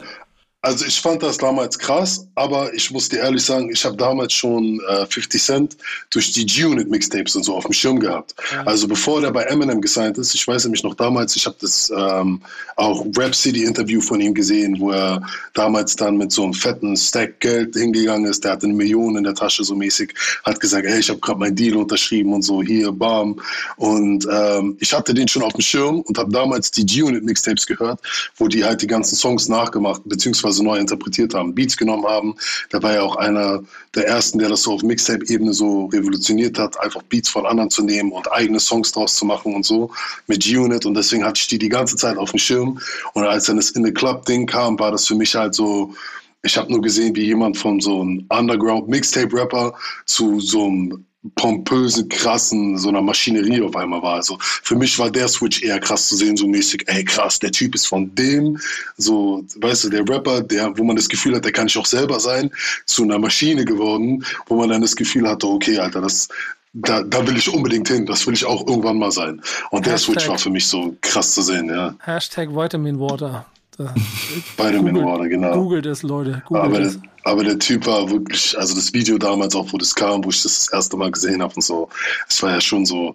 also ich fand das damals krass, aber ich muss dir ehrlich sagen, ich habe damals schon äh, 50 Cent durch die G-Unit Mixtapes und so auf dem Schirm gehabt. Ja. Also bevor der bei Eminem gesigned ist, ich weiß nämlich noch damals, ich habe das ähm, auch Rap City Interview von ihm gesehen, wo er damals dann mit so einem fetten Stack Geld hingegangen ist, der hatte eine Million in der Tasche so mäßig, hat gesagt, ey, ich habe gerade meinen Deal unterschrieben und so, hier, bam. Und ähm, ich hatte den schon auf dem Schirm und habe damals die G-Unit Mixtapes gehört, wo die halt die ganzen Songs nachgemacht, beziehungsweise so neu interpretiert haben, Beats genommen haben. Der war ja auch einer der ersten, der das so auf Mixtape-Ebene so revolutioniert hat, einfach Beats von anderen zu nehmen und eigene Songs draus zu machen und so mit G-Unit. Und deswegen hatte ich die die ganze Zeit auf dem Schirm. Und als dann das In the Club-Ding kam, war das für mich halt so, ich habe nur gesehen, wie jemand von so einem Underground-Mixtape-Rapper zu so einem pompösen, krassen, so einer Maschinerie auf einmal war. Also für mich war der Switch eher krass zu sehen, so mäßig, ey krass, der Typ ist von dem, so, weißt du, der Rapper, der, wo man das Gefühl hat, der kann ich auch selber sein, zu einer Maschine geworden, wo man dann das Gefühl hatte, okay, Alter, das, da, da will ich unbedingt hin, das will ich auch irgendwann mal sein. Und Hashtag, der Switch war für mich so krass zu sehen, ja. Hashtag Vitamin Water. Vitamin Water, genau. Googelt es, Leute. Googelt aber, es. aber der Typ war wirklich, also das Video damals auch, wo das kam, wo ich das, das erste Mal gesehen habe und so, es war ja schon so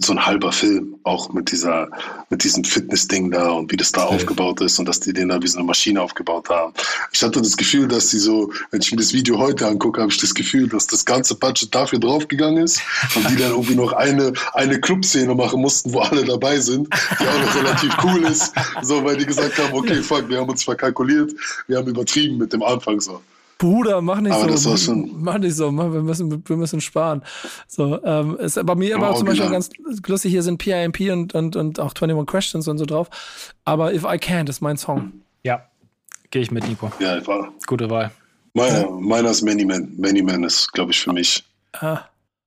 so ein halber Film, auch mit dieser, mit diesem Fitness-Ding da und wie das da okay. aufgebaut ist und dass die den da wie so eine Maschine aufgebaut haben. Ich hatte das Gefühl, dass die so, wenn ich mir das Video heute angucke, habe ich das Gefühl, dass das ganze Budget dafür draufgegangen ist und die dann irgendwie noch eine, eine Clubszene machen mussten, wo alle dabei sind, die auch noch relativ cool ist, so, weil die gesagt haben, okay, fuck, wir haben uns verkalkuliert, wir haben übertrieben mit dem Anfang so. Bruder, mach nicht aber so. [LAUGHS] Mach nicht so, wir, müssen, wir müssen sparen. So, ähm, ist bei mir aber oh, auch zum Beispiel genau. ganz lustig, hier sind PIMP und, und, und auch 21 Questions und so drauf. Aber If I Can't ist mein Song. Ja, gehe ich mit, Nico. Ja, ich war. Gute Wahl. Meiner, meiner ist Many Man. Many Man ist, glaube ich, für mich. Ah.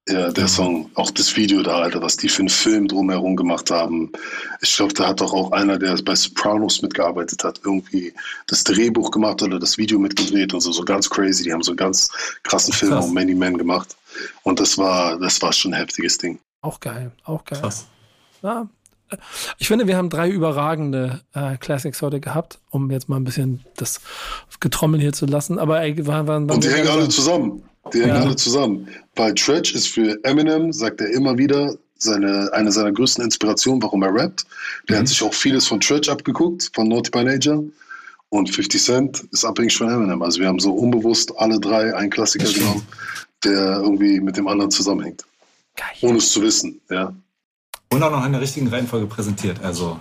Ja, der Song, auch das Video da, Alter, was die für einen Film drumherum gemacht haben. Ich glaube, da hat doch auch einer, der bei Sopranos mitgearbeitet hat, irgendwie das Drehbuch gemacht oder das Video mitgedreht und so, so ganz crazy. Die haben so einen ganz krassen Film Krass. um Many Men gemacht. Und das war, das war schon ein heftiges Ding. Auch geil, auch geil. Krass. Ja, ich finde, wir haben drei überragende äh, Classics heute gehabt, um jetzt mal ein bisschen das Getrommel hier zu lassen. Aber ey, waren, waren, waren Und die hängen alle zusammen. Die hängen ja. alle zusammen. Weil Tretch ist für Eminem, sagt er immer wieder, seine, eine seiner größten Inspirationen, warum er rappt. Der Mhm. hat sich auch vieles von Church abgeguckt, von Naughty by Nature. Und 50 Cent ist abhängig von Eminem. Also wir haben so unbewusst alle drei einen Klassiker genommen, der irgendwie mit dem anderen zusammenhängt. Geil. Ohne es zu wissen, ja. Und auch noch in der richtigen Reihenfolge präsentiert. Also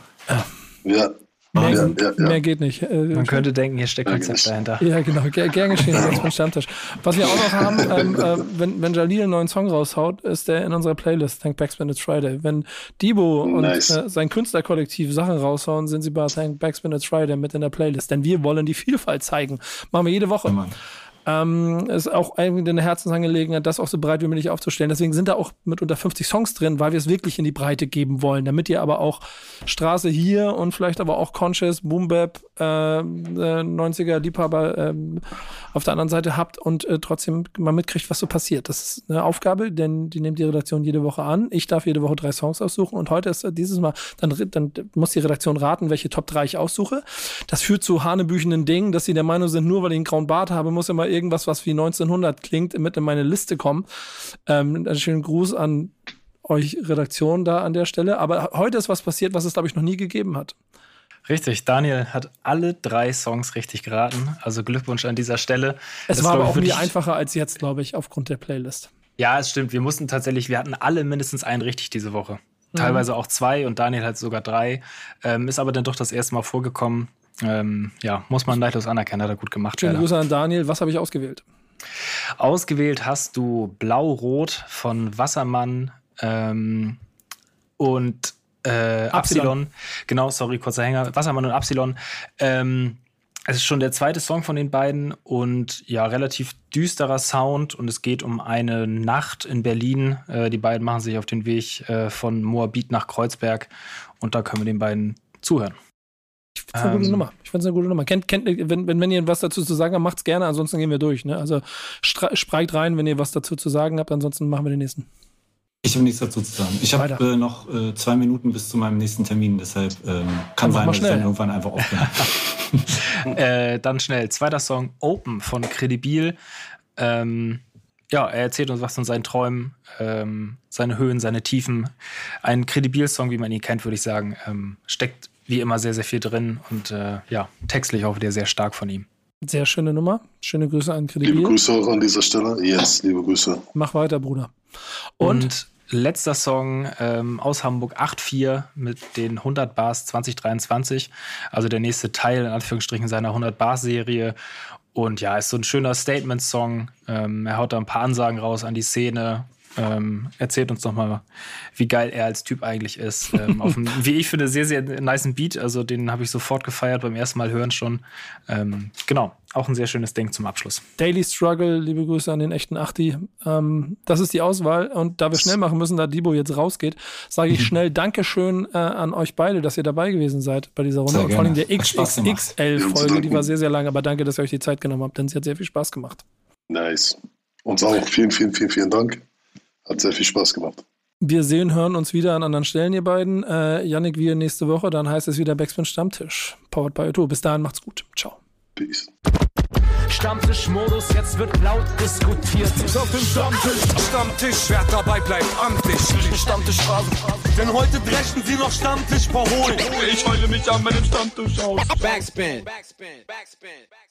Ja, Mehr, ja, ja, ja. mehr geht nicht. Äh, Man könnte denken, hier steckt Ja, Konzept genau. dahinter. Ja, genau. Ger gern geschehen, [LAUGHS] das beim Stammtisch. Was wir auch noch haben, ähm, äh, wenn, wenn Jalil einen neuen Song raushaut, ist der in unserer Playlist Thank Backspin It's Friday. Wenn Debo Nice. und äh, sein Künstlerkollektiv Sachen raushauen, sind sie bei Thank Backspin It's Friday mit in der Playlist. Denn wir wollen die Vielfalt zeigen. Machen wir jede Woche. man Ähm, ist auch eine Herzensangelegenheit, das auch so breit wie möglich aufzustellen. Deswegen sind da auch mit unter 50 Songs drin, weil wir es wirklich in die Breite geben wollen, damit ihr aber auch Straße hier und vielleicht aber auch Conscious, Boom Bap, äh, äh, 90er Liebhaber ähm, auf der anderen Seite habt und äh, trotzdem mal mitkriegt, was so passiert. Das ist eine Aufgabe, denn die nimmt die Redaktion jede Woche an. Ich darf jede Woche drei Songs aussuchen und heute ist äh, dieses Mal, dann, dann muss die Redaktion raten, welche Top 3 ich aussuche. Das führt zu hanebüchenden Dingen, dass sie der Meinung sind, nur weil ich einen grauen Bart habe, muss immer irgendwas, was wie 1900 klingt, mit in meine Liste kommen. Ähm, einen schönen Gruß an euch Redaktion da an der Stelle. Aber heute ist was passiert, was es, glaube ich, noch nie gegeben hat. Richtig, Daniel hat alle drei Songs richtig geraten. Also Glückwunsch an dieser Stelle. Es Das war aber auch nie einfacher als jetzt, glaube ich, aufgrund der Playlist. Ja, es stimmt. Wir mussten tatsächlich, wir hatten alle mindestens einen richtig diese Woche. Teilweise auch zwei und Daniel hat sogar drei. Ähm, ist aber dann doch das erste Mal vorgekommen. Ähm, ja, muss man neidlos anerkennen, hat er gut gemacht. Schöne leider. Grüße an Daniel. Was habe ich ausgewählt? Ausgewählt hast du Blau-Rot von Wassermann ähm, und äh, Absilon. Absilon. Genau, sorry, kurzer Hänger. Wassermann und Absilon. Ähm, es ist schon der zweite Song von den beiden und ja, relativ düsterer Sound und es geht um eine Nacht in Berlin. Äh, die beiden machen sich auf den Weg äh, von Moabit nach Kreuzberg und da können wir den beiden zuhören. Ich finde es eine gute Ähm. Nummer. Ich finde es eine gute Nummer. Kennt, kennt, wenn, wenn, wenn ihr was dazu zu sagen habt, macht's gerne, ansonsten gehen wir durch. Ne? Also spreigt rein, wenn ihr was dazu zu sagen habt, ansonsten machen wir den nächsten. Ich habe nichts dazu zu sagen. Ich habe äh, noch äh, zwei Minuten bis zu meinem nächsten Termin, deshalb ähm, kann sein, dass ich schnell. dann irgendwann einfach aufhöre. [LAUGHS] Äh, dann schnell, zweiter Song, Open von Credibil. Ähm, ja, er erzählt uns was von seinen Träumen, ähm, seine Höhen, seine Tiefen. Ein Credibil-Song, wie man ihn kennt, würde ich sagen. Ähm, steckt wie immer sehr, sehr viel drin und äh, ja, textlich auch wieder sehr stark von ihm. Sehr schöne Nummer. Schöne Grüße an Liebe Credibil. Grüße auch an dieser Stelle. Yes, liebe Grüße. Mach weiter, Bruder. Und, Und, letzter Song ähm, aus Hamburg 8.4 mit den 100 Bars 2023. Also der nächste Teil in Anführungsstrichen seiner 100 Bars Serie. Und ja, ist so ein schöner Statement-Song. Ähm, er haut da ein paar Ansagen raus an die Szene. Ähm, erzählt uns nochmal, wie geil er als Typ eigentlich ist. Ähm, auf einem, [LAUGHS] wie ich finde, sehr, sehr niceen Beat. Also den habe ich sofort gefeiert beim ersten Mal hören schon. Ähm, genau, auch ein sehr schönes Ding zum Abschluss. Daily Struggle, liebe Grüße an den echten Achti. Ähm, das ist die Auswahl. Und da wir schnell machen müssen, da Debo jetzt rausgeht, sage ich [LAUGHS] schnell Dankeschön äh, an euch beide, dass ihr dabei gewesen seid bei dieser Runde. Sehr Und vor allem der. XXXL-Folge, die war sehr, sehr lang. Aber danke, dass ihr euch die Zeit genommen habt, denn sie hat sehr viel Spaß gemacht. Nice. Uns auch. Vielen, vielen, vielen, vielen Dank. Hat sehr viel Spaß gemacht. Wir sehen, hören uns wieder an anderen Stellen, ihr beiden. Äh, Yannick, wir nächste Woche. Dann heißt es wieder Backspin Stammtisch. Powered by Otto. Bis dahin, macht's gut. Ciao. Peace. Stammtischmodus, jetzt wird laut diskutiert. Ist auf dem Stammtisch, Stammtisch, wer dabei bleibt am Tisch. Stammtisch Phase. Denn heute brechen sie noch Stammtisch verholen. Ich heule mich an meinem Stammtisch aus. Backspin. Backspin. Backspin. Backspin.